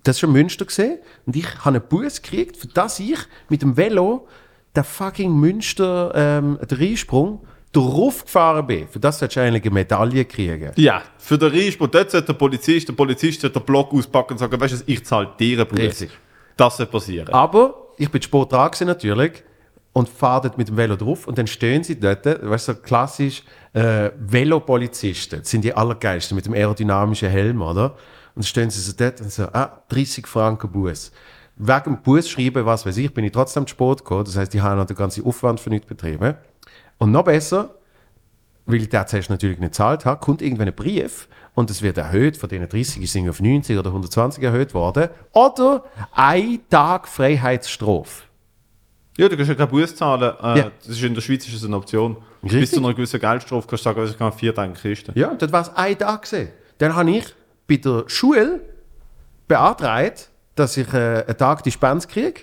das ist schon Münster gesehen und ich habe einen Bus gekriegt, für das ich mit dem Velo der fucking Münster ähm, Dreisprung drauf gefahren bin. Für das solltest du eigentlich eine Medaille kriegen. Ja, für den Reinsprung, dort sollte der Polizist, der Polizist sollte den Block auspacken und sagen, weißt du, ich zahle dir Bus. Richtig. Das soll passieren. Aber ich bin spät dran gewesen, natürlich und fahre dort mit dem Velo drauf und dann stehen sie dort, weißt du, klassisch äh, Velopolizisten, das sind die allergeilsten mit dem aerodynamischen Helm, oder? Und stehen sie so dort und so, ah, 30 Franken Bus. Wegen dem Bus schreiben, was weiß ich, bin ich trotzdem spät gekommen, das heißt, die haben den ganzen Aufwand für nichts betrieben. Und noch besser, weil ich das natürlich nicht gezahlt habe, kommt irgendwann ein Brief und es wird erhöht, von denen 30 sind auf 90 oder 120 erhöht worden. Oder ein Tag Freiheitsstrafe. Ja, du kannst ja keinen Bus zahlen. Äh, Ja. Das ist in der Schweiz ist das eine Option. Richtig. Bis zu einer gewissen Geldstrafe kannst du sagen, ich kann vier Tage Kiste. Ja, das war es ein Tag. Gewesen. Dann habe ich bei der Schule beantragt, dass ich äh, einen Tag Dispense kriege,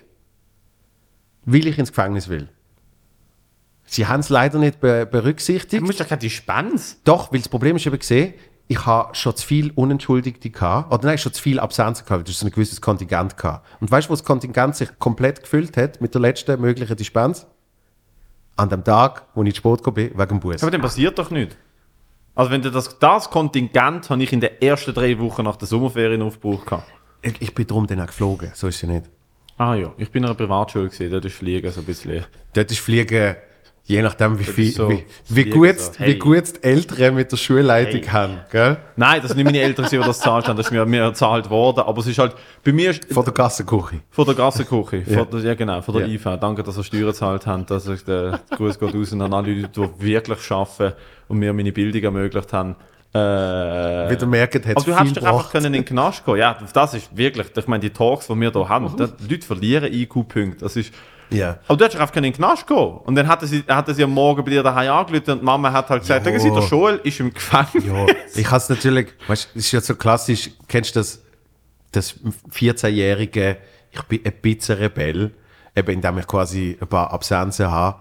weil ich ins Gefängnis will. Sie haben es leider nicht be berücksichtigt. Du musst doch keine Dispens. Doch, weil das Problem ist eben gesehen, ich habe schon zu viel Unentschuldigte gehabt, oder nein, schon zu viel Absenzen gehabt, weil das ist so ein gewisses Kontingent gehabt. Und weißt du, wo das Kontingent sich komplett gefüllt hat mit der letzten möglichen Dispens? An dem Tag, wo ich zu spät gekommen bin, wegen dem Bus. Aber dann passiert doch nicht. Also wenn du das, das Kontingent habe ich in den ersten drei Wochen nach der Sommerferien aufgebraucht. Ich, ich bin darum dann auch geflogen, so ist es ja nicht. Ah ja, ich bin in einer Privatschule gesehen, dort ist Fliegen so ein bisschen. Dort ist Fliegen, je nachdem, wie, viel, so- wie, wie, gut, so, wie hey. gut Eltern mit der Schulleitung Hey. haben. Gell? Nein, das sind nicht meine Eltern, die das gezahlt haben, das ist mir, mir gezahlt worden. Aber es ist halt, bei mir ist, Von der Gassenküche. Von der Gassenküche. Ja. Der, ja, genau, von der Ja. IV. Danke, dass ihr Steuern gezahlt habt. Dass ich der Gruß geht raus an alle Leute, die wirklich arbeiten und mir meine Bildung ermöglicht haben. Äh, Wie du merkt, hat aber du hast doch einfach können in den Knast gehen. Ja, das ist wirklich, ich meine, die Talks, die wir hier haben, die Leute verlieren IQ-Punkte. Das ist, Ja. aber du hättest einfach können in den Knast gehen. Und dann hatte sie, hatte sie am Morgen bei dir daheim angerufen und die Mama hat halt gesagt, Ja. Sie, der Joel ist im Gefängnis. Ja, ich habe es natürlich, weißt du, es ist ja so klassisch, kennst du das, das 14-jährige, ich bin ein bisschen Rebell, eben indem ich quasi ein paar Absenzen habe.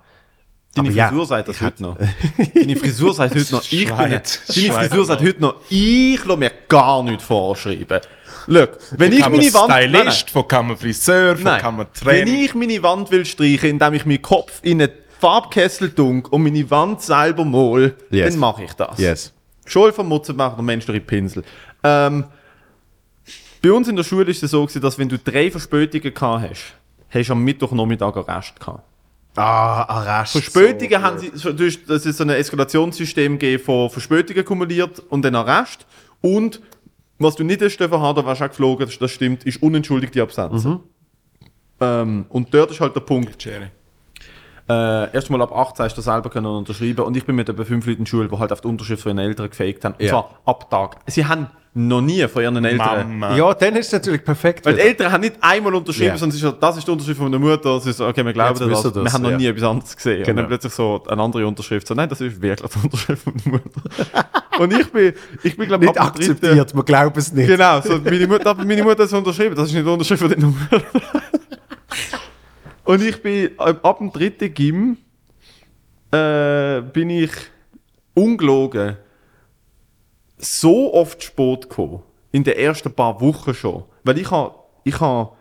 Deine Aber ja, Frisur sagt das heute noch. Deine Frisur sagt heute noch, ich bin, Schweiz. deine. Frisur sagt heute noch, ich lasse mir gar nichts vorschreiben. Look, wenn ich meine Wand, nein, nein, Stylist, von kann man Friseur, nein. kann man wenn Trainer. ich meine Wand will streichen, indem ich meinen Kopf in einen Farbkessel dunk und meine Wand selber mal, Yes. dann mache ich das. Yes. Schul vermutzen macht der menschliche Pinsel. Ähm, bei uns in der Schule ist es so gewesen, dass wenn du drei Verspätungen gehabt hast, hast du am Mittwochnachmittag Arrest gehabt. Ah, Arrest. Verspätungen haben sie, so- du hast- das ist so ein Eskalationssystem von Verspätungen kumuliert und dann Arrest. Und was du nicht hast dürfen haben, da warst du auch geflogen, das, das stimmt, ist unentschuldigte Absenz. Ähm, und dort ist halt der Punkt, Jerry. äh, erstmal ab 18 hast du selber können unterschreiben und ich bin mit etwa fünf Leuten in der Schule, die halt auf die Unterschrift von ihren Eltern gefaked haben. Und Ja. zwar ab Tag. Sie haben noch nie von ihren Eltern... Mama. Ja, dann ist es natürlich perfekt. Weil die wieder. Eltern haben nicht einmal unterschrieben, Ja. sondern es ist, so, das ist die Unterschrift von der Mutter. Es ist so, okay, wir glauben Jetzt das. wissen wir Wir das, haben noch ja. nie etwas anderes gesehen. Und Genau. dann plötzlich so eine andere Unterschrift. So, nein, das ist wirklich die Unterschrift von der Mutter. Und ich bin, ich bin glaube ich, nicht akzeptiert, wir glauben es nicht. Genau, so, meine, Mutter, aber meine Mutter hat es unterschrieben. Das ist nicht die Unterschrift von der Mutter. Und ich bin ab, ab dem dritten Gym äh, bin ich ungelogen so oft spät gekommen. In den ersten paar Wochen schon. Weil ich habe ich ha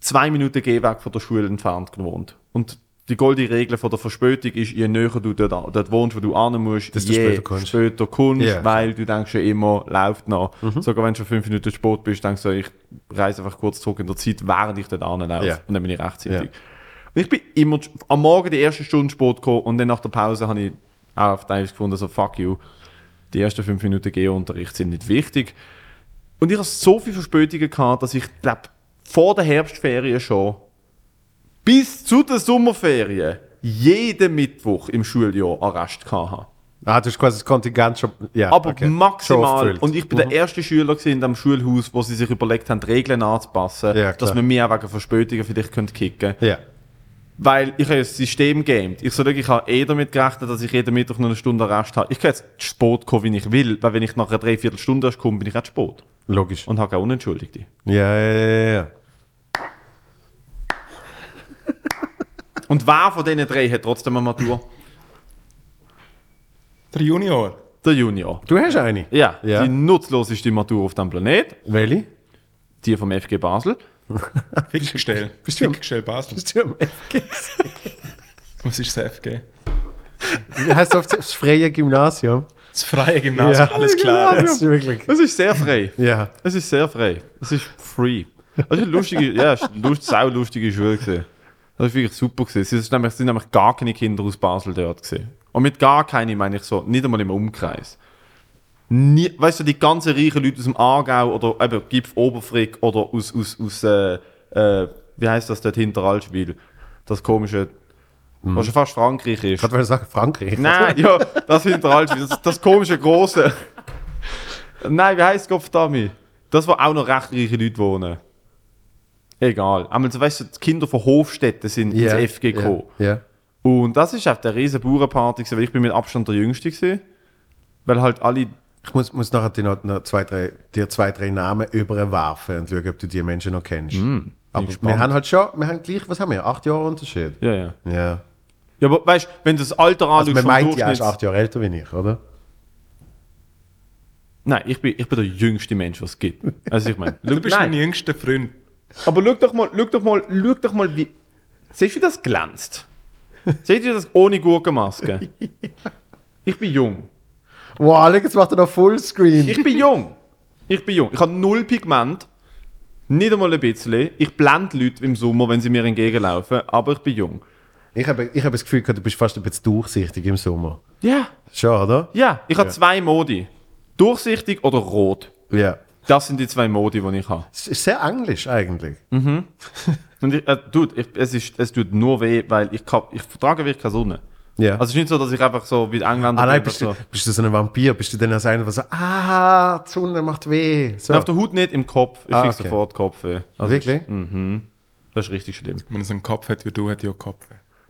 zwei Minuten Gehweg von der Schule entfernt gewohnt. Und die goldene Regel von der Verspätung ist, je näher du dort, dort wohnst, wo du hin musst, Desto je später kommst. später kommst, Ja. weil du denkst ja immer, läuft noch. Mhm. Sogar wenn du schon fünf Minuten spät bist, denkst du, ich reise einfach kurz zurück in der Zeit, während ich dort hinlaufe. Ja. Und dann bin ich rechtzeitig. Ja. Und ich bin immer am Morgen die erste Stunde spät gekommen und dann nach der Pause habe ich auch auf Teils gefunden, so fuck you. Die ersten fünf Minuten Geo-Unterricht sind nicht wichtig. Und ich hatte so viele Verspätungen gehabt, dass ich glaube vor der Herbstferien schon bis zu den Sommerferien jeden Mittwoch im Schuljahr Arrest habe. Ah, du hast quasi das Kontingent schon. Ja, Aber okay. Maximal. Mhm. Und ich bin der erste Schüler in dem Schulhaus, wo sie sich überlegt haben, die Regeln anzupassen, Ja, dass man mir auch wegen Verspätungen vielleicht könnte kicken Ja. Weil ich habe das System gamed. Ich sage, ich habe eh damit gerechnet, dass ich jeden Mittwoch noch eine Stunde Arrest habe. Ich kann jetzt zu spät kommen, wie ich will, weil wenn ich nach einer Dreiviertelstunde erst komme, bin ich auch zu spät. Logisch. Und habe keine Unentschuldigte. Ja, ja, ja, ja. Und wer von diesen drei hat trotzdem eine Matur? Der Junior. Der Junior. Du hast eine. Ja, Ja. die nutzloseste Matur auf dem Planet. Welche? Die vom FG Basel. Fickgestell. Bist du Fickgestell Basel. Bist du am FG? Was ist das FG? Wie heißt das, das freie Gymnasium? Das freie Gymnasium, Ja. alles klar. Das ist wirklich. Es ist sehr frei. Ja. Es ist sehr frei. Es ist free. Das ist eine lustige, ja, es ist eine lust, sau lustige Schule gewesen. Das ist wirklich super gewesen. Es ist nämlich, es sind nämlich gar keine Kinder aus Basel dort gewesen. Und mit gar keine meine ich so, nicht einmal im Umkreis. Nie, weißt du, die ganzen reichen Leute aus dem Aargau oder eben Gipf Oberfrick oder aus, aus, aus äh, äh, wie heißt das dort hinter Altschwil? Das komische, was schon fast Frankreich ist. Gerade weil du sagen, Frankreich. Nein, ja, das hinter Altschwil, das, das komische große. Nein, wie heisst Gott damit? Das, wo auch noch recht reiche Leute wohnen. Egal. Einmal so, weißt du, die Kinder von Hofstädten sind Ja, ins FG gekommen. Ja. ja. Und das ist auch der riesen Bauernparty, gewesen, weil ich bin mit Abstand der Jüngste gewesen. Weil halt alle, Ich muss, muss nachher dir noch, noch zwei, drei, dir zwei, drei Namen überwerfen und schauen, ob du die Menschen noch kennst. Aber gespannt. wir haben halt schon, wir haben gleich, was haben wir? Acht Jahre Unterschied. ja, ja. Ja. Ja, aber weißt du, wenn du das Alter Also anschaust, man vom meint, ja, er ist acht Jahre älter wie ich, oder? Nein, ich bin, ich bin der jüngste Mensch, was es gibt. Also ich meine, Du bist nein. mein jüngster Freund. Aber schau doch mal, schau doch mal, schau doch mal, wie. Siehst du, wie das glänzt? Seht ihr das ohne Gurkenmaske? Ich bin jung. Wow, schau, jetzt macht er noch Fullscreen. Ich bin jung. Ich bin jung. Ich habe null Pigment. Nicht einmal ein bisschen. Ich blende Leute im Sommer, wenn sie mir entgegenlaufen, aber ich bin jung. Ich habe, ich habe das Gefühl, gehabt, du bist fast ein bisschen durchsichtig im Sommer. Ja. Schon, oder? Ja, ich habe zwei Modi. Durchsichtig oder rot. Ja. Das sind die zwei Modi, die ich habe. Es ist sehr englisch eigentlich. Und ich, äh, dude, ich, es, ist, es tut nur weh, weil ich, kann, ich vertrage wirklich keine Sonne. Ja. Also es ist nicht so, dass ich einfach so wie die Engländer ah nein, bin, bist so. du, bist du so ein Vampir? Bist du dann als einer, der so, ah, die Sonne macht weh. So. Auf der Haut nicht, im Kopf. Ich Ah, krieg okay. sofort Kopfweh. Also Wirklich? Das ist richtig schlimm. Wenn er so einen Kopf hat wie du, hat er ja einen Kopf.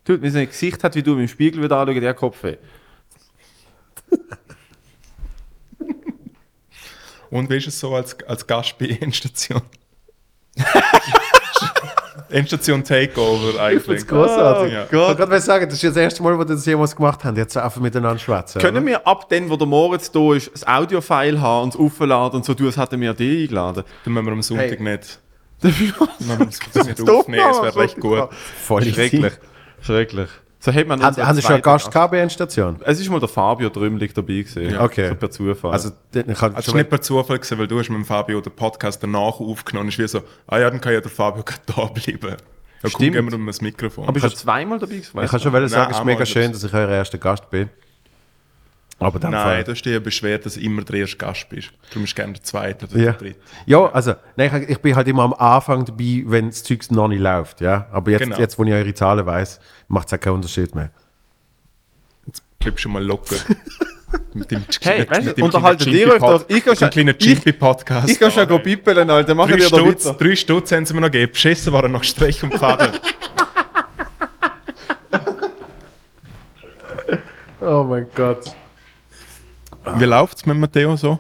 Du, wenn sie ein Gesicht hat, wie du im Spiegel wieder anschauen, der Kopfweh. Und wie ist es so als, als Gast bei Endstation? Endstation Takeover Ich eigentlich. finde es großartig. Ja. Ich wollte gerade sagen, das ist ja das erste Mal, wo wir das jemals gemacht haben. Jetzt einfach miteinander schwätzen. Können oder? wir ab dem, wo der Moritz da ist, das Audio-File haben und es aufladen und so tun, als hätten wir dich eingeladen? Dann müssen wir am Sonntag Hey. nicht, dann müssen wir Sonntag nicht aufnehmen, es wäre recht gut. Voll Schrecklich. Schrecklich. So hat man Haben, Sie schon Gast gehabt bei Endstation? Es ist mal der Fabio Drümlich dabei gewesen. Okay. So per Zufall. Also, dann kann Es schon war nicht per Zufall, gewesen, weil du hast mit dem Fabio den Podcast danach aufgenommen hast. wie so, ah ja, dann kann ja der Fabio gerade da bleiben. Ja, komm, Stimmt. geben wir ihm das Mikrofon. aber ist er zweimal dabei gewesen? Ich kann schon wollen sagen, es ist mega schön, dass ich euer erster Gast bin. Aber dann Nein, du hast dich ja beschwert, dass du immer der erste Gast bist. Du bist gerne der zweite oder Ja. der dritte. ja, also, nein, ich, ich bin halt immer am Anfang dabei, wenn das Zeug noch nicht läuft. Ja? Aber jetzt, Genau. jetzt, wo ich eure Zahlen weiß, macht es auch keinen Unterschied mehr. Bleib schon mal locker. mit dem, Hey, mit- weißt du, mit dem unterhaltet kleinen ihr euch doch. Ich dem schon- kleinen ich- Chimpy-Podcast. Ich kann schon go hey. bippeln, Alter. Machen Drei Stutz, weiter. drei Stutz haben sie mir noch gegeben. Beschissen waren noch Strich und Faden. Oh mein Gott. Wie läuft es mit Matteo so?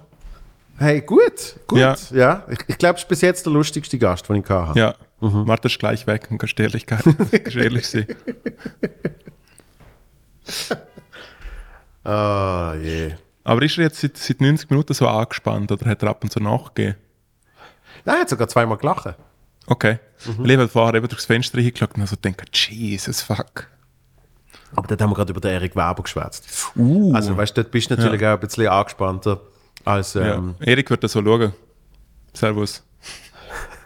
Hey, gut, gut. Ja. Ja. Ich, ich glaube, es ist bis jetzt der lustigste Gast, den ich hatte. Ja. Warte, ist gleich weg und kannst kannst ehrlich sein. Ah, je. Aber ist er jetzt seit, seit 90 Minuten so angespannt oder hat er ab und zu nachgegeben? Nein, er hat sogar zweimal gelacht. Okay. Weil ich habe vorher eben durchs Fenster hingeschaut und so denke, Jesus, fuck. Aber dort haben wir gerade über den Erik Weber geschwätzt. Also, weißt du, dort bist du natürlich auch ein bisschen angespannter als. Ähm, Ja. Erik wird das so schauen. Servus.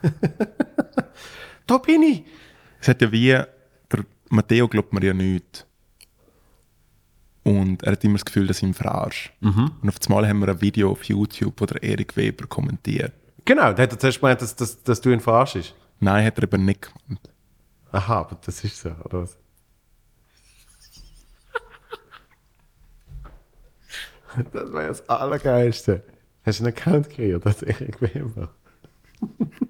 Da bin ich! Es hat ja wie, der Matteo glaubt mir ja nichts. Und er hat immer das Gefühl, dass ich ihn verarsche. Und auf einmal haben wir ein Video auf YouTube, wo der Erik Weber kommentiert. Genau, da hat er zuerst gemeint, dass, dass, dass du ihn verarschst. Nein, hat er eben nicht gemacht. Aha, aber das ist so, oder was? Das war ja das Allergeilste. Hast du einen Account kreiert, als Erik Weber?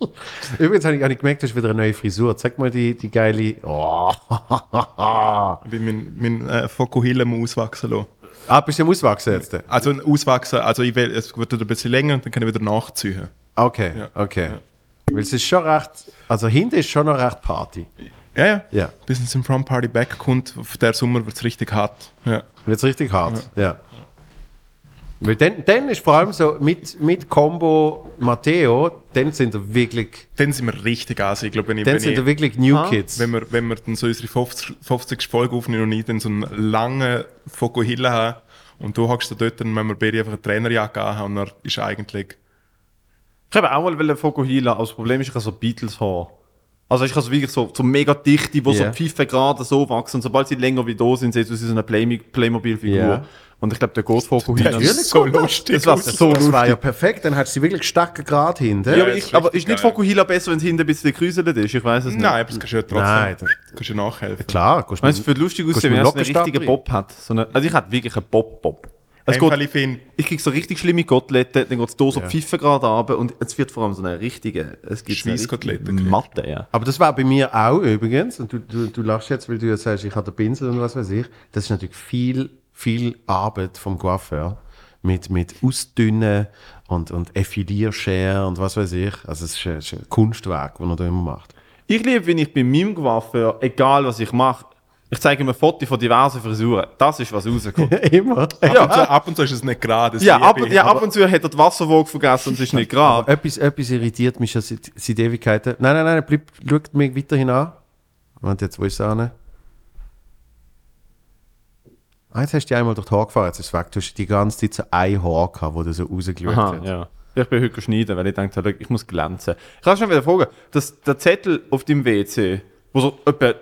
Übrigens habe ich, habe ich gemerkt, du hast wieder eine neue Frisur. Zeig mal die, die geile. Oh. Ich bin mein, mein äh, Fokuhila auswachsen lassen. Ah, bist du am Auswachsen jetzt? Also ein Auswachsen, also ich will, es wird ein bisschen länger und dann kann ich wieder nachziehen. Okay, Ja. okay. Weil es ist schon recht, also hinten ist schon noch recht Party. Ja, ja. Ja. Bis es im Front Party Back kommt, auf der Sommer wird es richtig hart. Ja. Wird's richtig hart, ja. Weil dann, dann ist vor allem so mit, mit Combo Matteo, dann sind er wirklich, Dann sind wir richtig an. Ich glaube, wenn ich, dann wenn, sind ich, er wirklich New Kids. wenn, wir, wenn wir dann so unsere 50, 50. Folge aufnehmen und ich dann so einen langen Fokuhila habe und du hockst da dort, dann müssen wir beide einfach eine Trainerjacke anhaben und dann ist eigentlich... Ich habe auch mal Fokuhila, aber das Problem ist, ich habe so Beatles-Haar. Also ich habe so wirklich so, so mega dichte, wo Ja. so Pfeife gerade so wachsen und sobald sie länger wie da sind, sieht es aus wie so eine Play Playmobil-Figur. Ja. Und ich glaube, der geht. Das ist so lustig. Das war so das war ja perfekt, dann hast du sie wirklich stark gerade hinten. Ja, aber, ist ich, aber richtig ist nicht. Fokuhila besser, wenn es hinten ein bisschen gekräuselt ist? Ich weiß es nicht. Nein, aber das kannst du ja trotzdem Nein, das- kannst du nachhelfen. Klar, Meinst du, es würde lustig Kannst aussehen, wenn er so einen richtigen? Bob hat? So eine, also ich hatte wirklich einen Bob-Bob. Es geht, ich finde, ich krieg so richtig schlimme Koteletten, dann geht es hier so Ja. Pfeife gerade runter und es wird vor allem so eine richtige, es gibt so richtige gekriegt. Matte, ja. Aber das war bei mir auch übrigens, und du, du, du lachst jetzt, weil du ja sagst, ich habe den Pinsel und was weiß ich. Das ist natürlich viel, viel Arbeit vom Coiffeur. Mit, mit Ausdünnen und, und Effilierschere und was weiß ich. Also es ist ein, ist ein Kunstwerk, das er da immer macht. Ich liebe, wenn ich bei meinem Coiffeur, egal was ich mache, ich zeige ihm ein Foto von diversen Frisuren. Das ist, was rauskommt. immer. ab, und zu, ab und zu ist es nicht gerade. ja, ab, ja, ab und zu hat er die Wasserwaage vergessen und es ist nicht gerade. Etwas, etwas irritiert mich schon seit, seit Ewigkeiten. Nein, nein, nein, bleib, schaut mich weiterhin an. Und jetzt, wo ist es an? Ah, jetzt hast du einmal durch die Haare gefahren, jetzt ist es weg. Du hast die ganze Zeit so ein Haar gehabt, wo du so rausgeschaut Aha, hast. ja. Ich bin heute geschneiden, weil ich dachte, ich muss glänzen. Ich kann schon wieder fragen, dass der Zettel auf dem WC, wo so,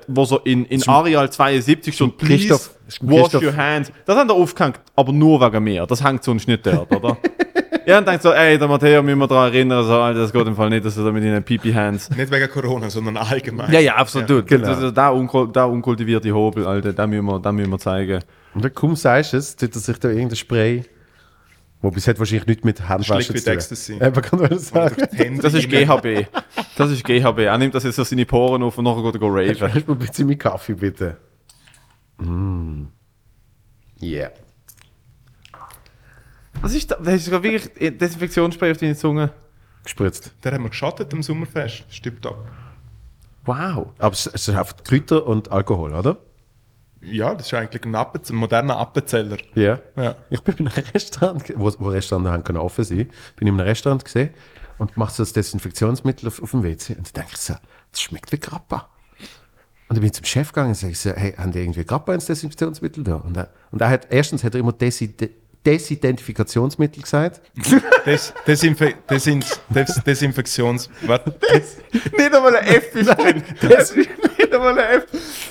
wo so in, in Areal 72 schon please Christoph- wash Christoph- your hands, das haben wir aufgehängt, aber nur wegen mir. Das hängt sonst nicht dort, oder? ja, und denkt so, ey, der Matteo, müssen wir daran erinnern, so, Alter, das geht im Fall nicht, dass du da mit deinen Pipi-Hands Nicht wegen Corona, sondern allgemein. Ja, ja, absolut. genau. Der, unkul der unkultivierte Hobel, Alter, den müssen wir, müssen wir zeigen. Und dann kaum sagst du es, tut er sich da irgendein Spray, wobei es hat wahrscheinlich nicht mit Handwaschen zu tun. Ecstasy. Eben, kann man das sagen. Das ist. GHB. Das ist GHB. Er nimmt das jetzt so seine Poren auf und nachher geht er go raven. Hast du ein bisschen mit Kaffee, bitte? Mm. Yeah. Was ist da? Hast du gerade wirklich Desinfektionsspray auf deine Zunge? Gespritzt. Der haben wir geschattet am Sommerfest. Stimmt ab. Wow. Aber es, es ist einfach Kräuter und Alkohol, oder? Ja, das ist eigentlich ein, Appen, ein moderner Appenzeller. Ja. Ja. Ich bin in einem Restaurant, wo, wo Restaurants haben können offen sein, bin in einem Restaurant gesehen und mache so das Desinfektionsmittel auf, auf dem WC und dann denke ich so, das schmeckt wie Grappa. Und dann bin ich zum Chef gegangen und sage ich so, hey, haben die irgendwie Grappa ins Desinfektionsmittel da? Und er, und er hat, erstens hat er immer Desi, De, Desidentifikationsmittel gesagt. Des, Desinfe, Desins, Des, Desinfektions... Warte. Nicht einmal ein F ist drin. Das ist nicht einmal ein F.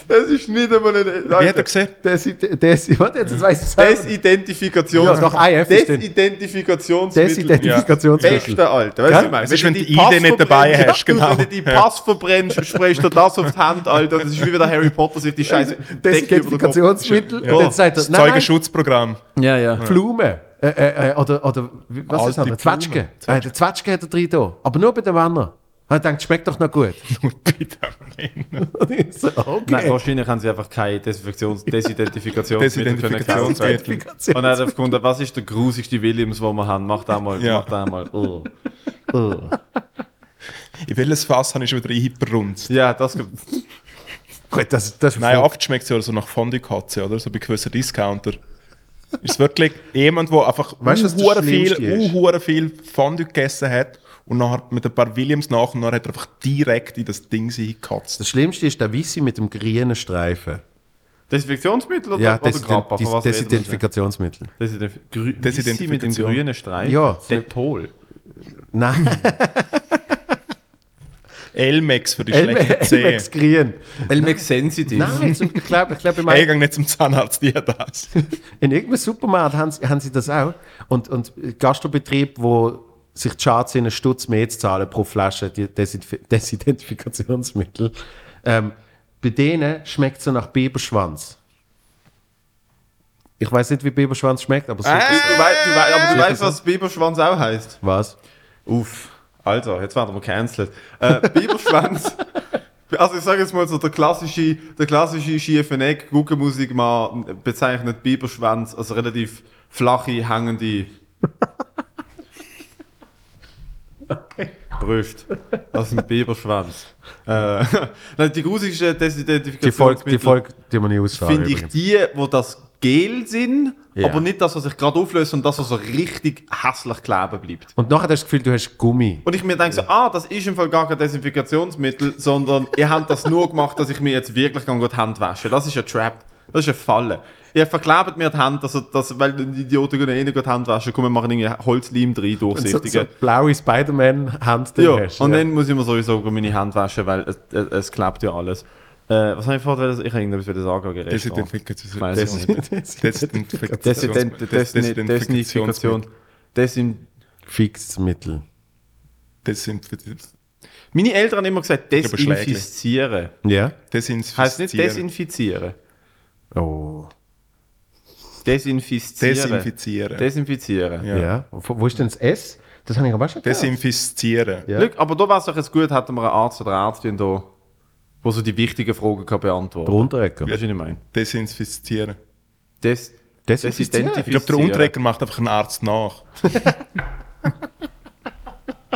Das ist nicht einmal ein Wie hat er gesehen? Desi, Desi, warte, jetzt weiß ich es selber. Desidentifikation. Ja, noch ein F ist drin. Desidentifikationsmittel. Desidentifikationsmittel. Beste, Alter. Weißt du, was ich meine? Das ist, wenn du die ID nicht dabei hast, genau. Wenn du die Pass verbrennst, sprayst du das auf die Hand, Alter. Das ist wie wenn der Harry Potter sich die scheiße Desidentifikationsmittel. Ja. Und dann sagt er, Das nein, nein, Zeugenschutzprogramm. Ja, ja. Blumen. Äh, äh, äh, oder, oder, was ist das? Noch? Zwetschge. Äh, der Zwetschge hat er drin da. Aber nur bei den Männern. Ich denkt, schmeckt doch noch gut. Vitamine. Und ich so, okay. Nein, wahrscheinlich haben sie einfach keine Desinfektions Desidentifikationsmittel kaufen. Desidentifikationsmittel. Und er hat einfach gefunden, was ist der grusigste Williams, den wir haben? Mach da mal, Ja. mach da mal. Oh. In welches Fass habe ich schon wieder einhyperrund? Ja, das Gut, das, das Nein, oft schmeckt es ja so nach Fondue-Katze, oder? So bei gewissen Discounter. Ist es wirklich jemand, der einfach Weißt viel, unhure viel Fondue gegessen hat und nachher mit ein paar Williams nach und dann hat er einfach direkt in das Ding gekatzt. Das Schlimmste ist der Wissi mit dem grünen Streifen. Desinfektionsmittel oder, Ja, oder Desident Grappa? Desidentifikationsmittel. denn? Desident Grü Desidentifikation. Desidentifikation. mit dem grünen Streifen? Ja. Dettol. Nein, Elmex für die schlechten Zähne. Elmex grün. Elmex Sensitive. Nein, zum- ich glaube, ich glaube, Hey, gang nicht zum Zahnarzt, die hat das. in irgendeinem Supermarkt haben sie, haben sie das auch. Und, und Gastrobetrieb, wo sich die Charts in einen Stutz mehr zu zahlen pro Flasche die Desidf- Desidentifikationsmittel, ähm, bei denen schmeckt es so nach Biberschwanz. Ich weiß nicht, wie Biberschwanz schmeckt, aber so. Du, wei du, wei aber du weißt, was Biberschwanz auch heißt. Was? Uff. Alter, jetzt werden wir cancelled. Äh, Biberschwanz. Also ich sage jetzt mal so, der klassische, der klassische schiefe Eck, Guckenmusikmann bezeichnet Biberschwanz als relativ flache, hängende Brüste. Das ist ein Biberschwanz. Äh, nein, die grusigste Die Folge, die Folge, die wir nicht finde ich die, wo das Gel sind, Ja. aber nicht das, was sich gerade auflöst, und das, was so richtig hässlich kleben bleibt. Und nachher hast du das Gefühl, du hast Gummi. Und ich mir denke so, ah, das ist im Fall gar kein Desinfektionsmittel, sondern ihr habt das nur gemacht, dass ich mir jetzt wirklich kann die Hände wasche. Das ist ein Trap. Das ist eine Falle. Ihr verklebt mir die Hände, dass, dass, weil die Idioten gehen eh nicht die Hände waschen, kommen, machen irgendwie Holzleim drin, Und so, durchsichtige. so blaue Spider-Man-Hand ja, hast. und dann muss ich mir sowieso meine Hände waschen, weil es, es, es klebt ja alles. Äh, was habe ich vorher? Ich habe irgendwas wieder sagen. Desinfektion. Desinfektion. Desident- Desin- Desinfikation. Desin Fixmittel. Desinfizieren. Meine Eltern haben immer gesagt, desinfizieren. Ja. Heißt nicht desinfizieren. Oh. Desinfizieren. Desinfizieren. Desinfizieren. Ja. Ja. Wo, ist denn das S? Das habe ich aber schon gehört. Desinfizieren. Ja. Aber da wäre es doch jetzt gut, hätten wir einen Arzt oder eine Ärztin da, wo so die wichtigen Fragen kann beantworten Der Unterrecker. Weißt du, was ich meine? Desinfizieren. Des, Desinfizieren? Ich glaube, der Unterrecker macht einfach einen Arzt nach.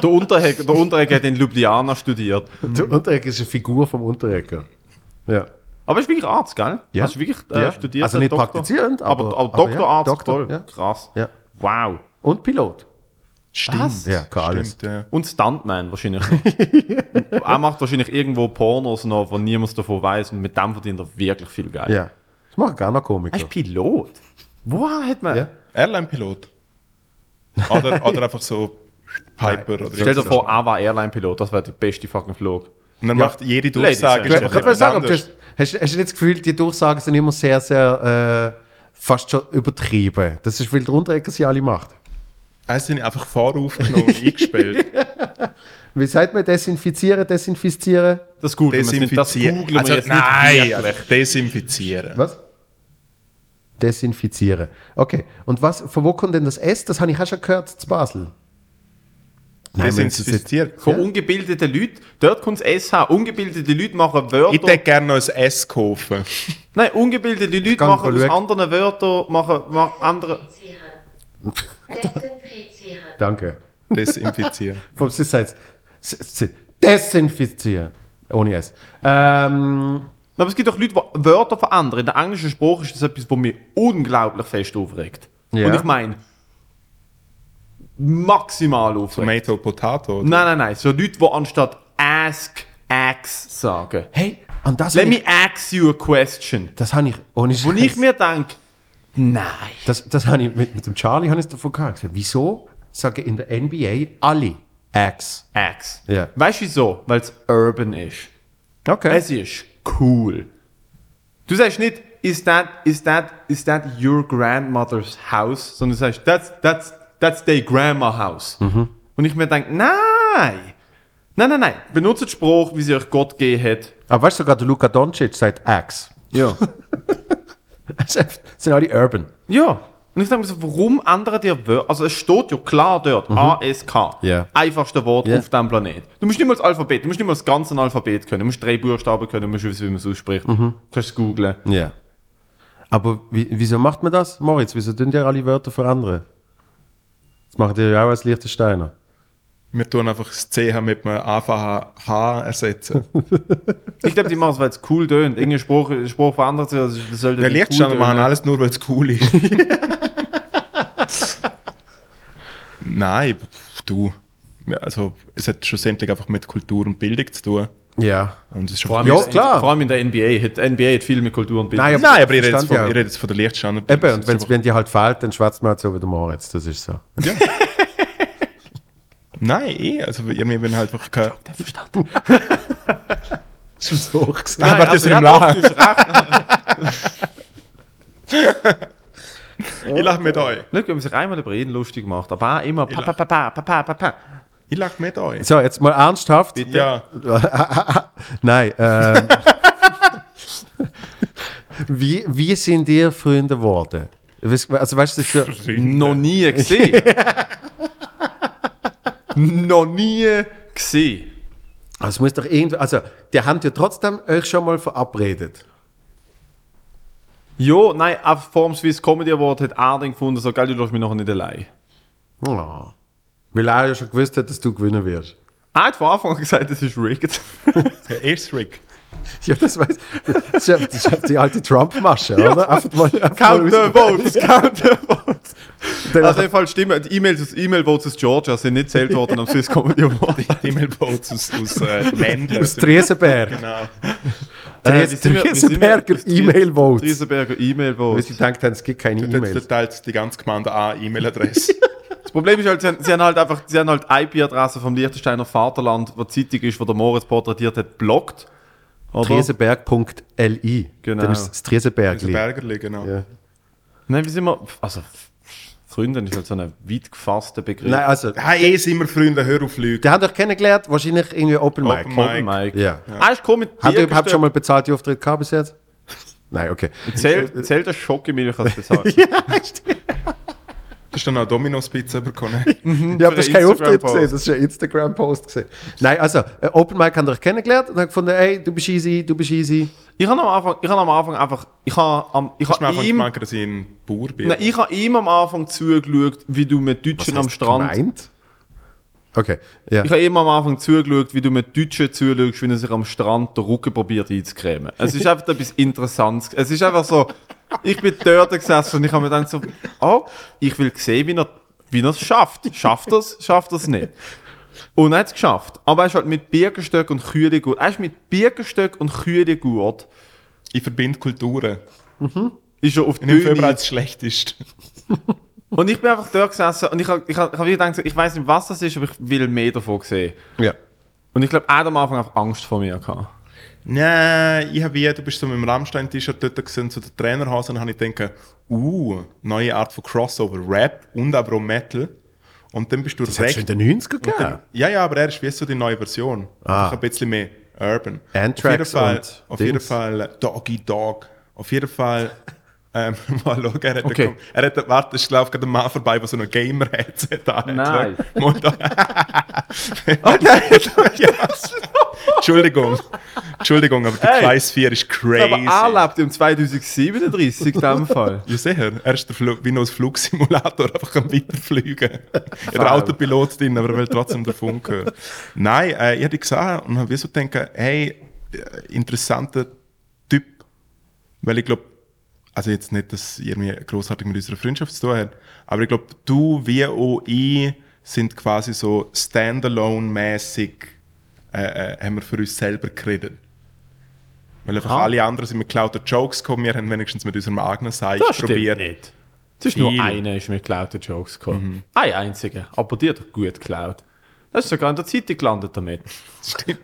Der Unterrecker, der Unterrecker hat in Ljubljana studiert. Der Unterrecker ist eine Figur vom Unterrecker. Ja. Aber er ist wirklich Arzt, gell? Ja. Hast du wirklich äh, Ja. studiert? Also nicht praktizierend, aber, aber- aber, Doktorarzt, ja, Doktor, ja. Krass. Ja. Wow. Und Pilot. Stimmt. Ja, kann alles. Stimmt, ja. Und Stuntman wahrscheinlich noch. er macht wahrscheinlich irgendwo Pornos noch, wo niemand davon weiß und mit dem verdient er wirklich viel Geld. Ja. Das machen gerne Er Komiker. ist Pilot. Woher hat man... Ja. Airline-Pilot. Oder, oder einfach so Piper. Oder Stell dir vor, er war Airline-Pilot, das wäre der beste fucking Flug. Und dann macht jede Durchsage. Ich kann sagen, du hast, hast, hast du nicht das Gefühl, die Durchsagen sind immer sehr, sehr äh, fast schon übertrieben. Das ist, weil der Unterrecker sie alle macht. Es sind einfach voraufgenommen und eingespielt. Wie sagt man desinfizieren, desinfizieren? Das wir. Das Desinfizieren. googeln wir Also, jetzt nein, nicht also desinfizieren. Was? Desinfizieren. Okay. Und was, von wo kommt denn das S? Das habe ich auch schon gehört zu Basel. Nein, Desinfizieren. Von ungebildeten Leuten, dort kommt das SH. Ungebildete Leute machen Wörter. Ich hätte gerne noch ein S kaufen. Nein, ungebildete Leute machen aus schauen. anderen Wörtern, machen, machen andere. Desinfizieren. Danke. Desinfizieren. Vom Sis heißt desinfizieren. Ohne S. Ähm, Aber es gibt doch Leute, die Wörter verändern. In der englischen Sprache ist das etwas, was mich unglaublich fest aufregt. Ja. Und ich meine, maximal aufregt. Tomato, Potato. oder? Nein, nein, nein. So Leute, die anstatt ask, ax sagen. hey, und das Let me ich, ask you a question. das habe ich ohne Wo ich mir denke, nein. Das, das habe ich mit, mit dem Charlie habe ich davon gehabt. Gesagt, Wieso sagen in der NBA alle X? Ax. Ja. Weißt du wieso? Weil es urban ist. Okay. Es ist cool. Du sagst nicht, is that, is that, is that your grandmother's house? Sondern du sagst, that's, that's, that's their grandma house. Und ich mir denke, nein! Nein, nein, nein. Benutzt die Sprache, wie sie euch Gott gegeben hat. Aber weißt du, sogar der Luka Doncic sagt X. Ja. Das sind alle urban. ja. Und ich denke mir so, warum ändern die Wörter? Also es steht ja klar dort, A-S-K. Ja. Einfachste Wort Ja. auf diesem Planet. Du musst nicht mal das Alphabet, du musst nicht mal das ganze Alphabet können. Du musst drei Buchstaben können, du musst wissen, wie man es ausspricht. Du kannst es googlen. Ja. Aber wie, wieso macht man das, Moritz? Wieso tun die alle Wörter verändern? Das macht ihr ja auch als Liechtensteiner. Wir tun einfach das CH mit einem einfachen H ersetzen. Ich glaube, die machen es, weil es cool tönt. Irgendein Spruch, Spruch verändert sich. Also das sollte Der Lichtsteiner cool machen alles nur, weil es cool ist. Nein, du. Ja, Also, es hat schlussendlich einfach mit Kultur und Bildung zu tun. Ja. Und es ist schon Vor allem, Ja, in- klar. Vor allem in der NBA. Hat, NBA hat viel mit Kultur und Bildung. Nein, Nein, aber ich rede jetzt von, ja. ich rede jetzt von der Lichtsteiner. Eben, und wenn's, wenn die halt fehlt, dann schwätzt man halt so wie der Moritz. Das ist so. Nein, eh. Also, irgendwie bin halt einfach kein. Das ist so gesagt. Nein, warte, das ist im ja, Lachen. Ich lache mit euch. Nicht, wenn man sich einmal über ihn lustig macht, aber auch immer pa, pa, pa, pa, pa, pa, pa, pa. Ich lache mit euch. So, jetzt mal ernsthaft. Ja, Nein, ähm, wie, wie sind ihr Freunde geworden? Also, weißt du, das ist so, Noch nie gesehen. Noch nie gesehen. Also es muss doch irgendwie, also die haben ja trotzdem euch schon mal verabredet. Ja, nein, auf vor dem Swiss Comedy Award hat er dann gefunden, so, geil, du lässt mich nachher nicht allein. Oh. Weil er ja schon gewusst hat, dass du gewinnen wirst. Er hat von Anfang an gesagt, das ist rigged. Der erste Rick. Ja, das weiß Das ist, ja- das ist ja die alte Trump-Masche, oder? Einfach mal, einfach count mal the votes, count the votes. Dann- Also, im Fall stimmt, die E-Mails aus E-Mail-Votes aus Georgia sind nicht zählt worden am Swiss Comedy Award. Die E-Mail-Boats aus, aus äh, Ländern. aus Triesenberg. Genau. Äh, wir- Triesenberger E-Mail-Votes. Triesenberger Weil E-Mail-Votes. sie gedacht haben, es gibt keine Dort E-Mails. verteilt die ganze Gemeinde an E-Mail-Adresse. Das Problem ist halt, sie haben, sie haben halt einfach, sie haben halt IP-Adresse vom Liechtensteiner Vaterland, wo die Zeitung ist, wo der Moritz porträtiert hat, blockt. Oder? Triesenberg.li. Genau. Dann ist es Triesenberg. Diese Bergerli, genau. Ja. Nein, wie sind wir, also, Freundin ist halt so ein weit gefasster Begriff. Nein, also, Hey, eh sind wir Freunde, hör auf Lügen. die haben euch kennengelernt, wahrscheinlich irgendwie Open Mic. Open Mic. Open Mic. Ja. Ah, ist cool mit Habt ihr überhaupt schon mal bezahlte Auftritte gehabt bis jetzt? Nein, okay. Zählt, zählt das Schokimilch als bezahlt? Du hast dann auch Dominos-Pizza bekommen. Ja, aber das ist kein Auftritt gesehen, das ist ein Instagram-Post gesehen. Nein, also, äh, Open Mic haben euch kennengelernt und haben gefunden, hey, du bist easy, du bist easy. Ich habe am Anfang, ich habe am Anfang einfach, ich habe, am, ich Du hast mir habe einfach ihm, gemerkt, dass ich ein Bauer bin. nein, ich habe ihm am Anfang zugeschaut, wie du mit Deutschen am Strand, Gemeint? Okay, ja. ich habe ihm am Anfang zugeschaut, wie du mit Deutschen zuschaust, wie er sich am Strand den Rücken probiert einzucremen. Es ist einfach etwas Interessantes. Es ist einfach so, ich bin dort gesessen und ich habe mir dann so, oh, ich will sehen, wie er, wie er es schafft. Schafft er es, schafft er es nicht. Und er hat es geschafft. Aber er ist halt mit Birkenstock und Kühle gut. Er ist mit Birkenstock und Kühle gut. Ich verbinde Kulturen. Ist er auf die Bühne. als schlecht ist. Und ich bin einfach dort gesessen und ich habe ich hab, ich hab gedacht, ich weiß nicht, was das ist, aber ich will mehr davon sehen. ja. Und ich glaube, er hat am Anfang auch Angst vor mir gehabt. Nein, ich habe wie, du bist so mit dem Rammstein-T-Shirt dort gesehen, so der Trainerhase, und dann habe ich gedacht, uh, neue Art von Crossover, Rap und aber auch Metal. Und dann bist du Das schon recht. in den 90er gegeben. Ja, ja, aber er ist wie so die neue Version. Ah. Einfach ein bisschen mehr Urban. Anthrax auf jeden Fall, auf jeden. Fall Doggy Dog. Auf jeden Fall. Ähm, mal schauen, er hat, Okay. okay. er hat, warte, ist glaube ich gerade ein Mann vorbei, der so ein Gamer-Headset hat. Nein. Da. ja. Entschuldigung. Entschuldigung, aber die Hey. Kreis 4 ist crazy. Aber er lebt im 2037 in dem Fall. Ja, sicher. Er ist der wie noch ein Flugsimulator, einfach am Weiterfliegen. Er hat der Autopilot drin, aber er will trotzdem davon hören. Nein, äh, ich habe die gesehen und habe so gedacht, hey, äh, interessanter Typ. Weil ich glaube, also jetzt nicht, dass irgendwie großartig mit unserer Freundschaft zu tun hat, aber ich glaube, du wie auch ich sind quasi so standalone-mäßig äh, äh, haben wir für uns selber geredet. Weil einfach Ah. alle anderen sind mit geklauten Jokes gekommen, wir haben wenigstens mit unserem eigenen Seich Das stimmt probiert. nicht. Es ist nur einer ist mit geklauten Jokes gekommen. Ein einziger. Aber die hat er gut geklaut. Das ist sogar in der Zeitung gelandet damit. Stimmt.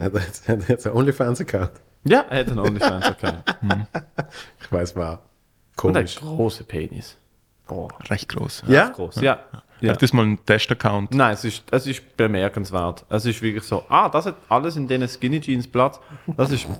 Hat er jetzt- hat jetzt einen OnlyFans-Account? Ja, er hat einen OnlyFans-Account. Ich weiß mal. Und er hat Komisch. einen grossen Penis. Boah, Recht groß. Ja? groß. Ja. Ja. ja. Hat das mal einen Test-Account? Nein, es ist, es ist bemerkenswert. Es ist wirklich so, ah, das hat alles in diesen Skinny Jeans Platz. Das ist,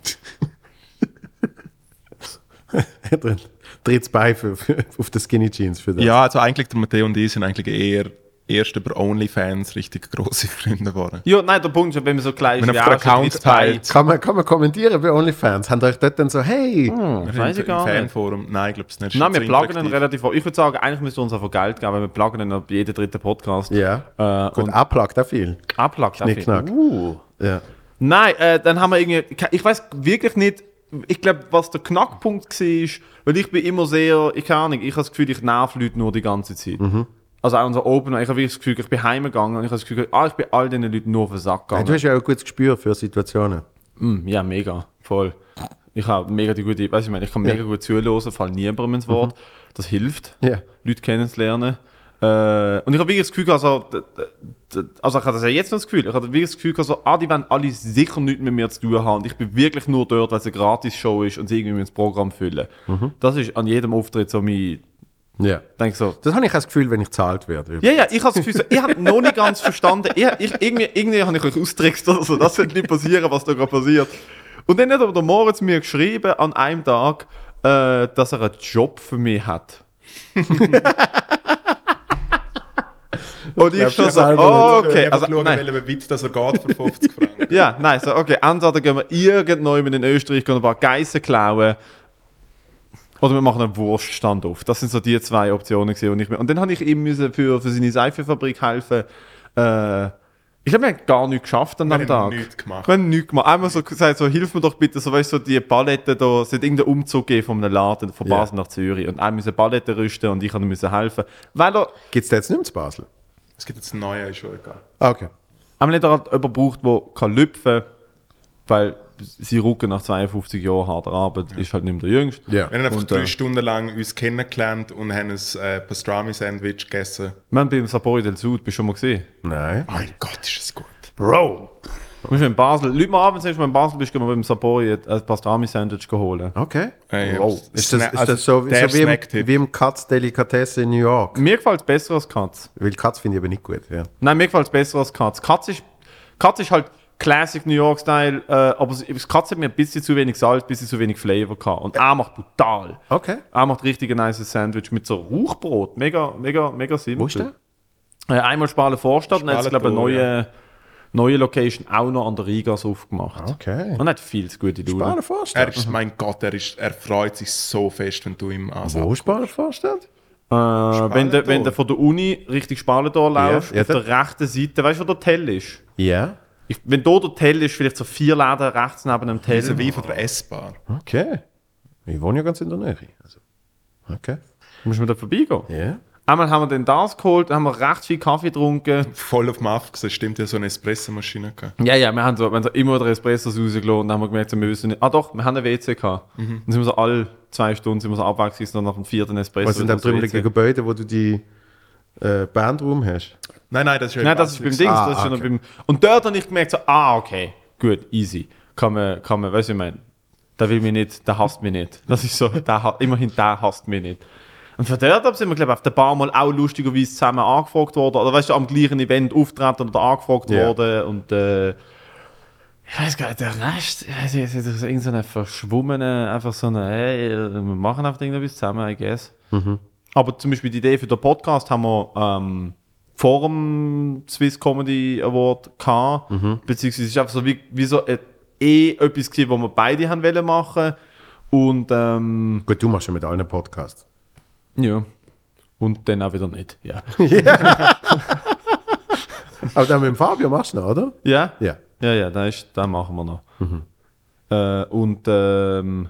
er ein drittes Bein für, für, auf die Skinny Jeans für das. Ja, also eigentlich der Matteo und ich sind eigentlich eher erst über OnlyFans richtig große Freunde geworden. ja, nein, der Punkt ist, wenn man so klein Wenn ist, auf Account teilt. Kann man, kann man kommentieren bei OnlyFans? Haben euch dort dann so, hey, Hm, weiß ich gar Im nicht. Fanforum. Nein, ich glaube es nicht. Nein, wir plagen ihn relativ oft. Ich würde sagen, eigentlich müsste uns einfach Geld geben, weil wir plagen ihn ab jeden dritten Podcast. ja, Äh, gut, und abplagt auch viel. abplagt dafür. Knickknack. Uh. Ja. Nein, äh, dann haben wir irgendwie, ich weiß wirklich nicht, ich glaube, was der Knackpunkt war, weil ich bin immer sehr, ich keine Ahnung, ich habe das Gefühl, ich nerv Leute nur die ganze Zeit. Mhm. Also auch unser Opener, ich habe wirklich das Gefühl, ich bin heimgegangen und ich habe das Gefühl, ah, ich bin all diesen Leuten nur auf den Sack Ja, gegangen. du hast ja auch ein gutes Gespür für Situationen. Mm, ja, mega, voll. Ich habe mega die gute, weiß ich meine, ich kann mega gut zuhören, fall niemandem ins Wort. Das hilft, Ja. Leute kennenzulernen. Äh, und ich habe wirklich das Gefühl, also, also ich habe das ja jetzt noch das Gefühl, ich habe wirklich das Gefühl, gehabt, so, ah, die wollen alle sicher nichts mit mir zu tun haben. Und ich bin wirklich nur dort, weil es eine Gratis-Show ist und sie irgendwie ins Programm füllen. Das ist an jedem Auftritt so mein, Ja. denke so, Das habe ich auch das Gefühl, wenn ich zahlt werde. ja, ja, ich habe das Gefühl, so, ich habe noch nicht ganz verstanden. Ich, ich, irgendwie, irgendwie habe ich euch austrickst oder so. Das wird nicht passieren, was da gerade passiert. Und dann hat aber der Moritz mir geschrieben an einem Tag, äh, dass er einen Job für mich hat. Und ich schon so, oh, okay. Also, schauen, nein. welchen Witz das er geht für 50 Franken. Ja, nein, so, okay. Entweder gehen wir irgendwo in Österreich gehen ein paar Geissen klauen. Oder wir machen einen Wurststand auf. Das sind so die zwei Optionen. Und, ich, und dann habe ich ihm müssen für, für seine Seifenfabrik helfen. Äh, ich glaube, wir haben gar nichts geschafft an Wir dem haben Tag. nichts gemacht. Wir haben nichts gemacht. Einmal so gesagt, so, hilf mir doch bitte, so, weißt du, so die Paletten da, es hat irgendeinen Umzug gegeben von einem Laden von. Basel nach Zürich. Und einer musste Paletten rüsten und ich habe ihm müssen helfen. Weil er, Gibt es jetzt nicht mehr zu Basel? Es gibt jetzt einen neuen, ist schon egal. Ah, okay. einmal hat er halt jemanden braucht, der kann lüpfen, weil sein Rücken nach 52 Jahren harter Arbeit ist halt nicht mehr der Jüngste. Ja. Wir haben einfach Und, drei äh, Stunden lang uns kennengelernt und haben ein äh, Pastrami-Sandwich gegessen. Wir haben beim Sapori del Sud, bist du schon mal gesehen? Nein. Mein Gott, ist es gut. Bro. Du in Basel, Leute mal abends, wenn du in Basel bist, gehen wir beim Sapori ein Pastrami-Sandwich holen. Okay. Ey, Wow. Ist das, ist das so, der so wie, im, wie im Katz Delikatesse in New York? Mir gefällt es besser als Katz. Weil Katz finde ich aber nicht gut. Ja. Nein, mir gefällt es besser als Katz. Katz ist, Katz ist halt Classic New York-Style, äh, aber das Katz hat mir ein bisschen zu wenig Salz, ein bisschen zu wenig Flavor gehabt. Und er macht brutal. Okay. Er macht richtig ein nice Sandwich mit so Rauchbrot. Mega, mega, mega simpel. Wo ist der? Äh, einmal Spalen Vorstadt und dann hat es, glaube ich, eine neue, neue Location auch noch an der Rigas aufgemacht. Okay. Und hat viel zu gute Laune. Sparen Er Vorstadt. ist, mein Gott, er, ist, er freut sich so fest, wenn du ihm ansagst. Wo Sparen Vorstadt? Äh, wenn, du, wenn du von der Uni richtig Spalentor laufst, Ja, ja, auf der rechten Seite, weißt du, wo der Tell ist? Ja. Ich, wenn da der Tell ist, vielleicht so vier Läden rechts neben dem Tell. Diese wie von der S-Bar. Okay. Ich wohne ja ganz in der Nähe. Also. Okay. Muss man da vorbeigehen? Ja. Einmal haben wir dann das geholt, dann haben wir recht viel Kaffee getrunken. Voll auf dem Aff gesehen, stimmt ja so eine Espressomaschine gehabt. Ja, ja, wir haben so, wir haben so immer den Espressos rausgelassen und dann haben wir gemerkt, so, wir wissen nicht. Ah doch, wir haben einen WC gehabt. Dann sind wir so alle zwei Stunden sind wir so abwechselnd nach dem vierten Espresso. Was sind dann drüben Gebäude, wo du die äh, Bandraum hast? Nein, nein, das ist ja Nein, das ist beim Dings. Ah, das ist okay. schon beim, und dort habe ich gemerkt, so, ah, okay, gut, easy. Kann man, kann man, weißt du, ich meine, der will mich nicht, der hasst mich nicht. Das ist so, der, immerhin der hasst mich nicht. Und von dort ab sind wir, glaube ich, auf der Bar mal auch lustigerweise zusammen angefragt worden. Oder weißt du, am gleichen Event auftreten oder angefragt Ja. worden. Und äh, ich weiß gar nicht, der Rest, es ist es ist irgend so eine verschwommene, einfach so eine, hey, wir machen einfach irgendwas zusammen, I guess. Aber zum Beispiel die Idee für den Podcast haben wir ähm, vor dem Swiss Comedy Award gehabt. Beziehungsweise es ist einfach so wie, wie so äh, eh etwas gewesen, was wir beide haben wollen machen. Und ähm, Gut, du machst ja mit allen Podcasts. ja. Und dann auch wieder nicht. Ja. Aber dann mit dem Fabio machst du noch, oder? Ja? Ja. Ja, ja, das, ist, das machen wir noch. Äh, und ähm,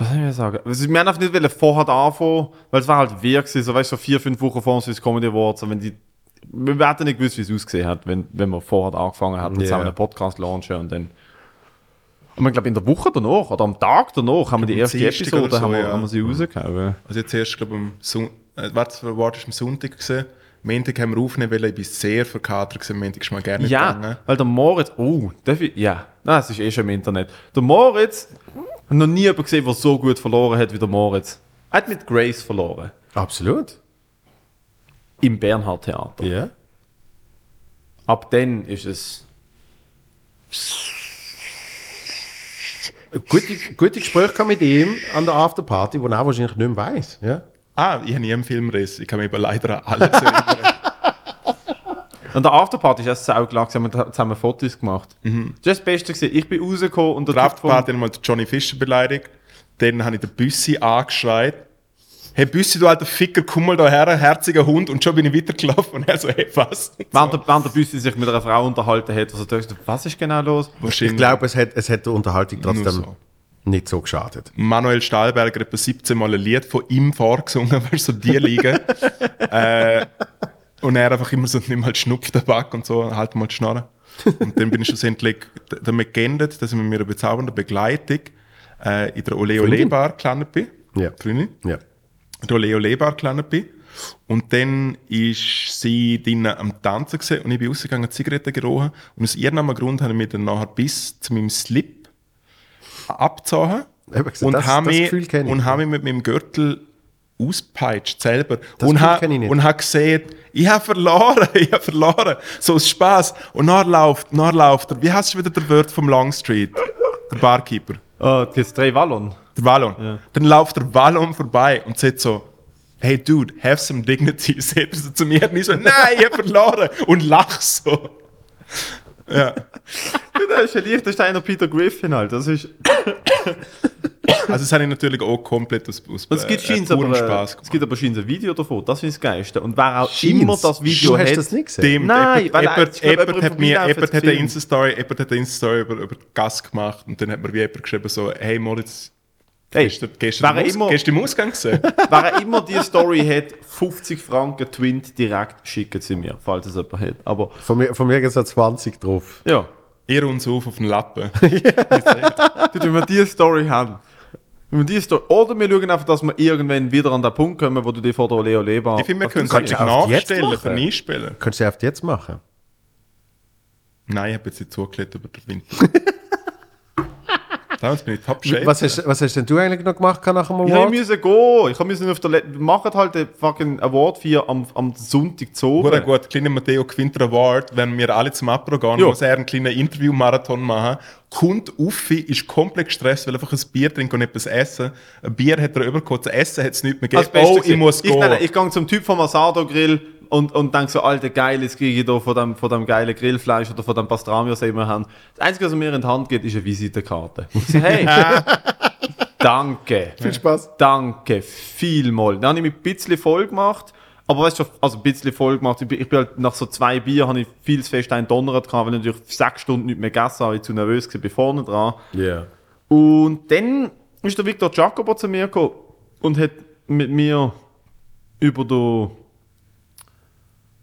was soll ich mir sagen? Also, wir haben einfach nicht wollen vorher anfangen, weil es war halt wir gewesen, so weißt du, so vier, fünf Wochen vor dem Swiss Comedy Awards, und wenn die wir hätten nicht gewusst, wie es ausgesehen hat, wenn, wenn wir vorher angefangen hätten, Ja. zusammen einen Podcast launchen und dann und ich glaube, in der Woche danach oder am Tag danach haben wir die am erste Episode so, haben wir, ja. haben wir sie rausgehauen. Also jetzt erst, glaube ich, am Son äh, warte, das Wort ist am Sonntag gesehen. Montag haben wir aufnehmen wollen, ich bin sehr verkatert gewesen, Montag ist mal gerne Ja, gegangen. weil der Moritz, oh, darf ich, ja, Nein, es ist eh schon im Internet. Der Moritz, habe noch nie jemanden gesehen, der so gut verloren hat wie der Moritz. Er hat mit Grace verloren. Absolut. Im Bernhard Theater. Ja. Ab dann ist es. Gute, gute Gespräche gehabt mit ihm an der Afterparty, wo er wahrscheinlich nicht mehr weiss. Ja. Ah, ich habe nie einen Filmriss. Ich kann mich aber leider an alles erinnern. Und der Afterparty ist erst saugelacht, haben wir zusammen Fotos gemacht. Das ist das Beste gewesen. Ich bin rausgekommen und der Der Typ Afterparty hat mal Johnny Fischer beleidigt. Dann habe ich den Büssi angeschreit. Hey Büssi, du alter Ficker, komm mal da her, herziger Hund. Und schon bin ich weitergelaufen und er so, hey, was? Während der, während der Büssi sich mit einer Frau unterhalten hat, was er dachte, was ist genau los? Wahrscheinlich Ich glaube, es hat, es hat der Unterhaltung trotzdem so. nicht so geschadet. Manuel Stahlberger etwa 17 Mal ein Lied von ihm vorgesungen, weil so die liegen. äh, und er einfach immer so, nimm halt Schnupftabak und so, halt mal die Schnarre. Und dann bin ich schlussendlich damit geendet, dass ich mit meiner bezaubernden Begleitung äh, in der Ole Ole? Bar gelandet bin. Ja. Freundin. Ja. in der Ole Ole Bar gelandet bin. Und dann ist sie drinnen am Tanzen gewesen und ich bin rausgegangen, Zigaretten gerochen. Und aus irgendeinem Grund habe ich mich dann nachher bis zu meinem Slip abgezogen gesagt, und habe mich, und habe mich mit meinem Gürtel auspeitscht selber Das und habe kenn ich nicht. und habe gesehen, ich habe verloren, ich habe verloren, so aus Spaß. Und dann läuft, dann läuft er, wie heißt wieder der Wort vom Longstreet, der Barkeeper, Oh, jetzt drei Wallon. der Wallon. Dann läuft der Wallon vorbei und sagt so, hey dude, have some dignity, sagt er so zu mir und ich so, nein, ich hab verloren und lach so. Ja, Das ist ja leicht, das ist einer Peter Griffin halt. Das ist, also das habe ich natürlich auch komplett aus, aus und es gibt, äh, aber, Spaß es gibt aber scheint's ein Video davon. Das ist das Geilste. Und wer auch Scheint's? immer das Video Du hast hat, das nicht gesehen? Stimmt, Nein, Ebert, weil er- Ebert, Ebert jemand hat mir, Ebert hat hat eine. Insta-Story, Ebert hat eine Insta-Story über, über Gas gemacht und dann hat mir wie jemand geschrieben so, hey Moritz, Hey, du, du, wer den Aus- immer- du im Ausgang gesehen? wer immer die Story hat, 50 Franken Twint direkt schicken sie mir, falls es jemand hat. Aber Von mir, von mir gibt es so 20 drauf. ja, Ihr uns auf auf den Lappen. du, wenn wir diese Story haben, wenn die Story, oder wir schauen einfach, dass wir irgendwann wieder an den Punkt kommen, wo du die von der Leo Leber... Ich finde, wir können jetzt nachstellen, machen. für einspielen. Könntest du einfach jetzt machen? Nein, ich habe jetzt nicht zugeklebt über den Winter. Damals bin ich top shape. Was hast, was hast denn du eigentlich noch gemacht nach dem Ich Award? musste gehen. Ich musste auf der Le Macht halt den fucking Award 4 am, am Sonntag zu. Gut, gut, kleiner Matteo Quinter Award, wenn wir alle zum Apro gehen, Ja. muss er einen kleinen Interview-Marathon machen. Kommt Uffi, ist komplett gestresst, will einfach ein Bier trinken und etwas essen. Ein Bier hat er übergekommen, zu essen hat es nicht mehr gegeben. Oh, ich muss ich, gehen. nein, nein, ich gehe zum Typ vom Asado Grill und, und denke so, alter geil, jetzt kriege ich da von dem, von dem geilen Grillfleisch oder von dem Pastrami, was wir immer haben. Das Einzige, was er mir in die Hand gibt, ist eine Visitenkarte. Ich so, hey, danke. Viel Spaß. Danke, vielmal. Dann habe ich mich ein bisschen voll gemacht. Aber weißt du, also ein bisschen voll gemacht. Ich bin, ich bin halt nach so zwei Bier habe ich viel zu fest einen Donnert gehabt, weil ich natürlich sechs Stunden nicht mehr gegessen habe, weil ich zu nervös war, bin vorne dran. Ja. Und dann ist der Victor Jacobo zu mir gekommen und hat mit mir über den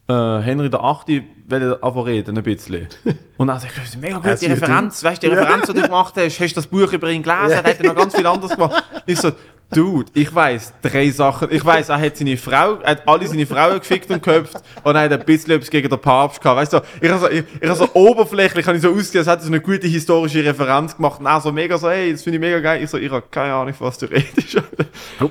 äh, Henry der Achte wollte einfach reden, ein bisschen. Und dann sagt er, mega gut, die Referenz, weißt du, die Referenz, die du gemacht hast, hast du das Buch über ihn gelesen, er hat ja noch ganz viel anderes gemacht. Ich so, Dude, ich weiß drei Sachen. Ich weiß, er hat seine Frau, er hat alle seine Frauen gefickt und geköpft und er hat ein bisschen etwas gegen den Papst gehabt. Weißt du, ich habe so, ich, ich hab so oberflächlich, habe ich so ausgesehen, als hätte er so eine gute historische Referenz gemacht und er so mega so, hey, das finde ich mega geil. Ich so, ich habe keine Ahnung, was du redest.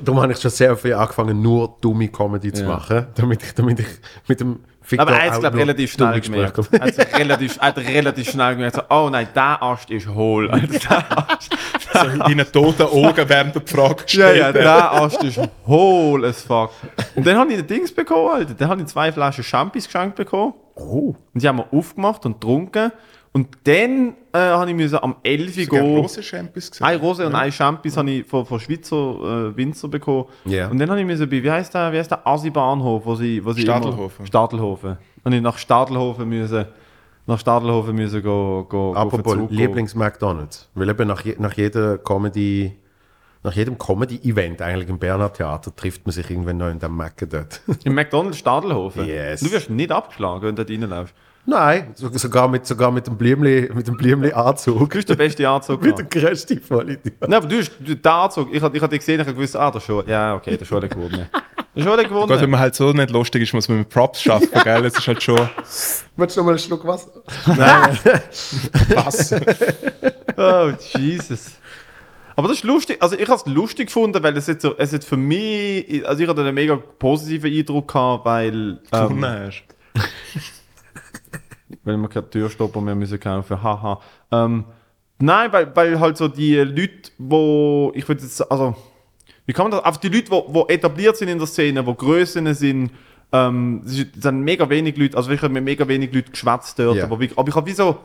Darum- habe ich schon sehr viel angefangen, nur dumme Comedy zu Ja. machen, damit ich, damit ich mit dem Victor Aber er hat glaube relativ schnell gemerkt. Er hat's relativ, hat relativ schnell gemerkt, so, oh nein, der Ast ist hohl. Alter, der Ast, so in deinen toten Augen während der Frage ja, gestellt. ja, der Ast ist hohl as fuck. Und dann habe ich den Dings bekommen, Alter. Dann habe ich zwei Flaschen Champis geschenkt bekommen. Oh. Und die haben wir aufgemacht und getrunken. Und dann äh, habe ich müssen am 11 Uhr gehen. große Champis gesehen. Ein Rose und ein Champis habe ich von, von Schweizer äh, Winzer bekommen. Ja. Und dann habe ich müssen bei, wie heißt der, wie heißt der Asi-Bahnhof, wo sie, wo sie Stadelhofen. Immer, Stadelhofen. Und ich nach Stadelhofen müssen, nach Stadelhofen müssen go, go, Apropos. Lieblings-McDonalds. Weil eben nach, je, nach jeder Comedy, nach jedem Comedy-Event eigentlich im Berner Theater trifft man sich irgendwann noch in dem Mac dort. Im McDonalds Stadelhofen. Yes. Du wirst nicht abgeschlagen, wenn du dort reinläufst. Nein, so, sogar mit, sogar mit dem Blümli, mit dem Blümli-Anzug. Du bist der beste Anzug. Mit der größten Vollidiot. Nein, aber du hast du, den Anzug. Ich habe ich hab dich gesehen, ich habe gewusst, ah, das ist schon. Ja, okay, das ist schon der gewonnen. Das ist schon der Gott, wenn gewonnen. man halt so nicht lustig ist, muss man mit Props schaffen, gell? Es ist halt schon Willst du noch mal einen Schluck Wasser? was. Oh, Jesus. Aber das ist lustig. Also ich habe es lustig gefunden, weil es jetzt so, es hat für mich, also ich hatte einen mega positiven Eindruck gehabt, weil, ähm, Nein. Weil wir keine Türstopper mehr müssen kaufen. Haha. Ähm, nein, weil, weil halt so die Leute, wo ich würde jetzt, also wie kann man das, auf die Leute, wo, wo etabliert sind in der Szene, wo Größen sind, ähm, es sind mega wenig Leute, also ich habe mit mega wenig Leuten geschwätzt dort, Ja. aber, wie- aber ich habe wie so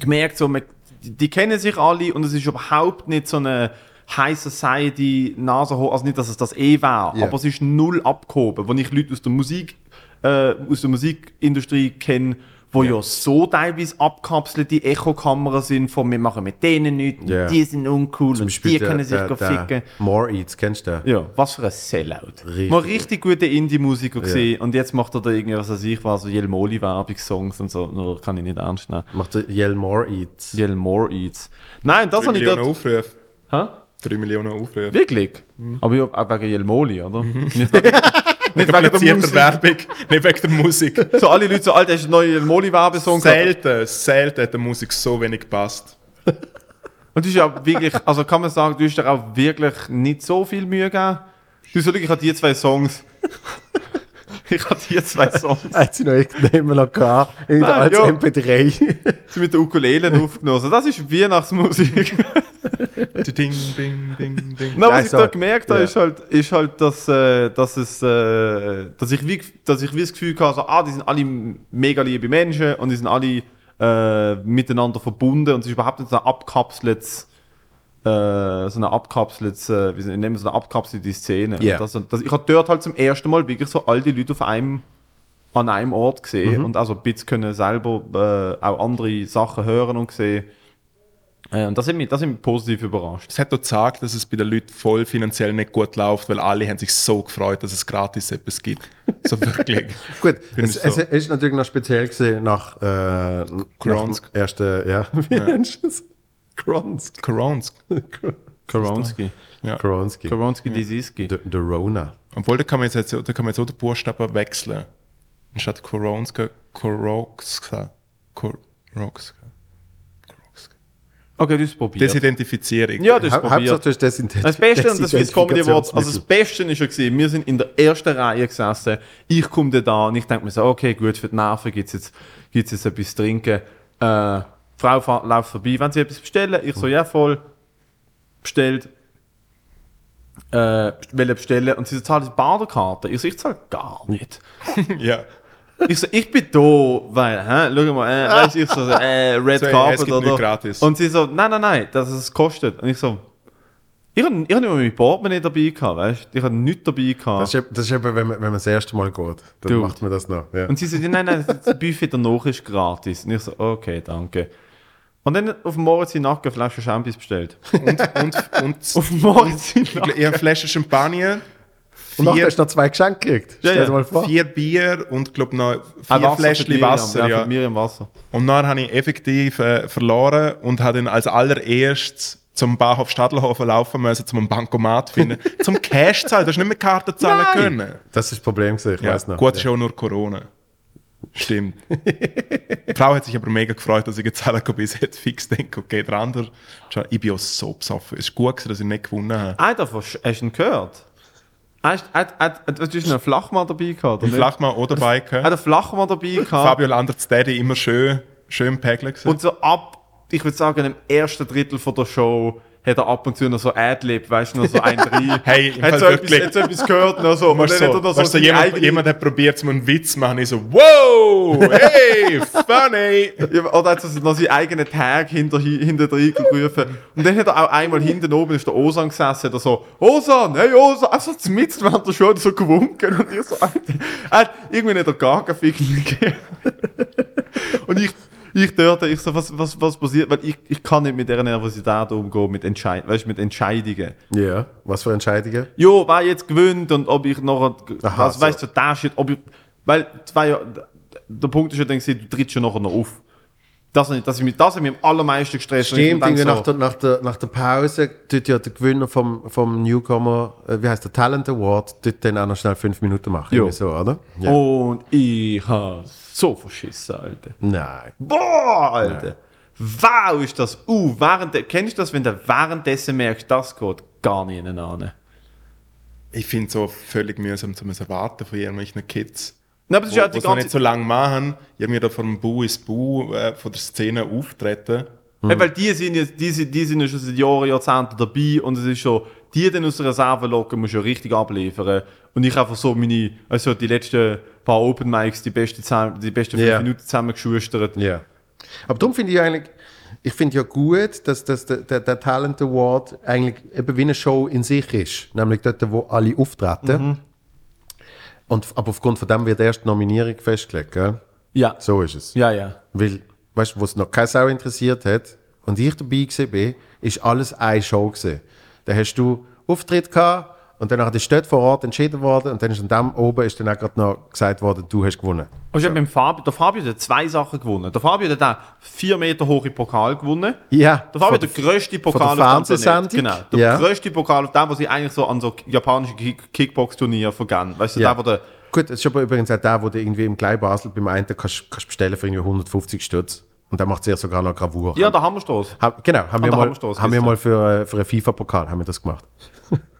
gemerkt, so, man, die, die kennen sich alle und es ist überhaupt nicht so eine High Society Nase hoch, also nicht, dass es das eh wäre, Ja. aber es ist null abgehoben, wenn ich Leute aus der Musik, äh, aus der Musikindustrie kenne, wo ja. so teilweise abkapselte Echokameras sind von wir machen mit denen nichts, Ja. die sind uncool und die können sich der, ficken. More Eats, kennst du den? Ja, was für ein Sellout. Richtig. Mal richtig gute Indie-Musiker gesehen und jetzt macht er da irgendwie, was weiß ich, was, so Jelmoli-Werbungssongs und so. Nur kann ich nicht ernst nehmen. Macht der Yell More Eats. Jelmore Eats. Nein, das 3 habe ich Millionen dort... Aufrufe. Hä? 3 Millionen Aufrufe. Wirklich? Aber ja, auch wegen Jelmoli, oder? Nicht wegen, nicht wegen der. Werbung, nicht wegen der Musik. So alle Leute so, Alter, hast du einen neuen Jelmoli-Werbesong gehabt? Selten, selten hat der Musik so wenig gepasst. Und das ist ja wirklich, also kann man sagen, du hast dir auch wirklich nicht so viel Mühe gegeben. Du so, ich habe die zwei Songs. ich habe die zwei Songs. Hat sie noch irgendjemand noch gehabt? Nein, als ja. MP3. Sie mit der Ukulele aufgenommen. Also das ist Weihnachtsmusik. Ding, ding, ding, ding. Na, was Nein, ich so- da gemerkt habe, ja. ist halt, ist halt dass, äh, dass, es, äh, dass, ich wie, dass ich wie das Gefühl hatte, so, ah, die sind alle mega liebe Menschen und die sind alle äh, miteinander verbunden und es ist überhaupt nicht so ein abkapseltes, äh, so eine abkapseltes, äh, wie nennen wir so eine abkapselte Szene. Und Das, das, ich habe dort halt zum ersten Mal wirklich so all die Leute auf einem, an einem Ort gesehen und also ein bisschen können selber äh, auch andere Sachen hören und sehen. Äh, und das hat mich, das hat mich positiv überrascht. Es hat auch gezeigt, dass es bei den Leuten voll finanziell nicht gut läuft, weil alle haben sich so gefreut, dass es gratis etwas gibt. So wirklich. Gut, es, ich es so. ist natürlich noch speziell gesehen nach, äh, nach Kronsk. dem ersten, ja, wie nennst du es? Kronsk. Corons. Koronski. Ja. Kronski. Koronski Disiski. Der der Rona. Obwohl, da kann man jetzt, da kann man jetzt auch den Buchstaben wechseln. Anstatt Koronska, Korokska. Korokska. Okay, das ist probiert. Desidentifizierung. ja, das ist Ha Hauptsache, probiert. hast das in Das Beste, und das ist Comedy Awards, also das Beste ist ja gesehen, wir sind in der ersten Reihe gesessen, ich komme da und ich denke mir so, okay, gut, für die Nerven gibt es jetzt, gibt's jetzt etwas zu trinken. Äh, Frau läuft vorbei, wenn sie etwas bestellen, ich so, ja voll, bestellt, äh, will bestellen und sie zahlt die Badekarte. Ich so, ich zahle gar nicht. ja. Ich so, ich bin da, weil, hä, schau mal, äh, weißt, ich so, äh, Red So, es Carpet gibt oder. gratis. Und sie so, nein, nein, nein, dass es kostet. Und ich so, ich habe ich hab nicht mal mein Portemonnaie dabei gehabt, weißt du? Ich habe nichts dabei gehabt. Das ist, eben- das ist eben, wenn man, wenn man das erste Mal geht, dann Du. macht man das noch. Ja. Und sie so, nein, nein, das Buffet danach ist gratis. Und ich so, okay, danke. Und dann auf dem Moritz in Nacken eine Flasche Champis bestellt. Und, und, und Auf dem Moritz in ich habe eine Flasche Champagner, Und nachher vier, hast du noch zwei geschenkt gekriegt. Ja, Stell dir mal vor. vier Bier und glaub noch Ein vier Wasser Fläschchen Miriam, Wasser. Ja, Ja, Wasser. Und dann habe ich effektiv äh, verloren und habe dann als allererstes zum Bahnhof Stadelhofen laufen müssen, zum einen Bankomat finden, zum Cash zahlen. Du hast nicht mehr Karten zahlen Nein. können. Das ist das Problem, gewesen, ich Ja, weiß noch. gut, ist ja. ja auch nur Corona. Stimmt. Die Frau hat sich aber mega gefreut, dass ich gezahlt habe, bis jetzt fix denke, okay, der andere, ich bin auch so besoffen. Es ist gut, gewesen, dass ich nicht gewonnen habe. Ah, davon hast du ihn gehört? Hast du einen Flachmann dabei gehabt? Oder flach mal auch dabei Hat einen Flachmann dabei gehabt? Fabio Landerts Daddy immer schön, schön gewesen. Und so ab, ich würde sagen, im ersten Drittel von der Show hat er ab und zu noch so Adlib, weißt du, noch so ein drei. Hey, im hat so etwas, wirklich. hat so etwas gehört, noch so. Und dann Weißt hat er noch so, seine jemand, eigene- jemand hat probiert, mir einen Witz zu machen. Ich so, wow, hey, funny. Ja, Oder hat er noch seinen eigenen Tag hinter, hinter drin gerufen. Und dann hat er auch einmal hinten oben ist der Osan gesessen, hat er so, Osan, hey Osan, also zumindest während der Show so gewunken. Und ich so, Alter, er hat irgendwie nicht er gar keinen Fick mehr gegeben. Und ich, ich dort, ich so, was, was, was passiert? Weil ich, ich kann nicht mit dieser Nervosität umgehen, mit, Entscheid weißt, mit Entscheidungen. Ja, was für Entscheidungen? Jo, wer jetzt gewinnt und ob ich noch, Aha, also, weißt du, der Shit, ob ich, weil zwei, Jahre- der Punkt ist ja, gewesen, du trittst ja nachher noch auf. Das, hat- das, mich- das hat mich am allermeisten gestresst. Stimmt, irgendwie so, nach, der, nach, der, nach der Pause tut ja der Gewinner vom, vom Newcomer, äh, wie heißt der Talent Award, tut dann auch noch schnell fünf Minuten machen. Jo. So, oder? Ja. Und ich hab so verschissen, Alter. Nein. Boah, Alter. Wow, ist das. Uh, während, kennst du das, wenn du währenddessen merkst, das geht gar nicht an? Ich finde es so völlig mühsam, zu müssen warten von irgendwelchen Kids. Nein, aber das ist Wo, ja wo die noch nicht ganze so lange machen. Ich habe mir da vom Bu ins Bu äh, von der Szene auftreten. Hey, weil die sind, ja, die, sind, die sind ja schon seit Jahren, Jahrzehnten dabei und es ist schon, die dann aus der Reserve locken, musst du ja richtig abliefern. Und ich einfach so meine, also die letzten paar Open Mics, die, beste, zusammen- die besten fünf Ja. Minuten zusammengeschustert. Ja. Aber darum finde ich eigentlich, ich finde ja gut, dass, dass der, der, der Talent Award eigentlich eben wie eine Show in sich ist. Nämlich dort, wo alle auftreten. Und, aber aufgrund von dem wird erst die Nominierung festgelegt, gell? Ja. So ist es. Ja, ja. Weil, weißt du, was noch keine Sau interessiert hat und ich dabei bin, ist alles eine Show gewesen. Da hast du Auftritt gehabt und dann ist dort vor Ort entschieden worden und dann ist an dem oben ist dann auch gerade noch gesagt worden, du hast gewonnen. Und ich beim Fabio, der Fabio hat zwei Sachen gewonnen. Der Fabio hat auch vier Meter hohe Pokal gewonnen. Ja. Der Fabio hat von- der grösste von Pokal der auf dem. Fernsehsendung? Genau. Der Ja. grösste Pokal auf dem, was ich eigentlich so an so japanischen Kick Kickbox-Turnier vergangen. Weißt du, Ja. der, wo der, Gut, das ist aber übrigens auch der, wo du irgendwie im Klein Basel beim einen kannst, kannst bestellen für irgendwie 150 Stutz. Und der macht sehr sogar noch Gravur. ja, der Hammerstoß. Ha- genau, haben wir der mal, haben wir mal für, äh, für einen FIFA-Pokal haben wir das gemacht.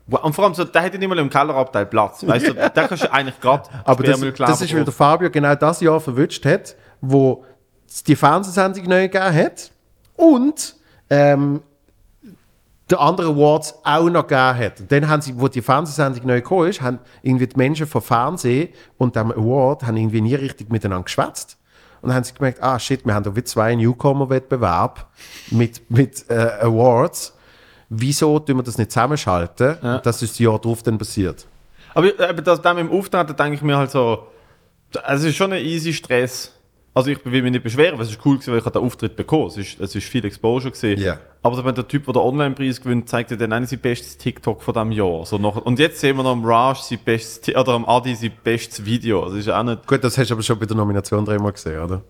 Und vor allem, so, der hätte nicht mal im Kellerabteil Platz. Weißt du, da kannst du eigentlich gerade Aber das, das ist, weil der Fabio genau das Jahr verwünscht hat, wo es die Fernsehsendung neu gegeben hat und ähm, der andere Awards auch noch gegeben hat. Und dann haben sie, wo die Fernsehsendung neu gekommen ist, haben irgendwie die Menschen vom Fernsehen und dem Award haben irgendwie nie richtig miteinander geschwätzt. Und dann haben sie gemerkt, ah shit, wir haben da wie zwei Newcomer-Wettbewerb mit, mit äh, Awards. Wieso tun wir das nicht zusammenschalten? Und das ist das Jahr drauf dann passiert. Aber eben das dann mit dem Auftreten denke ich mir halt so, es ist schon ein easy Stress. Also ich will mich nicht beschweren, weil es ist cool gewesen, weil ich den Auftritt bekommen. Es ist, es ist viel Exposure gesehen. Ja. Aber wenn der Typ, der den Online-Preis gewinnt, zeigt er dann eigentlich sein bestes TikTok von diesem Jahr. So noch, und jetzt sehen wir noch am Raj sein bestes, oder am Adi sein bestes Video. Das ist auch nicht, Gut, das hast du aber schon bei der Nomination dreimal gesehen, oder?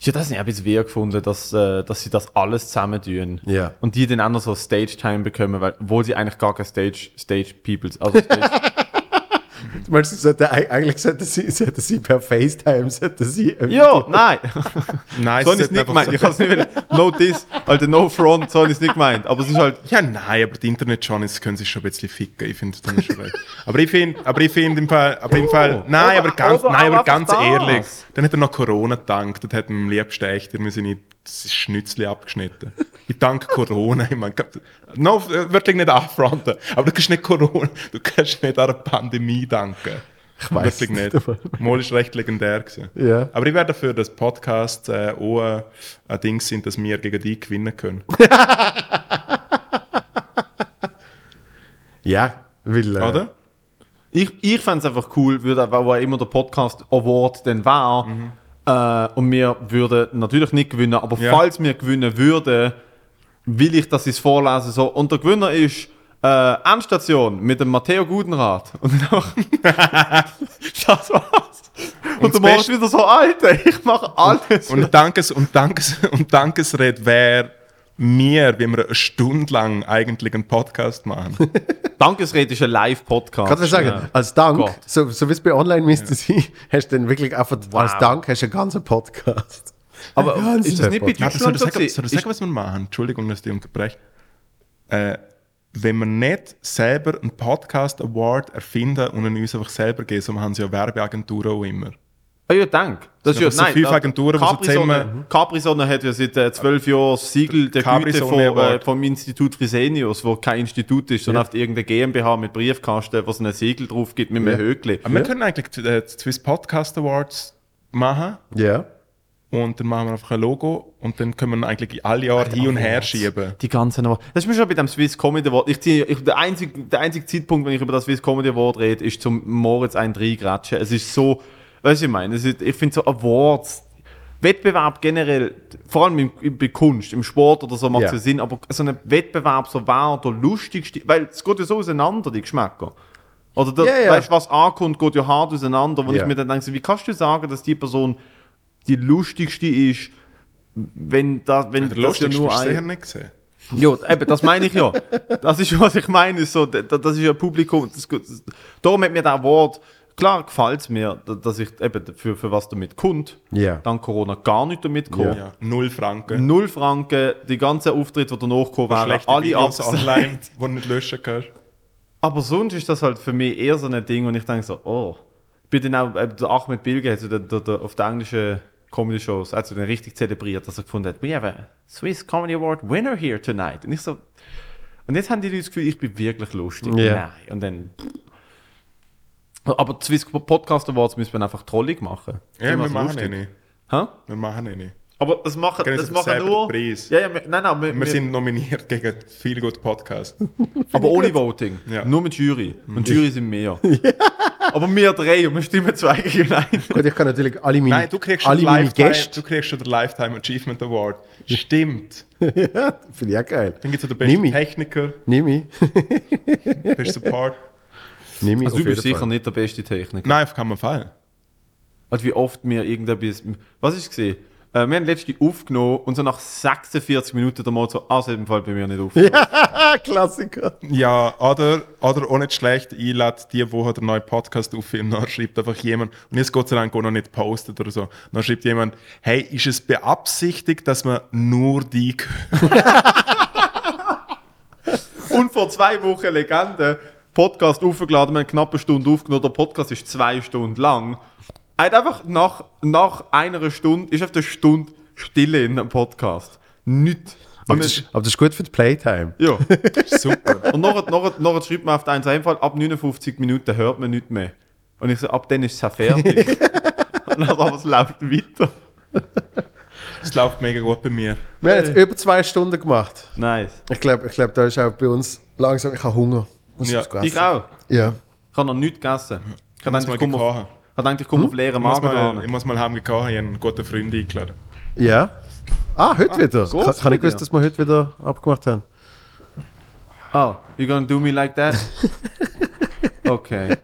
Ich habe das nicht ein bisschen weird gefunden, dass, äh, dass sie das alles zusammen tun. Ja. Und die dann auch noch so Stage-Time bekommen, weil, wo sie eigentlich gar keine Stage, Stage-Peoples, also Stage, Sie sollte, eigentlich sollte sie, sollte sie per FaceTime, sollte sie... Ja, nein. Nein, So sollte nicht gemeint. so- Ich habe es nicht wieder. No this, Alter, no front, so es nicht gemeint. Aber es ist halt. Ja, nein, aber die Internet-Journalists können sich schon ein bisschen ficken. Ich finde das schon recht. Aber ich finde, aber ich finde im Fall, aber im Fall, nein, oder- aber ganz, nein, aber ganz ehrlich, dann hat er noch Corona gedankt, das hat ihm am liebsten echt, wir sind nicht das Schnützli abgeschnitten. Ich danke Corona, ich meine, no, wirklich nicht affronten, aber du kannst nicht Corona, du kannst nicht an einer Pandemie danken. Ich weiss wirklich nicht, Mal ist recht legendär gewesen. Ja. Aber ich wäre dafür, dass Podcasts äh, auch ein Ding sind, dass wir gegen die gewinnen können. Ja, weil... Äh, Oder? Ich, ich fände es einfach cool, würde, wo immer der Podcast Award dann war. Äh, und wir würden natürlich nicht gewinnen, aber Ja. falls wir gewinnen würden, will ich, dass ich es vorlese. So. Und der Gewinner ist äh, Endstation mit dem Matteo Gudenrath. Und dann das war's. Und, Und ist Beste- wieder so, Alter, ich mache alles. Und Dankes, und Dankes, und Dankesred wäre mir, wenn wir eine Stunde lang eigentlich einen Podcast machen. Dankesrede ist ein Live-Podcast. Kannst du sagen, Ja. als Dank, Gott. so, so wie es bei Online müsste sein, hast du dann wirklich einfach als Dank hast du einen ganzen Podcast. Aber Ja, das ist ist das nicht bei einfach- Warte, soll Deutschland ich so sagen, soll ich Ist- sagen, was wir machen? Entschuldigung, dass ich dich unterbreche. Äh, wenn wir nicht selber einen Podcast Award erfinden und ihn uns einfach selber geben, so haben sie ja Werbeagenturen auch immer. Ah ja, danke. Das ist ja, einfach so nein, fünf Agenturen, die zusammen- Capri-Sonne hat ja seit äh, zwölf Jahren das Siegel der Güte von, äh, vom Institut Frisenius, wo kein Institut ist, sondern auf irgendeine GmbH mit Briefkasten, wo es ein Siegel drauf gibt mit einem Höckli. Aber wir können eigentlich die, äh, die Swiss Podcast Awards machen Ja. und dann machen wir einfach ein Logo und dann können wir eigentlich alle Jahre hin und her schieben. Die ganzen Award. Das ist mir schon bei dem Swiss Comedy Award. Ich ziehe, ich, der, einzige, der einzige Zeitpunkt, wenn ich über das Swiss Comedy Award rede, ist zum Moritz ein reingratschen. Es ist so, weißt du, ich meine, ist, ich finde so Awards, Wettbewerb generell, vor allem im, im, bei Kunst, im Sport oder so macht es Ja. ja Sinn, aber so ein Wettbewerb, so war der lustigste, weil es geht ja so auseinander, die Geschmäcker. Oder der, Ja, ja. weißt du, was ankommt, geht ja hart auseinander, wo Ja. ich mir dann denke, so, wie kannst du sagen, dass die Person die lustigste ist, wenn, da, wenn Der das ja lustigste nur ein... sicher nicht gesehen. Ja, eben, das meine ich ja. Das ist, was ich meine. Ist so, da- das ist ja Publikum. Das, das, darum hat mir der Wort, klar gefällt es mir, da- dass ich eben für, für was damit kommt. Ja. Dann Corona gar nicht damit kommt. Ja, null Franken. Null Franken, die ganzen Auftritte, die danach kommen, wären Schlechte alle online, die nicht löschen kannst. Aber sonst ist das halt für mich eher so ein Ding, und ich denke so, oh. Ich bin dann auch, äh, der Ahmed Bilge, also der, der, der, auf der englischen Comedy-Shows, also den richtig zelebriert, dass er gefunden hat, we have a Swiss Comedy Award winner here tonight. Und ich so, und jetzt haben die Leute das Gefühl, ich bin wirklich lustig. Ja. Nein. Und dann. Aber die Swiss Podcast Awards müssen wir einfach trollig machen. Ja, wir machen ihn nicht. Hä? Wir machen ihn nicht. Aber das machen, das machen nur. Preis? Ja, ja, wir, nein, nein, wir, Wir sind nominiert gegen viel gut Podcast. Aber ohne Voting. Ja. Nur mit Jury. Und Jury sind mehr. Aber wir drei und wir stimmen zwei gegen einen. Gut, ich kann natürlich alle meine, Nein, du kriegst, schon alle den meine Lifetime, Gäste. du kriegst schon den Lifetime Achievement Award. Stimmt. ja, finde ich auch geil. Dann gibt es den besten. Techniker, Nimm ich. besten Support. Nimm ich Also du bist sicher Fall. nicht der beste Techniker. Nein, auf keinen Fall. Also wie oft wir irgendetwas... Was ist gesehen? Äh, wir haben letzte aufgenommen und so nach 46 Minuten der Mal so, also im Fall bei mir nicht auf. Ah, Klassiker. Ja, oder, oder auch nicht schlecht, ich lade die Woche den neuen Podcast auf und dann schreibt einfach jemand, und jetzt Gott sei Dank auch noch nicht postet oder so, dann schreibt jemand, hey, ist es beabsichtigt, dass man nur die Und vor zwei Wochen Legende, Podcast aufgeladen, wir haben knapp eine Stunde aufgenommen, der Podcast ist zwei Stunden lang. Er hat einfach nach, nach einer Stunde, ist auf der Stunde Stille in einem Podcast. Nicht. Aber das, ist, aber das ist gut für die Playtime. Ja. Super. Und nachher, nachher, nachher schreibt man auf den Einfall, ab 59 Minuten hört man nicht mehr. Und ich so, ab dann ist es ja fertig. Und dann aber es läuft weiter. Es läuft mega gut bei mir. Wir haben jetzt über zwei Stunden gemacht. Nice. Ich glaube, ich glaub, da ist auch bei uns langsam, ich habe Hunger. Ja, was essen. Ich auch. Ja. Ich habe noch nichts gegessen. Ich habe gedacht, mal ich komme auf, ich gedacht, ich komme auf leeren Ich muss, Magen mal, ich muss mal heim gekocht, ich habe einen guten Freund eingeladen. Ja. Ah, heute wieder. Ich geht's habe nicht bei gewusst, dass wir heute wieder abgemacht haben. Oh, you gonna do me like that? Okay.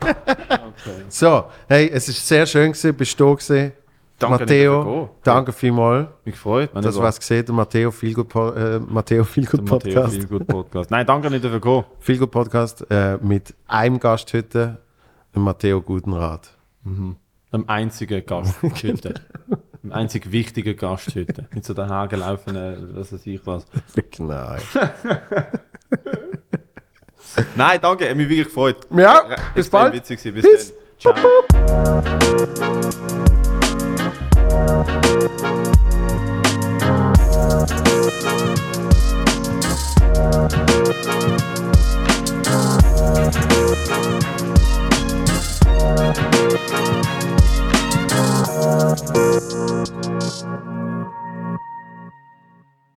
So, hey, es ist sehr schön gewesen, bist du da gewesen. Danke, Matteo, danke vielmals. Mich gefreut. wenn Das du was gesehen, der Matteo Feelgood äh, Matteo Feelgood Matteo Podcast. Feel Good Podcast. Nein, danke nicht dafür gekommen. Feelgood Podcast äh, mit einem Gast heute, dem Matteo Gutenrat. Einem einzigen Gast heute. Einem einzig wichtigen Gast heute. Nicht so daher gelaufen, äh, was weiß ich was. Nein. Nein, danke, hat mich wirklich gefreut. Ja, bis Extrem bald. witzig. Bis, Bis. dann. Ciao. Thank